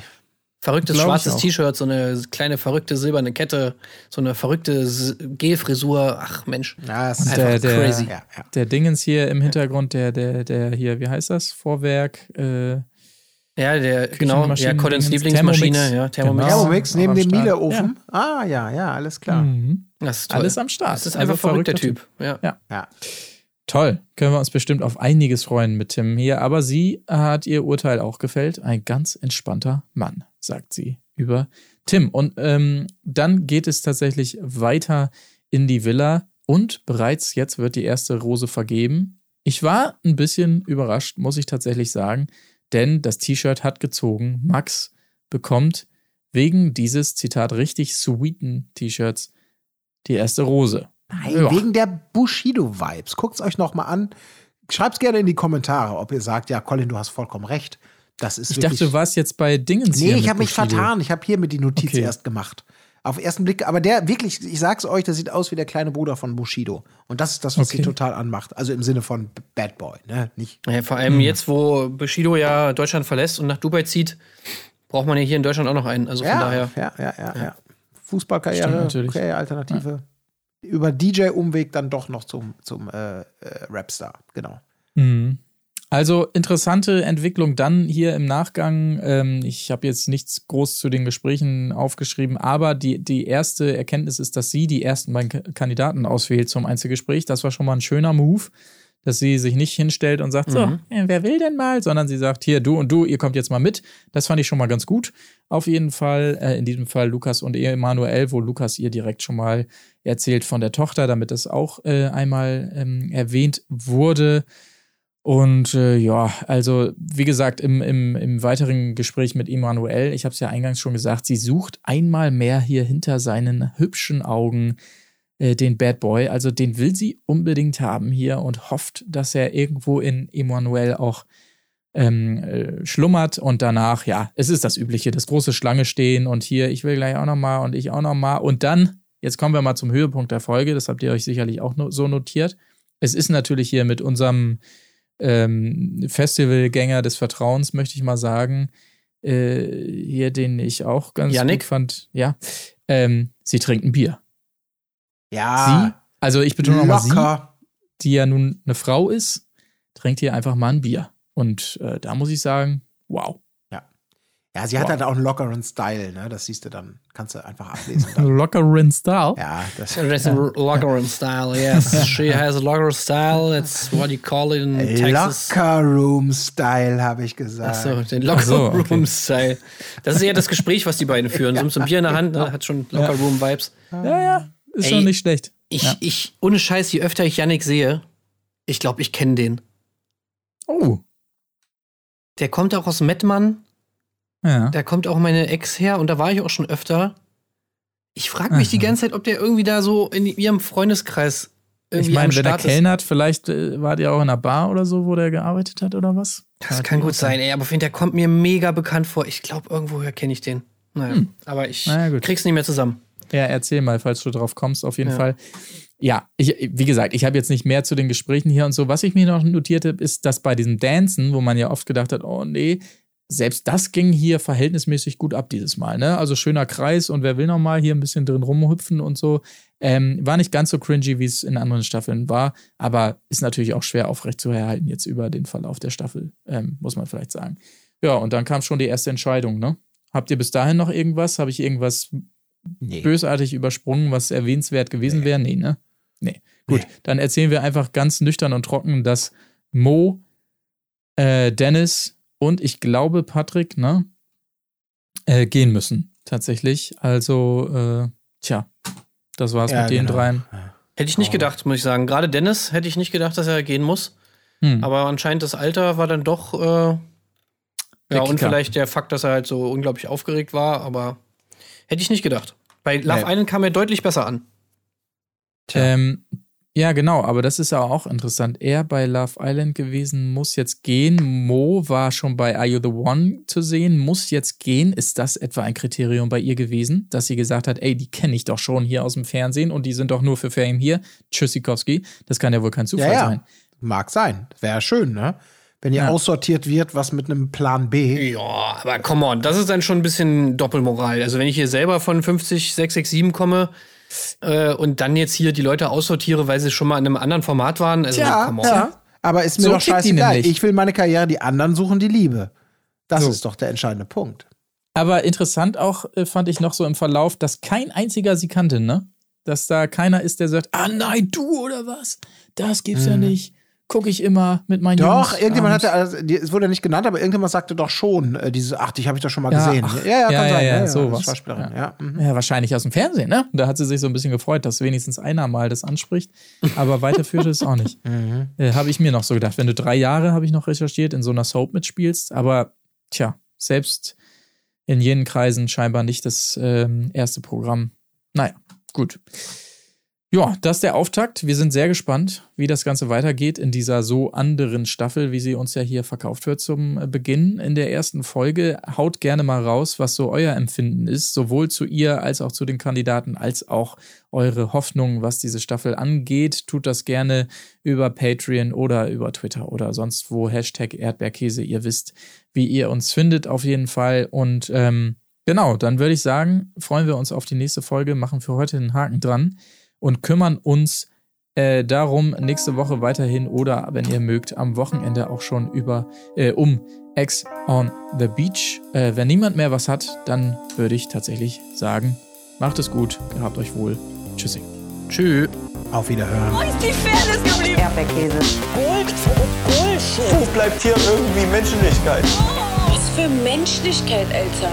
Verrücktes Glaub schwarzes. T-Shirt, so eine kleine verrückte silberne Kette, so eine verrückte Gelfrisur. Ach Mensch. Ja, es ist Einfach der, der, crazy. Ja, ja. der Dingens hier im Hintergrund, der, der, der hier, wie heißt das? Vorwerk, äh, Ja, der, genau, ja, Collins Lieblingsmaschine, Thermomix. ja, Thermomix. Genau. Thermomix neben dem. Miele-Ofen. Ah, ja, ja, alles klar. Mhm. Das ist toll. Alles am Start. Das ist Also einfach ein verrückter verrückter Typ. Ja. Ja. Toll. Können wir uns bestimmt auf einiges freuen mit Tim hier. Aber sie hat ihr Urteil auch gefällt. Ein ganz entspannter Mann, sagt sie über Tim. Und ähm, dann geht es tatsächlich weiter in die Villa. Und bereits jetzt wird die erste Rose vergeben. Ich war ein bisschen überrascht, muss ich tatsächlich sagen. Denn das T-Shirt hat gezogen. Max bekommt wegen dieses, Zitat, richtig sweeten T-Shirts die erste Rose. Nein, Ja. wegen der Bushido-Vibes. Guckt's euch noch mal an. Schreibt's gerne in die Kommentare, ob ihr sagt, ja, Colin, du hast vollkommen recht. Das ist Ich dachte, du warst jetzt bei Dingens nee, ich habe mich vertan. Ich habe hier mit die Notiz Okay. erst gemacht. Auf den ersten Blick, aber der wirklich, ich sag's euch, der sieht aus wie der kleine Bruder von Bushido. Und das ist das, was Okay. sie total anmacht. Also im Sinne von Bad Boy, ne? Nicht. Ja, vor allem jetzt, wo Bushido ja Deutschland verlässt und nach Dubai zieht, braucht man ja hier in Deutschland auch noch einen. Also von Ja, daher. ja, ja, ja, ja. Stimmt Fußballkarriere, natürlich. okay, Alternative. Über DJ-Umweg dann doch noch zum, zum äh, äh, Rapstar, genau. Mhm. Also interessante Entwicklung dann hier im Nachgang. Ähm, ich habe jetzt nichts groß zu den Gesprächen aufgeschrieben, aber die, die erste Erkenntnis ist, dass sie die ersten beiden Kandidaten auswählt zum Einzelgespräch. Das war schon mal ein schöner Move. dass sie sich nicht hinstellt und sagt, mhm. so, äh, wer will denn mal, sondern sie sagt, hier, du und du, ihr kommt jetzt mal mit. Das fand ich schon mal ganz gut. Auf jeden Fall, äh, in diesem Fall Lukas und Emanuel, wo Lukas ihr direkt schon mal erzählt von der Tochter, damit das auch äh, einmal ähm, erwähnt wurde. Und äh, ja, also wie gesagt, im, im, im weiteren Gespräch mit Emanuel, ich habe es ja eingangs schon gesagt, sie sucht einmal mehr hier hinter seinen hübschen Augen äh, den Bad Boy. Also den will sie unbedingt haben hier und hofft, dass er irgendwo in Emanuel auch ähm, äh, schlummert und danach, ja, es ist das Übliche, das große Schlange stehen und hier, ich will gleich auch noch mal und ich auch noch mal und dann, jetzt kommen wir mal zum Höhepunkt der Folge, das habt ihr euch sicherlich auch so notiert. Es ist natürlich hier mit unserem ähm, Festivalgänger des Vertrauens, möchte ich mal sagen, äh, hier, den ich auch ganz Janik? gut fand. Ja, ähm, sie trinkt ein Bier. Ja. Sie, also ich betone nochmal sie, die ja nun eine Frau ist, trinkt hier einfach mal ein Bier. Und äh, da muss ich sagen, wow. Ja, sie hat halt auch einen lockeren Style, ne? Das siehst du dann, kannst du einfach ablesen. lockeren Style? Ja, das ist ja. lockeren Style, yes. She has a locker style, it's what you call it in Texas. Locker Room Style, habe ich gesagt. Achso, den Locker so, okay. Room Style. Das ist eher das Gespräch, was die beiden führen. So ein Bier in der Hand, ne? hat schon Locker Room Vibes. Ja, ja, ist Ey, schon nicht schlecht. Ich, ja. ich, ohne Scheiß, je öfter ich Yannick sehe, ich glaube, ich kenne den. Oh. Der kommt auch aus Mettmann. Ja. Da kommt auch meine Ex her und da war ich auch schon öfter. Ich frage mich Aha. die ganze Zeit, ob der irgendwie da so in ihrem Freundeskreis irgendwie Ich meine, wenn der kellnert, vielleicht äh, war der auch in einer Bar oder so, wo der gearbeitet hat oder was? Das kann gut sein, ey, aber ich finde, der kommt mir mega bekannt vor. Ich glaube, irgendwoher kenne ich den. Naja, hm. aber ich naja, krieg's nicht mehr zusammen. Ja, erzähl mal, falls du drauf kommst, auf jeden ja. Fall. Ja, ich, wie gesagt, ich habe jetzt nicht mehr zu den Gesprächen hier und so. Was ich mir noch notiert habe, ist, dass bei diesem Dancen, wo man ja oft gedacht hat, oh nee, selbst das ging hier verhältnismäßig gut ab dieses Mal. Ne? Also schöner Kreis und wer will noch mal hier ein bisschen drin rumhüpfen und so. Ähm, war nicht ganz so cringy, wie es in anderen Staffeln war, aber ist natürlich auch schwer aufrecht zu erhalten jetzt über den Verlauf der Staffel, ähm, muss man vielleicht sagen. Ja, und dann kam schon die erste Entscheidung. Ne? Habt ihr bis dahin noch irgendwas? Habe ich irgendwas nee. bösartig übersprungen, was erwähnenswert gewesen nee. wäre? Nee, ne? Nee. Gut, nee. dann erzählen wir einfach ganz nüchtern und trocken, dass Mo, äh, Dennis, und ich glaube, Patrick, ne, äh, gehen müssen, tatsächlich. Also, äh, tja, das war's ja, mit den genau. dreien. Hätte ich nicht oh. gedacht, muss ich sagen. Gerade Dennis hätte ich nicht gedacht, dass er gehen muss. Hm. Aber anscheinend das Alter war dann doch, äh, ja, und vielleicht der Fakt, dass er halt so unglaublich aufgeregt war, aber hätte ich nicht gedacht. Bei Love nee. Island kam er deutlich besser an. Ähm, ja, genau, aber das ist ja auch interessant. Er bei Love Island gewesen, muss jetzt gehen. Mo war schon bei Are You the One zu sehen, muss jetzt gehen. Ist das etwa ein Kriterium bei ihr gewesen, dass sie gesagt hat, ey, die kenne ich doch schon hier aus dem Fernsehen und die sind doch nur für Fame hier? Tschüssikowski. Das kann ja wohl kein Zufall ja, ja. sein. Mag sein. Wäre schön, ne? Wenn ihr ja. aussortiert wird, was mit einem Plan B. Ja, aber come on, das ist dann schon ein bisschen Doppelmoral. Also wenn ich hier selber von 50, 667 komme, äh, und dann jetzt hier die Leute aussortiere, weil sie schon mal in einem anderen Format waren. Also, ja, ja. Aber ist mir so doch scheißegal. Ich will meine Karriere, die anderen suchen die Liebe. Das so. ist doch der entscheidende Punkt. Aber interessant auch äh, fand ich noch so im Verlauf, dass kein einziger sie kannte, ne? Dass da keiner ist, der sagt, ah nein, du oder was? Das gibt's mhm. ja nicht gucke ich immer mit meinen Doch, Jungs irgendjemand hatte, also, es wurde ja nicht genannt, aber irgendjemand sagte doch schon, äh, dieses, ach, die habe ich doch schon mal ja, gesehen. Ach, ja, ja, kann ja, sein. Ja, ja, so was. Schauspielerin, ja. Mhm. ja. wahrscheinlich aus dem Fernsehen, ne? Da hat sie sich so ein bisschen gefreut, dass wenigstens einer mal das anspricht, aber weiterführte es auch nicht. Mhm. Äh, habe ich mir noch so gedacht, wenn du drei Jahre, habe ich noch recherchiert, in so einer Soap mitspielst, aber tja, selbst in jenen Kreisen scheinbar nicht das ähm, erste Programm. Naja, gut. Ja, das ist der Auftakt. Wir sind sehr gespannt, wie das Ganze weitergeht in dieser so anderen Staffel, wie sie uns ja hier verkauft wird zum äh, Beginn in der ersten Folge. Haut gerne mal raus, was so euer Empfinden ist, sowohl zu ihr als auch zu den Kandidaten, als auch eure Hoffnungen, was diese Staffel angeht. Tut das gerne über Patreon oder über Twitter oder sonst wo. Hashtag Erdbeerkäse. Ihr wisst, wie ihr uns findet auf jeden Fall. Und ähm, genau, dann würde ich sagen, freuen wir uns auf die nächste Folge, machen für heute einen Haken dran und kümmern uns äh, darum nächste Woche weiterhin oder wenn ihr mögt am Wochenende auch schon über äh, um Ex on the Beach. Äh, wenn niemand mehr was hat, dann würde ich tatsächlich sagen, macht es gut, gehabt euch wohl. Tschüssi. Tschüss. Auf Wiederhören. Wo ist die Fairness geblieben? Erdbeerkäse. Gold, Bullshit. Wo bleibt hier irgendwie Menschlichkeit? Was für Menschlichkeit, Alter.